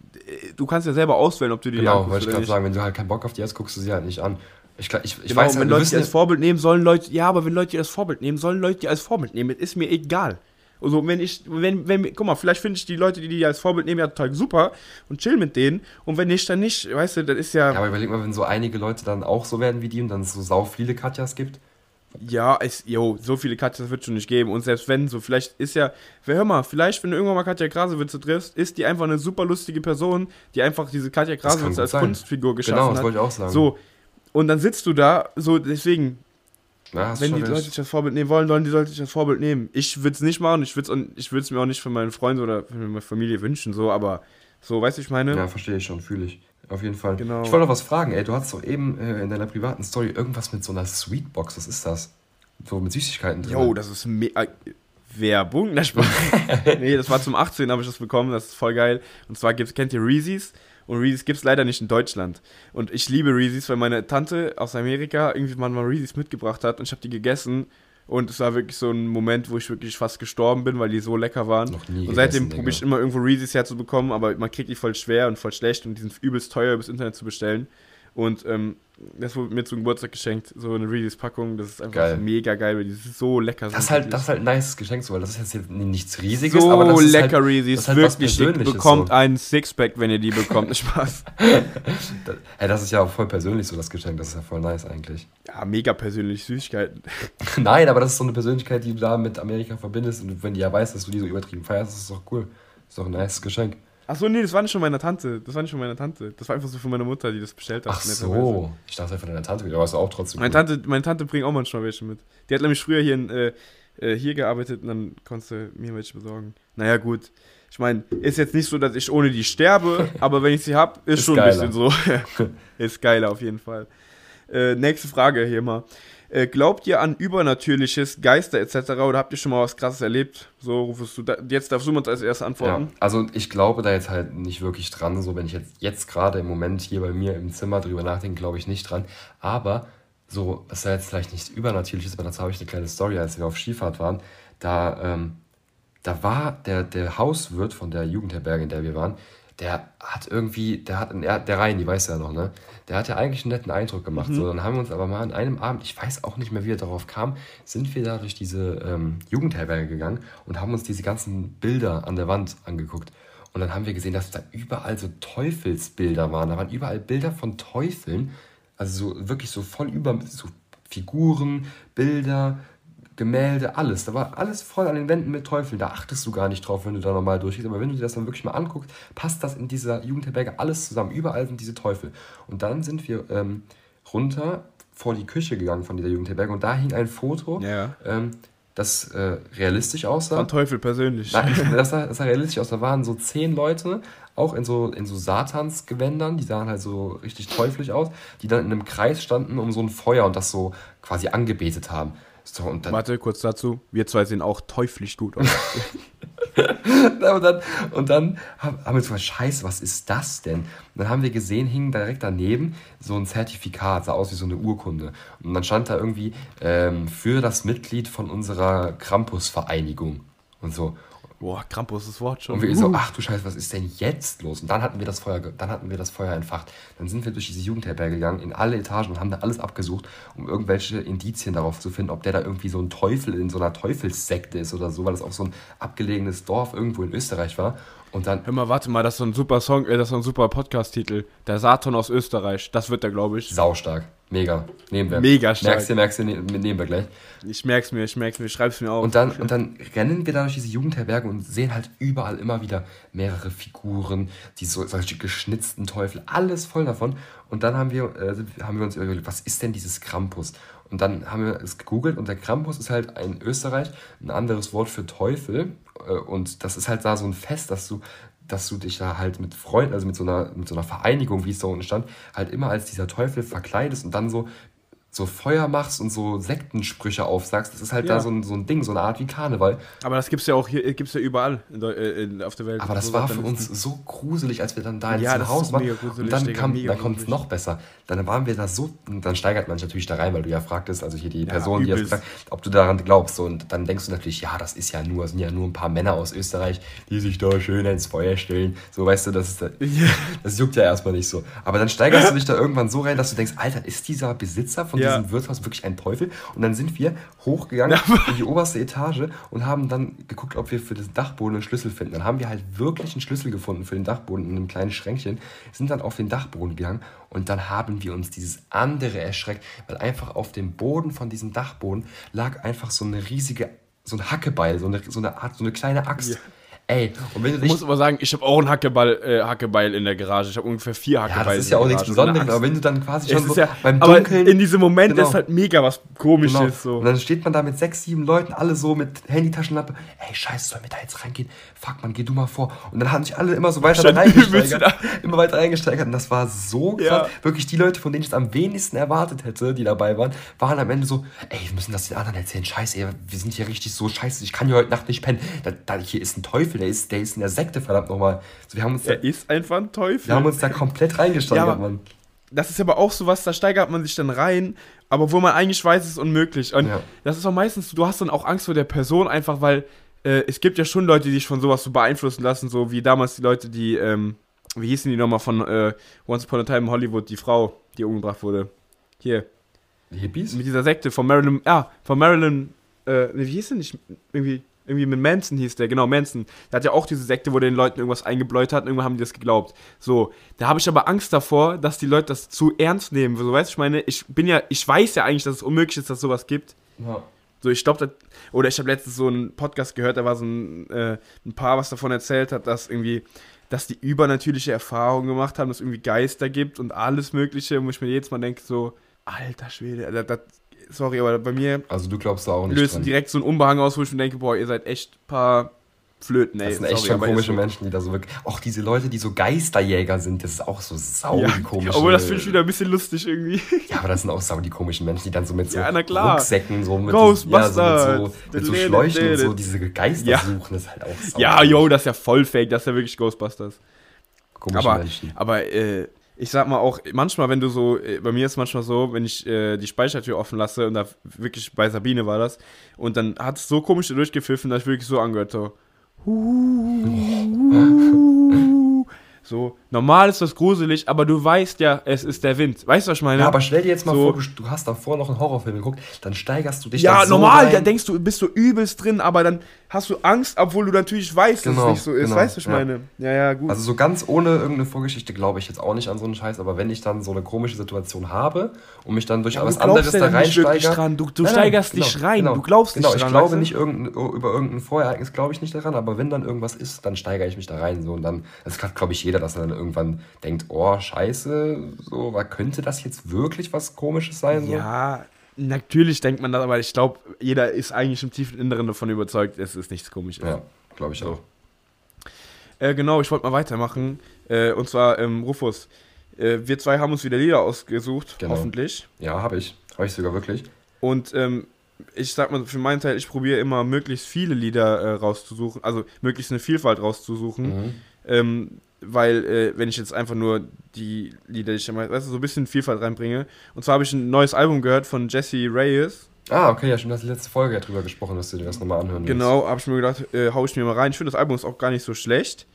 [SPEAKER 2] du kannst ja selber auswählen, ob du die
[SPEAKER 1] Genau, wollte ich gerade sagen, wenn du halt keinen Bock auf die hast, guckst du sie halt nicht an. Ich, ich, ich
[SPEAKER 2] genau, weiß wenn halt, Leute die als Vorbild nehmen, sollen Leute, ja, aber wenn Leute die als Vorbild nehmen, sollen Leute die als Vorbild nehmen, ist mir egal. Also wenn ich, wenn, wenn, guck mal, vielleicht finde ich die Leute, die die als Vorbild nehmen, ja total super und chill mit denen. Und wenn nicht, dann nicht, weißt du, das ist ja.
[SPEAKER 1] Ja, aber überleg mal, wenn so einige Leute dann auch so werden wie die und dann so sau viele Katjas gibt.
[SPEAKER 2] Ja, es, jo, so viele Katjas wird es schon nicht geben. Und selbst wenn, so vielleicht ist ja, hör mal, vielleicht, wenn du irgendwann mal Katja Krasewitze triffst, ist die einfach eine super lustige Person, die einfach diese Katja Krasewitze als sein. Kunstfigur geschaffen genau, hat. Genau, das wollte ich auch sagen. So, und dann sitzt du da, so, deswegen, ja, wenn die Leute sich das Vorbild nehmen wollen, sollen die Leute sich das Vorbild nehmen. Ich würde es nicht machen, ich würde es mir auch nicht für meine Freunde oder für meine Familie wünschen, so, aber so, weißt du, ich meine?
[SPEAKER 1] Ja, verstehe ich schon, fühle ich. Auf jeden Fall. Genau. Ich wollte noch was fragen, ey. Du hast doch eben äh, in deiner privaten Story irgendwas mit so einer Sweetbox. Was ist das? So mit Süßigkeiten
[SPEAKER 2] drin. Jo, das ist mega. Werbung? Na, Spaß. [LAUGHS] nee, das war zum 18. habe ich das bekommen. Das ist voll geil. Und zwar gibt's, kennt ihr Reese's? Und Reese's gibt es leider nicht in Deutschland. Und ich liebe Reese's, weil meine Tante aus Amerika irgendwie mal Reese's mitgebracht hat und ich habe die gegessen. Und es war wirklich so ein Moment, wo ich wirklich fast gestorben bin, weil die so lecker waren. Noch nie und seitdem probiere ich immer irgendwo Reese's herzubekommen, aber man kriegt die voll schwer und voll schlecht und die sind übelst teuer übers Internet zu bestellen. Und ähm, das wurde mir zum Geburtstag geschenkt, so eine Reese's-Packung. Das ist einfach geil. mega geil, weil die ist so lecker
[SPEAKER 1] Das ist halt, das ist halt ein nices Geschenk, so, weil das ist jetzt nichts Riesiges, so aber das
[SPEAKER 2] ist lecker halt, Reese's, halt wirklich. Ihr bekommt so. einen Sixpack, wenn ihr die bekommt. [LAUGHS] Spaß. [LAUGHS]
[SPEAKER 1] das, hey, das ist ja auch voll persönlich so, das Geschenk. Das ist ja voll nice eigentlich.
[SPEAKER 2] Ja, mega persönlich Süßigkeiten. [LAUGHS]
[SPEAKER 1] Nein, aber das ist so eine Persönlichkeit, die du da mit Amerika verbindest. Und wenn die ja weiß, dass du die so übertrieben feierst, ist das doch cool. Das ist doch ein nice Geschenk.
[SPEAKER 2] Achso, nee, das war nicht von meiner Tante. Das war nicht von meiner Tante. Das war einfach so von meiner Mutter, die das bestellt hat.
[SPEAKER 1] Ach so. Ich dachte von deiner Tante aber ist auch trotzdem
[SPEAKER 2] meine Tante, meine Tante bringt auch manchmal welche mit. Die hat nämlich früher hier, in, äh, äh, hier gearbeitet und dann konntest du mir welche besorgen. Naja, gut. Ich meine, ist jetzt nicht so, dass ich ohne die sterbe, [LAUGHS] aber wenn ich sie habe, ist, ist, schon geiler. ein bisschen so. [LAUGHS] [LAUGHS] ist geiler auf jeden Fall. Äh, nächste Frage hier mal. Äh, glaubt ihr an Übernatürliches, Geister etc. oder habt ihr schon mal was Krasses erlebt? So rufst du da, jetzt darfst du uns als erstes antworten. Ja,
[SPEAKER 1] also ich glaube da jetzt halt nicht wirklich dran. So wenn ich jetzt jetzt gerade im Moment hier bei mir im Zimmer drüber nachdenke, glaube ich nicht dran. Aber so, was da jetzt vielleicht nicht übernatürlich ist, aber dazu habe ich eine kleine Story, als wir auf Skifahrt waren. Da, ähm, da war der, der Hauswirt von der Jugendherberge, in der wir waren, der hat irgendwie, der hat, der Rhein, die weiß ja noch, ne? Der hat ja eigentlich einen netten Eindruck gemacht. Mhm. So, dann haben wir uns aber mal an einem Abend, ich weiß auch nicht mehr, wie er darauf kam, sind wir da durch diese ähm, Jugendherberge gegangen und haben uns diese ganzen Bilder an der Wand angeguckt. Und dann haben wir gesehen, dass da überall so Teufelsbilder waren. Da waren überall Bilder von Teufeln. Also so wirklich so voll über so Figuren, Bilder, Gemälde, alles. Da war alles voll an den Wänden mit Teufeln. Da achtest du gar nicht drauf, wenn du da normal durchgehst. Aber wenn du dir das dann wirklich mal anguckst, passt das in dieser Jugendherberge alles zusammen. Überall sind diese Teufel. Und dann sind wir ähm, runter vor die Küche gegangen von dieser Jugendherberge und da hing ein Foto, ja. ähm, das äh, realistisch aussah.
[SPEAKER 2] Von Teufel persönlich.
[SPEAKER 1] Nein, [LAUGHS] das sah, das sah realistisch aus. Da waren so zehn Leute, auch in so, in so Satansgewändern, die sahen halt so richtig teuflisch aus, die dann in einem Kreis standen um so ein Feuer und das so quasi angebetet haben. So, und dann,
[SPEAKER 2] Warte, kurz dazu. Wir zwei sehen auch teuflisch gut aus. [LAUGHS]
[SPEAKER 1] und dann, und dann haben haben wir gesagt, scheiße, was ist das denn? Und dann haben wir gesehen, hing direkt daneben so ein Zertifikat, sah aus wie so eine Urkunde. Und dann stand da irgendwie ähm, für das Mitglied von unserer Krampus-Vereinigung und so.
[SPEAKER 2] Boah, Krampus, das Wort schon.
[SPEAKER 1] Und wir so,
[SPEAKER 2] Uh.
[SPEAKER 1] ach du Scheiße, was ist denn jetzt los? Und dann hatten wir das Feuer, dann hatten wir das Feuer entfacht. Dann sind wir durch diese Jugendherberge gegangen, in alle Etagen und haben da alles abgesucht, um irgendwelche Indizien darauf zu finden, ob der da irgendwie so ein Teufel in so einer Teufelssekte ist oder so, weil das auch so ein abgelegenes Dorf irgendwo in Österreich war. Und dann,
[SPEAKER 2] Hör mal, warte mal, das ist so ein super Song, äh, das ist so ein super Podcast-Titel. Der Satan aus Österreich. Das wird der, glaube ich.
[SPEAKER 1] saustark. Mega. Nehmen wir.
[SPEAKER 2] Mega stark.
[SPEAKER 1] Merkst du, merkst du, ne- nehmen wir gleich.
[SPEAKER 2] Ich merk's mir, ich merk's mir, schreib's mir auf.
[SPEAKER 1] Und dann, und dann rennen wir da durch diese Jugendherberge und sehen halt überall immer wieder mehrere Figuren, die so solche geschnitzten Teufel, alles voll davon. Und dann haben wir, äh, haben wir uns überlegt, was ist denn dieses Krampus? Und dann haben wir es gegoogelt und der Krampus ist halt in Österreich ein anderes Wort für Teufel. Äh, und das ist halt da so ein Fest, dass du dass du dich da halt mit Freunden, also mit so einer, mit so einer Vereinigung, wie es da unten stand, halt immer als dieser Teufel verkleidest und dann so, so Feuer machst und so Sektensprüche aufsagst. Das ist halt
[SPEAKER 2] Ja.
[SPEAKER 1] da so ein, so ein Ding, so eine Art wie Karneval.
[SPEAKER 2] Aber das gibt's ja auch hier, gibt's ja überall in, Deu- äh, in, auf der Welt.
[SPEAKER 1] Aber das
[SPEAKER 2] So
[SPEAKER 1] war für uns so gruselig, als wir dann da in
[SPEAKER 2] Ja,
[SPEAKER 1] diesem Haus waren.
[SPEAKER 2] gruselig,
[SPEAKER 1] Und dann,
[SPEAKER 2] Digga,
[SPEAKER 1] kam,
[SPEAKER 2] mega
[SPEAKER 1] dann kommt es
[SPEAKER 2] gruselig.
[SPEAKER 1] noch besser. Dann waren wir da so, und dann steigert man sich natürlich da rein, weil du ja fragtest, also hier die
[SPEAKER 2] Ja,
[SPEAKER 1] Person, die das
[SPEAKER 2] übelst.
[SPEAKER 1] gesagt ob du daran glaubst. Und dann denkst du natürlich, ja, das ist ja nur, sind ja nur ein paar Männer aus Österreich, die sich da schön ins Feuer stellen. So, weißt du, das, ist, [LAUGHS] das juckt ja erstmal nicht so. Aber dann steigerst du dich da irgendwann so rein, dass du denkst, Alter, ist dieser Besitzer von
[SPEAKER 2] Ja.
[SPEAKER 1] diesem Wirtshaus wirklich ein Teufel? Und dann sind wir hochgegangen in die oberste Etage und haben dann geguckt, ob wir für den Dachboden einen Schlüssel finden. Dann haben wir halt wirklich einen Schlüssel gefunden für den Dachboden in einem kleinen Schränkchen, sind dann auf den Dachboden gegangen und dann haben wir uns dieses andere erschreckt, weil einfach auf dem Boden von diesem Dachboden lag einfach so eine riesige, so ein Hackebeil, so eine, so eine Art, so eine kleine Axt.
[SPEAKER 2] Ja.
[SPEAKER 1] Ey, und wenn du
[SPEAKER 2] Ich muss aber sagen, ich habe auch einen Hackeball, äh, Hackebeil in der Garage. Ich habe ungefähr vier
[SPEAKER 1] ja,
[SPEAKER 2] Hackebeile.
[SPEAKER 1] das ist ja auch nichts Besonderes, aber wenn du dann quasi schon so
[SPEAKER 2] ja,
[SPEAKER 1] beim Dunkeln
[SPEAKER 2] in diesem Moment
[SPEAKER 1] Genau.
[SPEAKER 2] ist halt mega was komisches.
[SPEAKER 1] Genau.
[SPEAKER 2] So.
[SPEAKER 1] Und dann steht man da mit sechs, sieben Leuten, alle so mit Handytaschenlampe. Ey, scheiße, sollen wir da jetzt reingehen? Fuck, man, geh du mal vor. Und dann haben sich alle immer so weiter [LAUGHS]
[SPEAKER 2] Stand
[SPEAKER 1] da
[SPEAKER 2] übelst
[SPEAKER 1] reingesteigert. Immer weiter reingesteigert. Und das war so krass.
[SPEAKER 2] Ja.
[SPEAKER 1] Wirklich die Leute, von denen ich es am wenigsten erwartet hätte, die dabei waren, waren am Ende so, ey, wir müssen das den anderen erzählen. Scheiße, ey, wir sind hier richtig so scheiße. Ich kann hier heute Nacht nicht pennen. Da, da, hier ist ein Teufel, der ist, der ist in der Sekte, verdammt nochmal. So, wir haben uns da,
[SPEAKER 2] er ist einfach ein Teufel.
[SPEAKER 1] wir haben uns da komplett reingesteigert,
[SPEAKER 2] Ja,
[SPEAKER 1] Mann.
[SPEAKER 2] das ist aber auch so was, da steigert man sich dann rein, aber wo man eigentlich weiß, es ist unmöglich. Und
[SPEAKER 1] Ja.
[SPEAKER 2] das ist auch meistens, du hast dann auch Angst vor der Person, einfach weil äh, es gibt ja schon Leute, die dich von sowas so beeinflussen lassen, so wie damals die Leute, die, ähm, wie hießen die nochmal von äh, Once Upon a Time in Hollywood, die Frau, die umgebracht wurde. Hier,
[SPEAKER 1] Die Hippies?
[SPEAKER 2] mit dieser Sekte von Marilyn, ah, von Marilyn, äh, wie hieß der nicht? Irgendwie, irgendwie mit Manson hieß der, genau, Manson. Der hat ja auch diese Sekte, wo der den Leuten irgendwas eingebläut hat und irgendwann haben die das geglaubt. So, da habe ich aber Angst davor, dass die Leute das zu ernst nehmen. So, weißt du, ich meine, ich bin ja, ich weiß ja eigentlich, dass es unmöglich ist, dass sowas gibt.
[SPEAKER 1] Ja.
[SPEAKER 2] So, ich glaube, oder ich habe letztens so einen Podcast gehört, da war so ein, äh, ein Paar, was davon erzählt hat, dass irgendwie, dass die übernatürliche Erfahrungen gemacht haben, dass es irgendwie Geister gibt und alles Mögliche, wo ich mir jedes Mal denke, so, alter Schwede, das, das, sorry, aber bei mir
[SPEAKER 1] Also du glaubst da auch nicht
[SPEAKER 2] löst
[SPEAKER 1] dran.
[SPEAKER 2] direkt so ein Unbehagen aus, wo ich mir denke, boah, ihr seid echt ein paar Flöten, ey.
[SPEAKER 1] Das sind echt
[SPEAKER 2] sorry,
[SPEAKER 1] schon komische. Menschen, die da so wirklich. Auch diese Leute, die so Geisterjäger sind, das ist auch so sau
[SPEAKER 2] Ja,
[SPEAKER 1] die komische.
[SPEAKER 2] obwohl das finde ich wieder ein bisschen lustig irgendwie.
[SPEAKER 1] Ja, aber das sind auch sau die komischen Menschen, die dann so mit so
[SPEAKER 2] Ja.
[SPEAKER 1] Rucksäcken, so mit,
[SPEAKER 2] Ghostbusters.
[SPEAKER 1] ja, so mit so, mit so Schläuchen und so diese Geister
[SPEAKER 2] Ja.
[SPEAKER 1] suchen. Das ist halt auch sau
[SPEAKER 2] Ja, yo, das ist ja voll fake, das ist ja wirklich Ghostbusters.
[SPEAKER 1] komische
[SPEAKER 2] aber,
[SPEAKER 1] Menschen.
[SPEAKER 2] aber äh, ich sag mal auch, manchmal, wenn du so, äh, bei mir ist manchmal so, wenn ich äh, die Speichertür offen lasse und da wirklich bei Sabine war das und dann hat es so komisch durchgepfiffen, dass ich wirklich so angehört so. [LAUGHS] So, normal ist das gruselig, aber du weißt ja, es ist der Wind. Weißt du, was ich meine?
[SPEAKER 1] Ja, aber stell dir jetzt mal
[SPEAKER 2] So.
[SPEAKER 1] vor, du, hast davor noch einen Horrorfilm geguckt, dann steigerst du dich
[SPEAKER 2] ja,
[SPEAKER 1] so
[SPEAKER 2] normal,
[SPEAKER 1] rein.
[SPEAKER 2] da denkst du, bist du übelst drin, aber dann hast du Angst, obwohl du natürlich weißt, dass
[SPEAKER 1] Genau,
[SPEAKER 2] es nicht so ist.
[SPEAKER 1] genau,
[SPEAKER 2] weißt du, was ich
[SPEAKER 1] ja.
[SPEAKER 2] meine? Ja, ja, gut.
[SPEAKER 1] Also so ganz ohne irgendeine Vorgeschichte glaube ich jetzt auch nicht an so einen Scheiß, aber wenn ich dann so eine komische Situation habe und mich dann durch
[SPEAKER 2] Ja,
[SPEAKER 1] was anderes da reinsteige.
[SPEAKER 2] dran. Du, du
[SPEAKER 1] Nein, nein,
[SPEAKER 2] steigerst
[SPEAKER 1] genau,
[SPEAKER 2] dich rein,
[SPEAKER 1] genau.
[SPEAKER 2] du glaubst
[SPEAKER 1] genau,
[SPEAKER 2] nicht
[SPEAKER 1] ich
[SPEAKER 2] dran.
[SPEAKER 1] glaube
[SPEAKER 2] weißt du?
[SPEAKER 1] nicht irgendein, über irgendein Vorereignis glaube ich nicht daran, aber wenn dann irgendwas ist, dann steigere ich mich da rein so und dann das hat glaube ich jeder, dass er dann irgendwann denkt, oh Scheiße, so, was könnte das jetzt wirklich was Komisches sein? So?
[SPEAKER 2] Ja, natürlich denkt man das, aber ich glaube, jeder ist eigentlich im tiefen Inneren davon überzeugt, es ist nichts komisches.
[SPEAKER 1] ja glaube ich auch.
[SPEAKER 2] Äh, genau, ich wollte mal weitermachen. Äh, und zwar, ähm, Rufus, äh, wir zwei haben uns wieder Lieder ausgesucht,
[SPEAKER 1] Genau.
[SPEAKER 2] hoffentlich.
[SPEAKER 1] Ja, habe ich, habe ich sogar wirklich.
[SPEAKER 2] Und ähm, ich sag mal, für meinen Teil, ich probiere immer möglichst viele Lieder äh, rauszusuchen, also möglichst eine Vielfalt rauszusuchen.
[SPEAKER 1] Mhm.
[SPEAKER 2] Ähm, weil, äh, wenn ich jetzt einfach nur die Lieder, die ich immer, weißt du, so ein bisschen Vielfalt reinbringe. Und zwar habe ich ein neues Album gehört von Jesse Reyes.
[SPEAKER 1] Ah, okay, ja, hast die letzte Folge ja drüber gesprochen, dass du dir das nochmal anhören.
[SPEAKER 2] Genau, habe ich mir gedacht, äh, hau ich mir mal rein. Ich finde, das Album ist auch gar nicht so schlecht.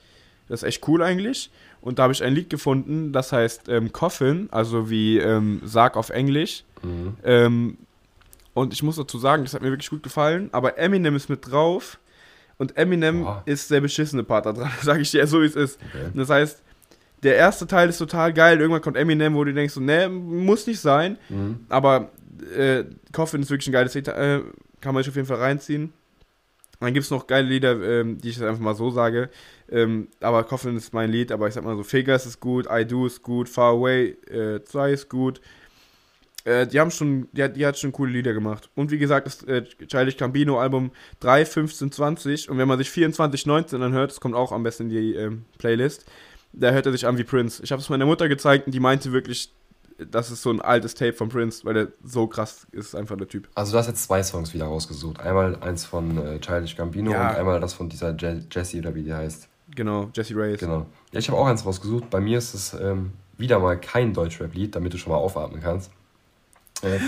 [SPEAKER 2] Das ist echt cool eigentlich. Und da habe ich ein Lied gefunden, das heißt ähm, Coffin, also wie ähm, Sarg auf Englisch.
[SPEAKER 1] Mhm.
[SPEAKER 2] Ähm, und ich muss dazu sagen, das hat mir wirklich gut gefallen. Aber Eminem ist mit drauf. Und Eminem
[SPEAKER 1] Boah.
[SPEAKER 2] ist der beschissene Part da dran, [LAUGHS] sage ich dir so, wie es ist.
[SPEAKER 1] Okay.
[SPEAKER 2] Das heißt, der erste Teil ist total geil. Irgendwann kommt Eminem, wo du denkst, so, ne, muss nicht sein.
[SPEAKER 1] Mhm.
[SPEAKER 2] Aber äh, Coffin ist wirklich ein geiles Lied. Äh, kann man sich auf jeden Fall reinziehen. Dann gibt es noch geile Lieder, ähm, die ich jetzt einfach mal so sage. Ähm, aber Coffin ist mein Lied. Aber ich sag mal so, Figures ist gut, I Do ist gut, Far Away äh, 2 ist gut. Äh, die haben schon, die, hat- die hat schon coole Lieder gemacht. Und wie gesagt, das äh, Childish Gambino Album 3, 15, 20. Und wenn man sich 24, 19 anhört, das kommt auch am besten in die ähm, Playlist, da hört er sich an wie Prince. Ich habe es meiner Mutter gezeigt und die meinte wirklich, das ist so ein altes Tape von Prince, weil der so krass ist, einfach der Typ.
[SPEAKER 1] Also du hast jetzt zwei Songs wieder rausgesucht. Einmal eins von äh, Childish Gambino
[SPEAKER 2] Ja.
[SPEAKER 1] und einmal das von dieser Je Jessie oder wie die heißt.
[SPEAKER 2] Genau, Jesse Reyes.
[SPEAKER 1] Genau. Ja, ich habe auch eins rausgesucht. Bei mir ist es ähm, wieder mal kein Deutschrap-Lied, damit du schon mal aufatmen kannst. Äh,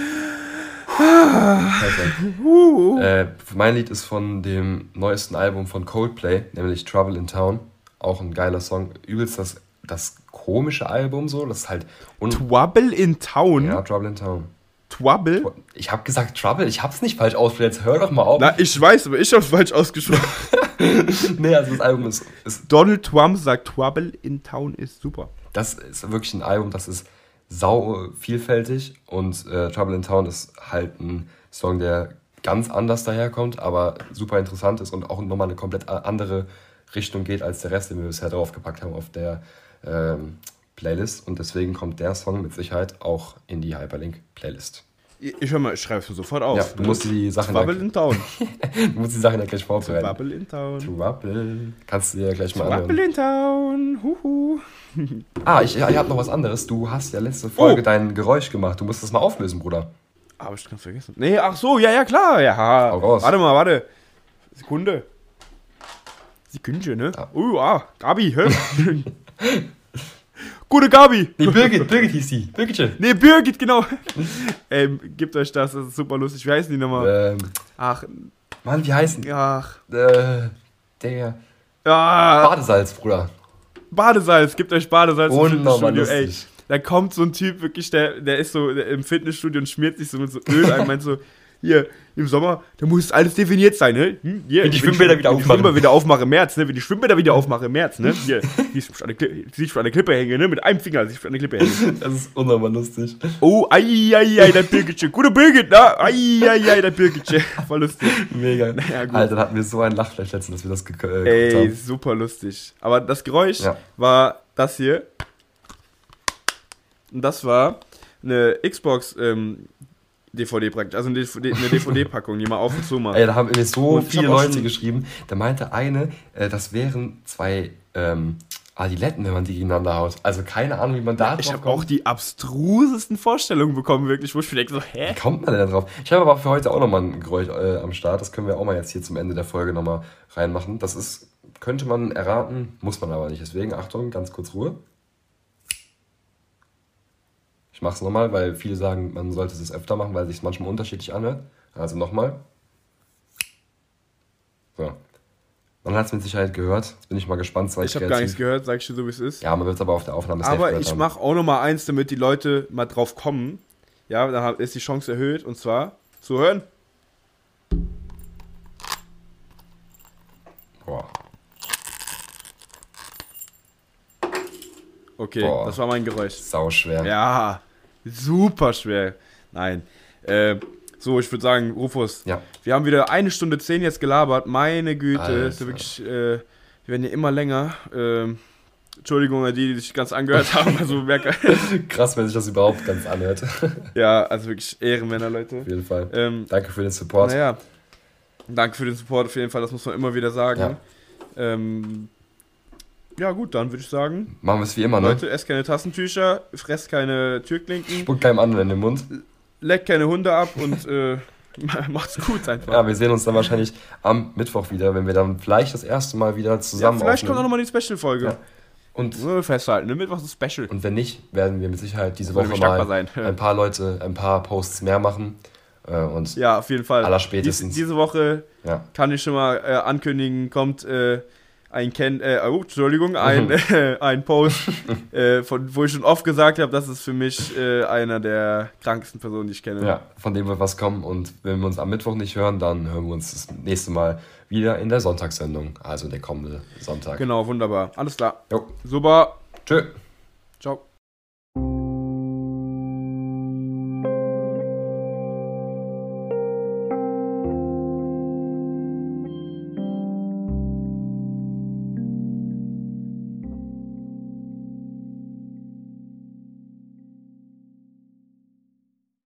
[SPEAKER 1] äh, mein Lied ist von dem neuesten Album von Coldplay, nämlich Trouble in Town. Auch ein geiler Song. Übelst das, das komische Album so. Das ist halt.
[SPEAKER 2] Twabble in Town.
[SPEAKER 1] ja, Trouble in Town.
[SPEAKER 2] Twabble?
[SPEAKER 1] Ich habe gesagt Trouble, ich hab's nicht falsch ausgesprochen. Jetzt hör doch mal auf.
[SPEAKER 2] Na, ich weiß, aber ich hab's falsch ausgesprochen. [LAUGHS]
[SPEAKER 1] Nee, also das Album ist, ist
[SPEAKER 2] Donald Trump sagt, Twabble in Town ist super.
[SPEAKER 1] das ist wirklich ein Album, das ist sau vielfältig und äh, Trouble in Town ist halt ein Song, der ganz anders daherkommt, aber super interessant ist und auch nochmal eine komplett a- andere Richtung geht als der Rest, den wir bisher draufgepackt haben auf der ähm, Playlist und deswegen kommt der Song mit Sicherheit auch in die Hyperlink-Playlist.
[SPEAKER 2] Ich, hör mal, ich schreib's mir sofort auf.
[SPEAKER 1] Ja, du musst die Sachen ja,
[SPEAKER 2] in Town. [LAUGHS]
[SPEAKER 1] du musst die Sachen ja gleich vorbereiten.
[SPEAKER 2] Twabble in Town.
[SPEAKER 1] Trouble. Kannst du dir gleich mal anhören.
[SPEAKER 2] in Town. Huhu. [LAUGHS]
[SPEAKER 1] Ah, ich, ja, ich habe noch was anderes. Du hast ja letzte Folge
[SPEAKER 2] Oh.
[SPEAKER 1] dein Geräusch gemacht. Du musst das mal auflösen, Bruder.
[SPEAKER 2] Aber ich ganz vergessen. Nee, ach so, ja, ja, klar. Ja.
[SPEAKER 1] Hau raus.
[SPEAKER 2] Warte mal, warte. Sekunde. Sekündchen, ne?
[SPEAKER 1] Ja.
[SPEAKER 2] Oh, ah, Gabi, hä? [LAUGHS] Gute Gabi.
[SPEAKER 1] Nee, Birgit, Birgit hieß die. Birgitchen.
[SPEAKER 2] Nee, Birgit, genau. [LAUGHS] ähm, gebt euch das, das ist super lustig. Wie heißen die nochmal?
[SPEAKER 1] Ähm,
[SPEAKER 2] Ach,
[SPEAKER 1] Mann, wie heißen?
[SPEAKER 2] ach.
[SPEAKER 1] Äh, der
[SPEAKER 2] Ja,
[SPEAKER 1] Badesalz, Bruder.
[SPEAKER 2] Badesalz, gebt euch Badesalz im Fitnessstudio, ey. Da kommt so ein Typ wirklich, der, der ist so der im Fitnessstudio und schmiert sich so mit so Öl ein, meint so, hier, im Sommer, da muss alles definiert sein, ne? Hm, hier,
[SPEAKER 1] Wenn die Schwimmbäder wieder
[SPEAKER 2] wenn die
[SPEAKER 1] aufmachen.
[SPEAKER 2] Wieder aufmache im März, ne? Wenn die Schwimmbäder wieder aufmache im März, ne? Hier, [LAUGHS] siehst du an der, Kli- siehst du an der Klippe hängen, ne? Mit einem Finger siehst du an der Klippe hängen. [LAUGHS]
[SPEAKER 1] Das ist unnormal lustig.
[SPEAKER 2] Oh, ei, ei, ei, der Birgitchen. Gute Birgit, ne? Ei, ei, ei, der Birgitchen. [LAUGHS] Voll lustig.
[SPEAKER 1] Mega.
[SPEAKER 2] Ja, gut.
[SPEAKER 1] Alter, da hatten wir so einen Lachfleisch letztens, dass wir das äh, geguckt
[SPEAKER 2] Ey,
[SPEAKER 1] haben.
[SPEAKER 2] super lustig. Aber das Geräusch
[SPEAKER 1] Ja.
[SPEAKER 2] war das hier. Und das war eine Xbox ähm, DVD praktisch, also eine DVD eine DVD-Packung, die man auf und zu macht.
[SPEAKER 1] Ey, da haben mir so
[SPEAKER 2] Und ich
[SPEAKER 1] viele Leute geschrieben. Da meinte eine, äh, das wären zwei ähm, Adiletten, wenn man die gegeneinander haut. Also keine Ahnung, wie man da
[SPEAKER 2] Ich
[SPEAKER 1] drauf
[SPEAKER 2] habe
[SPEAKER 1] kommt.
[SPEAKER 2] auch die abstrusesten Vorstellungen bekommen, wirklich, wo ich mir denke, so, hä?
[SPEAKER 1] Wie kommt man denn da drauf? Ich habe aber für heute auch nochmal ein Geräusch äh, am Start. Das können wir auch mal jetzt hier zum Ende der Folge nochmal reinmachen. Das ist, könnte man erraten, muss man aber nicht. Deswegen, Achtung, ganz kurz Ruhe. Ich mache es nochmal, weil viele sagen, man sollte es öfter machen, weil sich es manchmal unterschiedlich anhört. Also nochmal. So. Man hat es mit Sicherheit gehört. Jetzt bin ich mal gespannt.
[SPEAKER 2] Ich habe gar nichts gehört, sag ich dir so, wie es ist.
[SPEAKER 1] Ja, man wird es aber auf der Aufnahme
[SPEAKER 2] Aber ich mache auch noch mal eins, damit die Leute mal drauf kommen. Ja, da ist die Chance erhöht und zwar zu hören.
[SPEAKER 1] Boah.
[SPEAKER 2] Okay,
[SPEAKER 1] Boah.
[SPEAKER 2] das war mein Geräusch.
[SPEAKER 1] Sau schwer.
[SPEAKER 2] Ja, super schwer. Nein. Äh, so, ich würde sagen, Rufus,
[SPEAKER 1] Ja.
[SPEAKER 2] wir haben wieder eine Stunde zehn jetzt gelabert. Meine Güte,
[SPEAKER 1] Alter.
[SPEAKER 2] ist ja wirklich, äh, wir werden ja immer länger. Ähm, Entschuldigung an die, die sich ganz angehört haben. Also, [LAUGHS]
[SPEAKER 1] Krass, wenn sich das überhaupt ganz anhört. Auf [LAUGHS]
[SPEAKER 2] ja, also wirklich Ehrenmänner, Leute.
[SPEAKER 1] jeden Fall.
[SPEAKER 2] Ähm,
[SPEAKER 1] Danke für den Support.
[SPEAKER 2] naja, danke für den Support auf jeden Fall, das muss man immer wieder sagen.
[SPEAKER 1] Ja.
[SPEAKER 2] Ähm, ja, gut, dann würde ich sagen,
[SPEAKER 1] Machen wir es wie immer, ne?
[SPEAKER 2] Leute, esst keine Tassentücher, fresst keine Türklinken,
[SPEAKER 1] Spuck keinem anderen in den Mund.
[SPEAKER 2] leckt keine Hunde ab und äh, [LAUGHS] Macht's gut einfach.
[SPEAKER 1] Ja, wir sehen uns dann wahrscheinlich am Mittwoch wieder, wenn wir dann vielleicht das erste Mal wieder zusammen
[SPEAKER 2] ja, vielleicht
[SPEAKER 1] aufnehmen.
[SPEAKER 2] kommt auch nochmal die Special-Folge.
[SPEAKER 1] Ja. Und,
[SPEAKER 2] Nur festhalten, ne? Mittwoch ist Special.
[SPEAKER 1] und wenn nicht, werden wir mit Sicherheit diese Woche mal
[SPEAKER 2] sein.
[SPEAKER 1] ein paar Leute, ein paar Posts mehr machen. Äh, und
[SPEAKER 2] Ja, auf jeden Fall.
[SPEAKER 1] Allerspätestens.
[SPEAKER 2] Dies, diese Woche
[SPEAKER 1] ja.
[SPEAKER 2] kann ich schon mal äh, ankündigen, kommt äh, ein Ken, äh, oh, Entschuldigung, [LAUGHS] ein, äh, ein Post, äh, von, wo ich schon oft gesagt habe, das ist für mich äh, einer der krankesten Personen, die ich kenne.
[SPEAKER 1] ja, von dem wird was kommen. Und wenn wir uns am Mittwoch nicht hören, dann hören wir uns das nächste Mal wieder in der Sonntagssendung, also der kommende Sonntag.
[SPEAKER 2] Genau, wunderbar. Alles klar.
[SPEAKER 1] Jo.
[SPEAKER 2] Super.
[SPEAKER 1] Tschö.
[SPEAKER 2] Ciao.